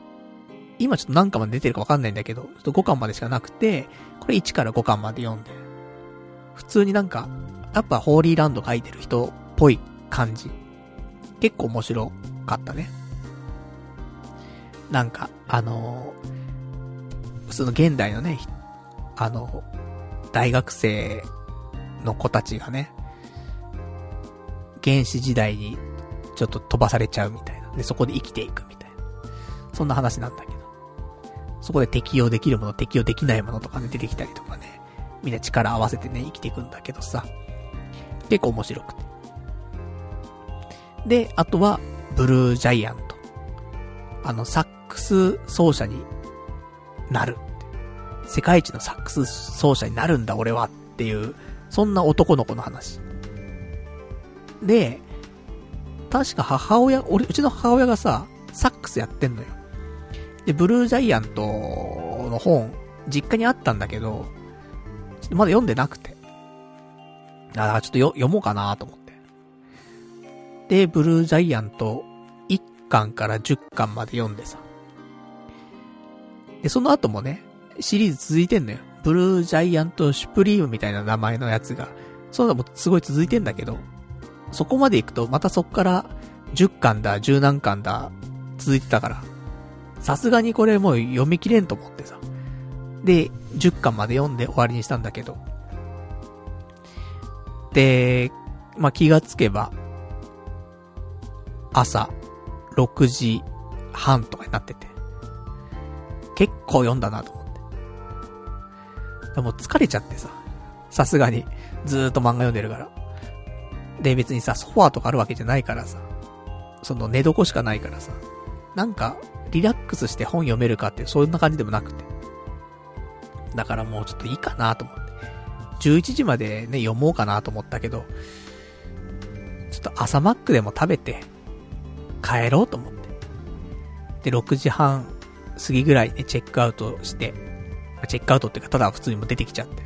今ちょっと何巻まで出てるかわかんないんだけど、ちょっと5巻までしかなくて、これ1から5巻まで読んで。普通になんか、やっぱホーリーランド書いてる人っぽい感じ。結構面白かったね。なんか、あの普通の現代のね、あの、大学生の子たちがね、原始時代にちょっと飛ばされちゃうみたいな。で、そこで生きていくみたいな。そんな話なんだけど。そこで適用できるもの、適用できないものとかね、出てきたりとかね。みんな力合わせてね、生きていくんだけどさ。結構面白くて。で、あとは、ブルージャイアント。あの、サックス奏者になる。世界一のサックス奏者になるんだ俺はっていう、そんな男の子の話。で、確か母親、俺、うちの母親がさ、サックスやってんのよ。で、ブルージャイアントの本、実家にあったんだけど、まだ読んでなくて。ああ、ちょっとよ読もうかなと思って。で、ブルージャイアント1巻から10巻まで読んでさ。で、その後もね、シリーズ続いてんのよ。ブルージャイアントシュプリームみたいな名前のやつが。そういうのもすごい続いてんだけど、そこまで行くと、またそっから10巻だ、10何巻だ、続いてたから。さすがにこれもう読み切れんと思ってさ。で、10巻まで読んで終わりにしたんだけど。で、まあ、気がつけば、朝、6時半とかになってて。結構読んだなと思って。でも疲れちゃってさ。さすがに。ずーっと漫画読んでるから。で、別にさ、ソファーとかあるわけじゃないからさ。その寝床しかないからさ。なんか、リラックスして本読めるかって、そんな感じでもなくて。だからもうちょっといいかなと思って。11時までね、読もうかなと思ったけど、ちょっと朝マックでも食べて、帰ろうと思って。で、6時半過ぎぐらいね、チェックアウトして、チェックアウトっていうか、ただ普通にも出てきちゃって。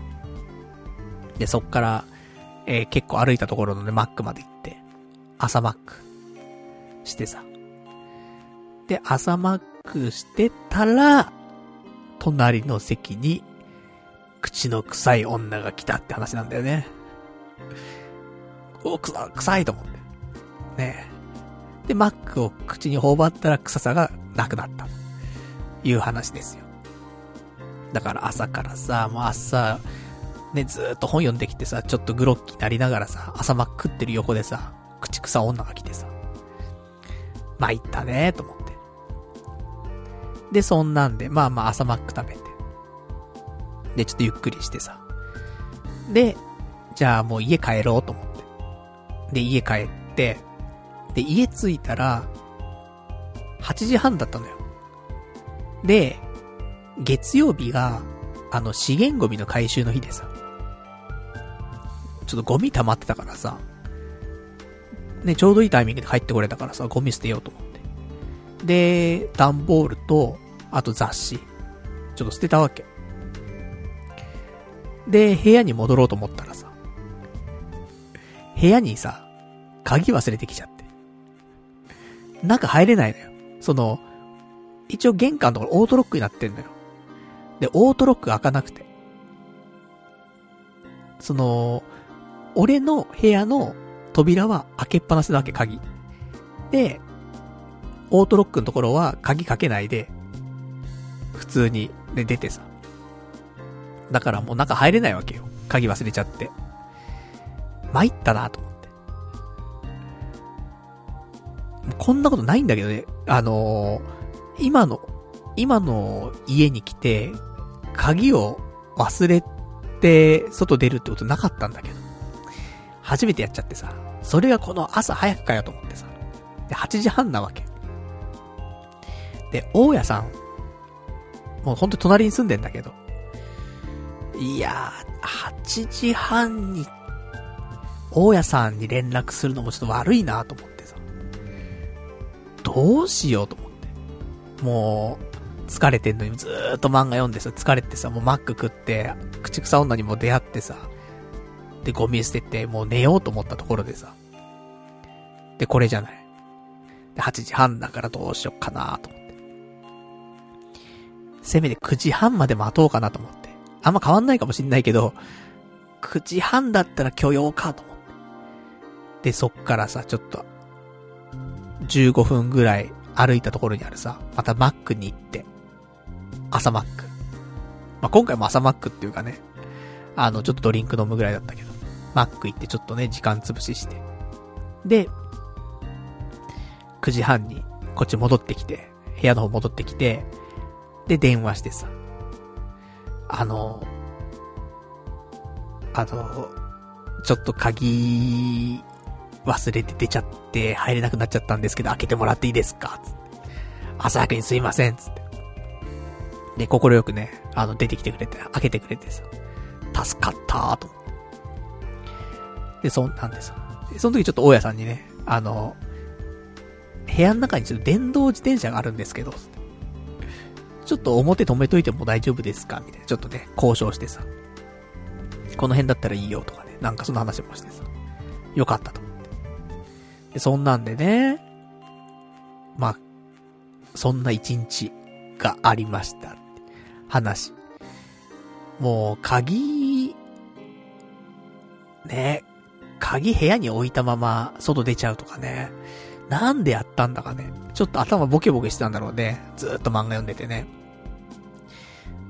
で、そっから、えー、結構歩いたところのね、マックまで行って、朝マックしてさ。で、朝マックしてたら、隣の席に、口の臭い女が来たって話なんだよね。お、臭、臭いと思って。ねで、マックを口に頬張ったら臭さがなくなった。いう話ですよ。だから朝からさ、もう朝、ね、ずーっと本読んできてさ、ちょっとグロッキーなりながらさ、朝マックってる横でさ、口臭女が来てさ、参ったねーと思って。で、そんなんで、まあまあ朝マック食べて。で、ちょっとゆっくりしてさ。で、じゃあもう家帰ろうと思って。で、家帰って、で、家着いたら、8時半だったのよ。で、月曜日が、あの、資源ゴミの回収の日でさ。ちょっとゴミ溜まってたからさ。ね、ちょうどいいタイミングで帰ってこれたからさ、ゴミ捨てようと思って。で、段ボールと、あと雑誌。ちょっと捨てたわけ。で、部屋に戻ろうと思ったらさ、部屋にさ、鍵忘れてきちゃって。中入れないのよ。その、一応玄関のところオートロックになってんのよ。で、オートロック開かなくて。その、俺の部屋の扉は開けっぱなしなわけ、鍵。で、オートロックのところは鍵かけないで、普通に、ね、出てさ。だからもう中入れないわけよ。鍵忘れちゃって。参ったなと思って。こんなことないんだけどね。あのー、今の、今の家に来て、鍵を忘れて、外出るってことなかったんだけど。初めてやっちゃってさ。それがこの朝早くかよと思ってさ。で、8時半なわけ。で、大家さん、もうほんと隣に住んでんだけど、いやー、8時半に、大家さんに連絡するのもちょっと悪いなと思ってさ。どうしようと思って。もう、疲れてんのにずーっと漫画読んでさ、疲れてさ、もうマック食って、口草女にも出会ってさ、で、ゴミ捨てて、もう寝ようと思ったところでさ。で、これじゃない。で、8時半だからどうしよっかなと思って。せめて9時半まで待とうかなと思って。あんま変わんないかもしんないけど、9時半だったら許容かと思って。で、そっからさ、ちょっと、15分ぐらい歩いたところにあるさ、またマックに行って、朝マック。まあ、今回も朝マックっていうかね、あの、ちょっとドリンク飲むぐらいだったけど、マック行ってちょっとね、時間潰しして。で、9時半にこっち戻ってきて、部屋の方戻ってきて、で、電話してさ。あの、あの、ちょっと鍵忘れて出ちゃって入れなくなっちゃったんですけど開けてもらっていいですか？つって。朝早くにすいませんつって。で、心よくね、あの、出てきてくれて、開けてくれてさ。助かったーと。で、そんなんでさ。その時ちょっと大家さんにね、あの、部屋の中にちょっと電動自転車があるんですけど、ちょっと表止めといても大丈夫ですか？みたいな。ちょっとね、交渉してさ。この辺だったらいいよとかね。なんかその話もしてさ。よかったと。そんなんでね。まあ、そんな一日がありました。話。もう、鍵、ね、鍵部屋に置いたまま外出ちゃうとかね。なんでやったんだかね。ちょっと頭ボケボケしてたんだろうね。ずーっと漫画読んでてね。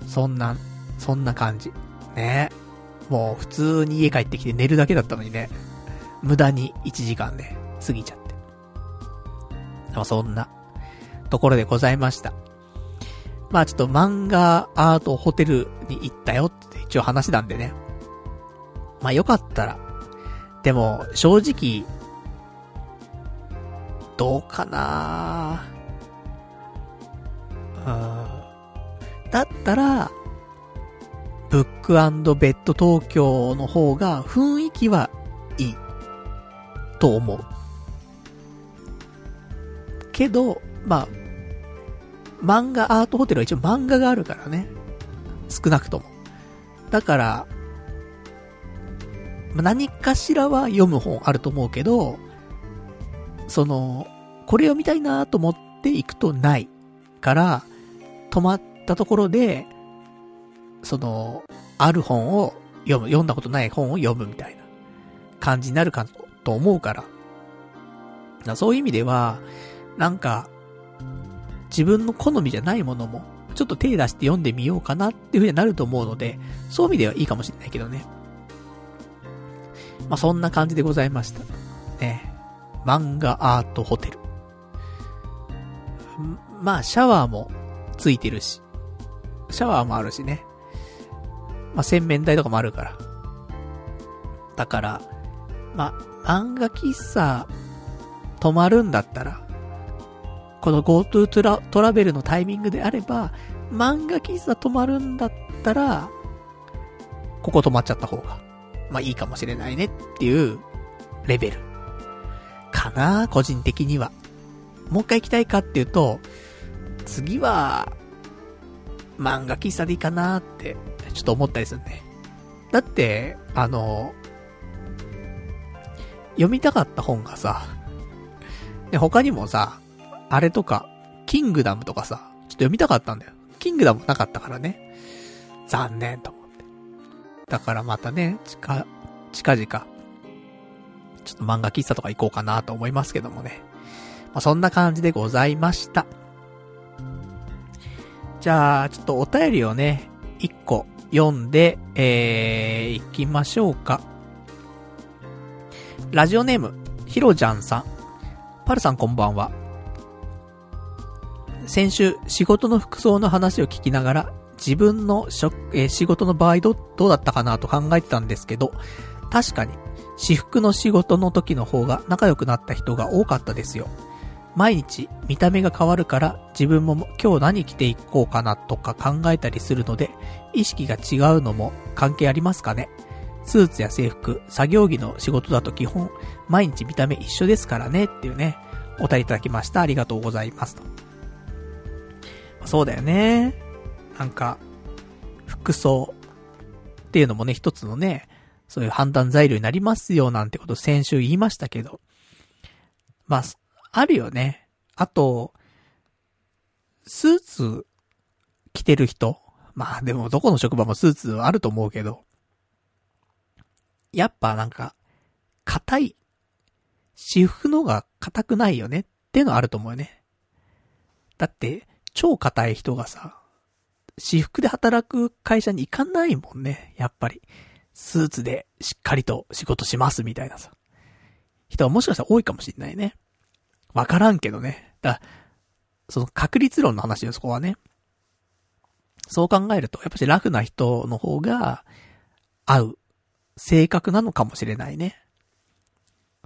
そんな、そんな感じ。ね。もう普通に家帰ってきて寝るだけだったのにね。無駄に1時間ね、過ぎちゃって。まあそんな、ところでございました。まあちょっと漫画アートホテルに行ったよって一応話なんでね。まあよかったら。でも、正直、どうかなうん。だったら、ブックベッド東京の方が雰囲気はいい。と思う。けど、まあ、漫画アートホテルは一応漫画があるからね。少なくとも。だから、何かしらは読む本あると思うけど、その、これを見たいなと思って行くとないから、止まったところで、その、ある本を読む、読んだことない本を読むみたいな感じになるかと思うから。からそういう意味では、なんか、自分の好みじゃないものも、ちょっと手出して読んでみようかなっていう風になると思うので、そういう意味ではいいかもしれないけどね。まあ、そんな感じでございました。ね。漫画アートホテル。まあ、シャワーもついてるし。シャワーもあるしね。まあ、洗面台とかもあるから。だから、まあ、漫画喫茶、泊まるんだったら、この GoTo トラトラベルのタイミングであれば、漫画喫茶泊まるんだったら、ここ泊まっちゃった方が、まあいいかもしれないねっていうレベル。かな個人的には。もう一回行きたいかっていうと、次は、漫画喫茶でいいかなって、ちょっと思ったりするね。だって、あの、読みたかった本がさ、で、他にもさ、あれとか、キングダムとかさ、ちょっと読みたかったんだよ。キングダムなかったからね。残念と思って。だからまたね、近、近々、ちょっと漫画喫茶とか行こうかなと思いますけどもね。まあ、そんな感じでございました。じゃあ、ちょっとお便りをね、一個読んで、えー、行きましょうか。ラジオネーム、ひろじゃんさん。パルさんこんばんは。先週、仕事の服装の話を聞きながら、自分の職、えー、仕事の場合ど、どうだったかなと考えてたんですけど、確かに、私服の仕事の時の方が仲良くなった人が多かったですよ。毎日見た目が変わるから自分も今日何着ていこうかなとか考えたりするので、意識が違うのも関係ありますかねスーツや制服、作業着の仕事だと基本、毎日見た目一緒ですからねっていうね、お便りいただきました。ありがとうございますと。そうだよね。なんか、服装っていうのもね、一つのね、そういう判断材料になりますよなんてこと先週言いましたけど。まあ、あるよね。あと、スーツ着てる人。まあでもどこの職場もスーツあると思うけど。やっぱなんか、硬い。私服の方が硬くないよねっていうのはあると思うよね。だって、超硬い人がさ、私服で働く会社に行かないもんね、やっぱり。スーツでしっかりと仕事しますみたいなさ。人はもしかしたら多いかもしんないね。わからんけどね。だその確率論の話よ、そこはね。そう考えると、やっぱしラフな人の方が合う性格なのかもしれないね。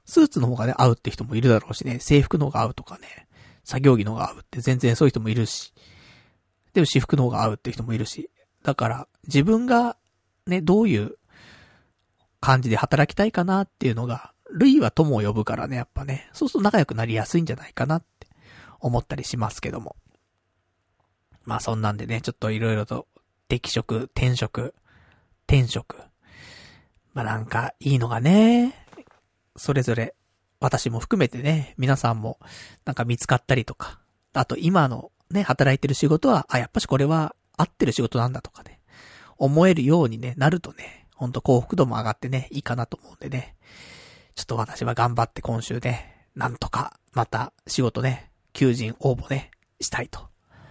スーツの方がね、合うって人もいるだろうしね、制服の方が合うとかね、作業着の方が合うって全然そういう人もいるし、でも私服の方が合うって人もいるし、だから自分がね、どういう感じで働きたいかなっていうのが、類は友を呼ぶからね、やっぱね、そうすると仲良くなりやすいんじゃないかなって思ったりしますけども。まあそんなんでね、ちょっと色々と、適職、転職、転職。まあなんか、いいのがね、それぞれ、私も含めてね、皆さんも、なんか見つかったりとか、あと今のね、働いてる仕事は、あ、やっぱしこれは合ってる仕事なんだとかね、思えるようにね、なるとね、ほんと幸福度も上がってね、いいかなと思うんでね。ちょっと私は頑張って今週ね、なんとか、また仕事ね、求人応募ね、したいと。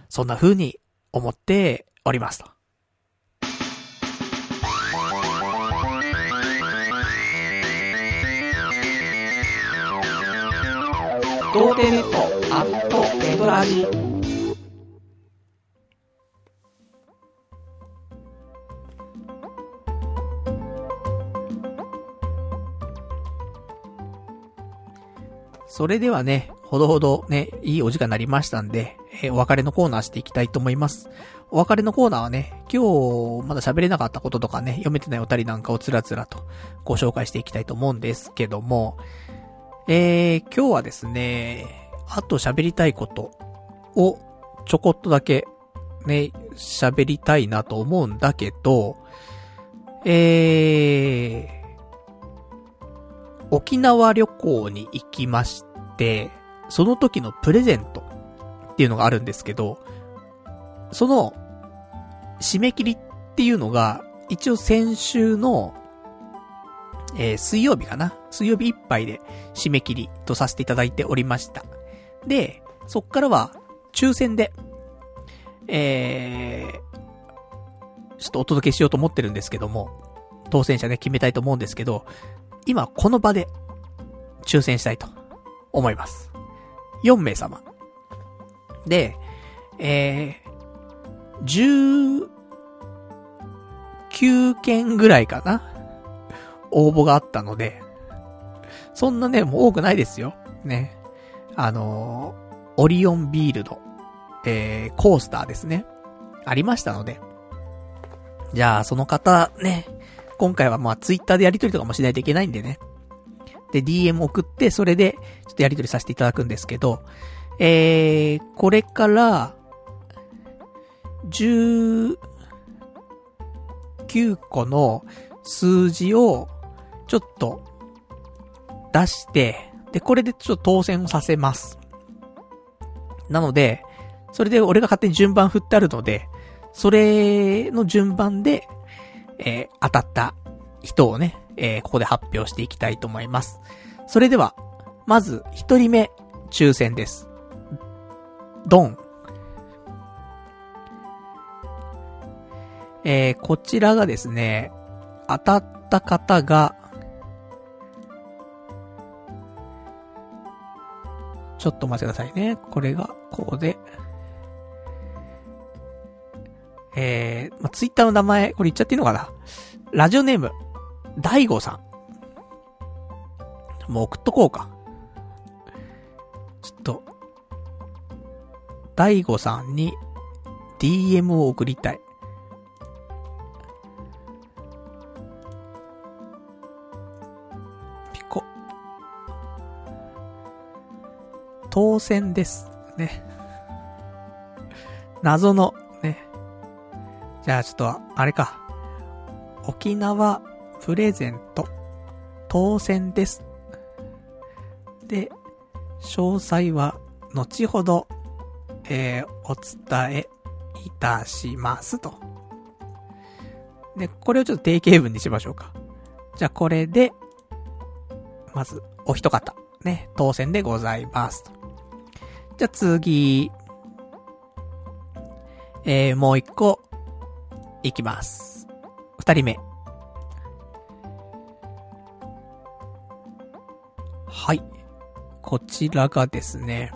そんな風に思っておりますと。童貞ネットアットネトラジそれではね、ほどほどね、いいお時間になりましたんで、えー、お別れのコーナーしていきたいと思います。お別れのコーナーはね、今日まだ喋れなかったこととかね、読めてないおたりなんかをつらつらとご紹介していきたいと思うんですけども、えー、今日はですね、あと喋りたいことをちょこっとだけね、喋りたいなと思うんだけど、えー、沖縄旅行に行きまして、その時のプレゼントっていうのがあるんですけど、その、締め切りっていうのが、一応先週の、えー、水曜日かな？水曜日いっぱいで締め切りとさせていただいておりました。で、そっからは、抽選で、えー、ちょっとお届けしようと思ってるんですけども、当選者ね、決めたいと思うんですけど、今この場で抽選したいと思います。4名様。で、えー、19件ぐらいかな？応募があったので、そんなね、もう多くないですよ。ね。あのー、オリオンビールの、えー、コースターですね。ありましたので。じゃあ、その方、ね、今回はまあツイッターでやりとりとかもしないといけないんでね。で、DM 送って、それで、ちょっとやりとりさせていただくんですけど、えー、これから、19個の数字を、ちょっと、出して、で、これでちょっと当選をさせます。なので、それで俺が勝手に順番振ってあるので、それの順番で、えー、当たった人をね、えー、ここで発表していきたいと思います。それでは、まず、一人目、抽選です。ドン。えー、こちらがですね、当たった方が、ちょっと待ってくださいね。これが、こうで。えー、まあ、ツイッターの名前、これ言っちゃっていいのかな？ラジオネーム、大悟さん。もう送っとこうか。ちょっと、大悟さんに DM を送りたい。当選です。ね。謎の、ね。じゃあちょっと、あれか。沖縄プレゼント、当選です。で、詳細は、後ほど、えー、お伝えいたしますと。で、これをちょっと定型文にしましょうか。じゃあこれで、まず、お一方、ね、当選でございますと。じゃあ次、えー、もう一個、いきます。二人目。はい。こちらがですね、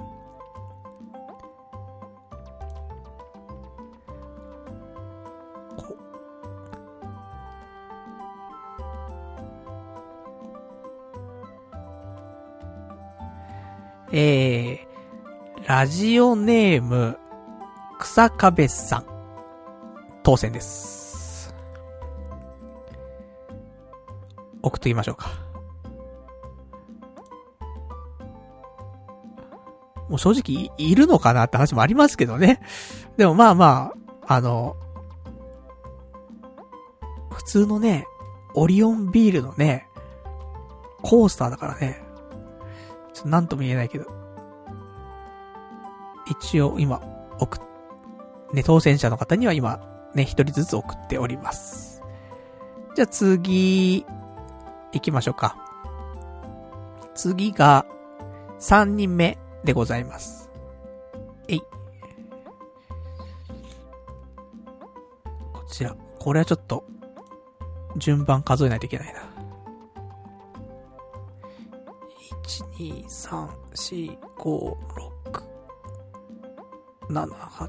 えー、ラジオネーム、草壁さん。当選です。送っときましょうか。もう正直い、いるのかなって話もありますけどね。でもまあまあ、あの、普通のね、オリオンビールのね、コースターだからね、ちょっとなんとも言えないけど、一応今、送っ、ね、当選者の方には今、ね、一人ずつ送っております。じゃあ次、行きましょうか。次が、三人目でございます。えい。こちら。これはちょっと、順番数えないといけないな。1、2、3、4、5、6、7、8、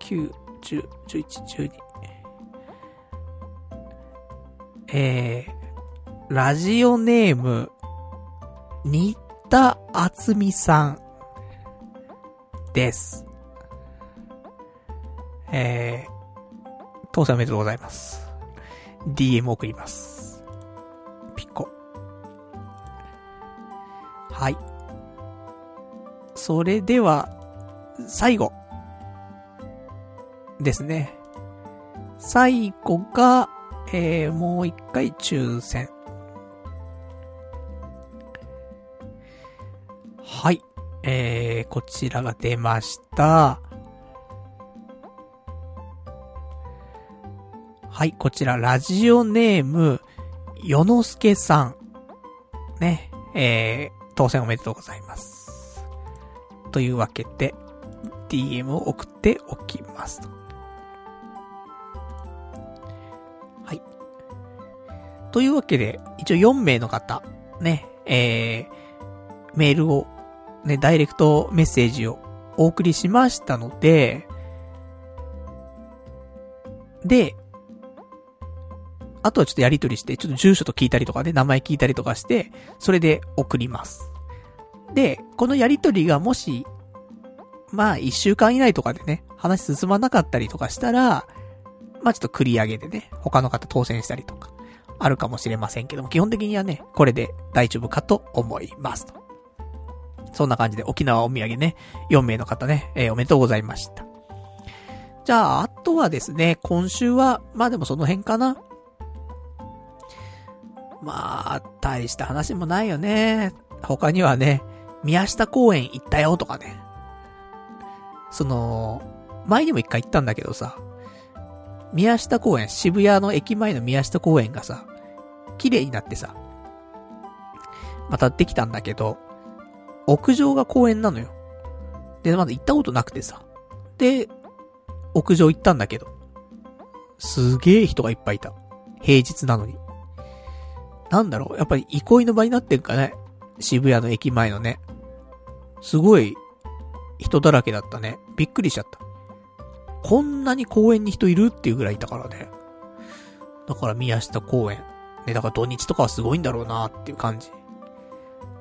9、10、11、12。えー、ラジオネーム、新田厚美さんです。えー、当選おめでとうございます。DM 送ります。ピッコ。はい。それでは、最後。ですね。最後が、えー、もう一回抽選。はい。えー、こちらが出ました。はい、こちら、ラジオネーム、よのすけさん。ね、えー、当選おめでとうございます。というわけで、DM を送っておきます。はい。というわけで、一応4名の方、ね、えー、メールを、ね、ダイレクトメッセージをお送りしましたので、で、あとはちょっとやりとりして、ちょっと住所と聞いたりとかね、名前聞いたりとかして、それで送ります。で、このやりとりがもし、まあ一週間以内とかでね、話進まなかったりとかしたら、まあちょっと繰り上げでね、他の方当選したりとか、あるかもしれませんけども、基本的にはね、これで大丈夫かと思いますと。そんな感じで沖縄お土産ね、4名の方ね、えーおめでとうございました。じゃあ、あとはですね、今週は、まあでもその辺かな。まあ、大した話もないよね。他にはね、宮下公園行ったよとかね。その、前にも一回行ったんだけどさ、宮下公園、渋谷の駅前の宮下公園がさ、綺麗になってさ、またできたんだけど、屋上が公園なのよ。で、まだ行ったことなくてさ。で、屋上行ったんだけど。すげえ人がいっぱいいた。平日なのに。なんだろう、やっぱり憩いの場になってんかね。渋谷の駅前のね。すごい、人だらけだったね。びっくりしちゃった。こんなに公園に人いるっていうぐらいいたからね。だから宮下公園。ね、だから土日とかはすごいんだろうなっていう感じ。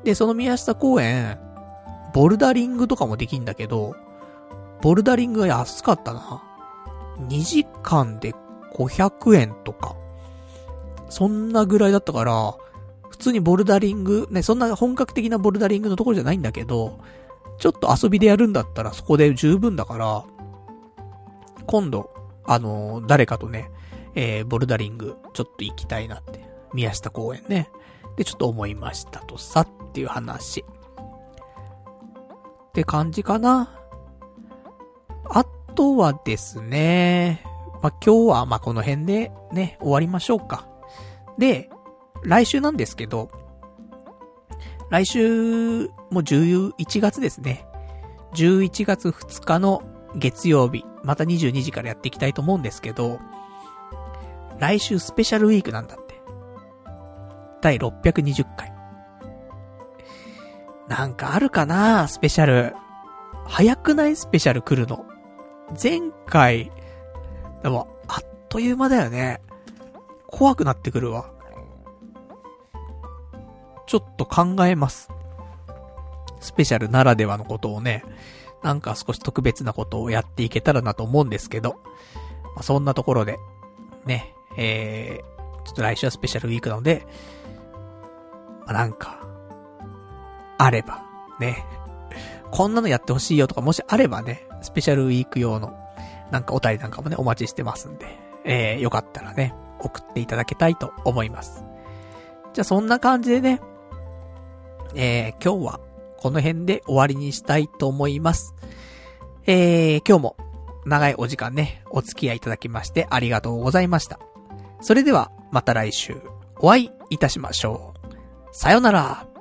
で、その宮下公園、ボルダリングとかもできんだけど、ボルダリングが安かったな。2時間で500円とか。そんなぐらいだったから、普通にボルダリング、ね、そんな本格的なボルダリングのところじゃないんだけど、ちょっと遊びでやるんだったらそこで十分だから、今度、あのー、誰かとね、えー、ボルダリング、ちょっと行きたいなって。宮下公園ね。で、ちょっと思いましたとさ、っていう話。って感じかな。あとはですね、まあ、今日は、ま、この辺でね、終わりましょうか。で、来週なんですけど、来週も11月ですね。11月2日の月曜日、また22時からやっていきたいと思うんですけど、来週スペシャルウィークなんだって。第620回。なんかあるかなスペシャル。早くないスペシャル来るの。前回、でも、あっという間だよね。怖くなってくるわ。ちょっと考えます。スペシャルならではのことをね、なんか少し特別なことをやっていけたらなと思うんですけど、まあ、そんなところで、ね、えー、ちょっと来週はスペシャルウィークなので、まあ、なんか、あれば、ね、こんなのやってほしいよとかもしあればね、スペシャルウィーク用の、なんかお便りなんかもね、お待ちしてますんで、えー、よかったらね、送っていただけたいと思います。じゃあそんな感じでね、えー、今日はこの辺で終わりにしたいと思います。えー、今日も長いお時間ね、お付き合いいただきましてありがとうございました。それではまた来週お会いいたしましょう。さよなら。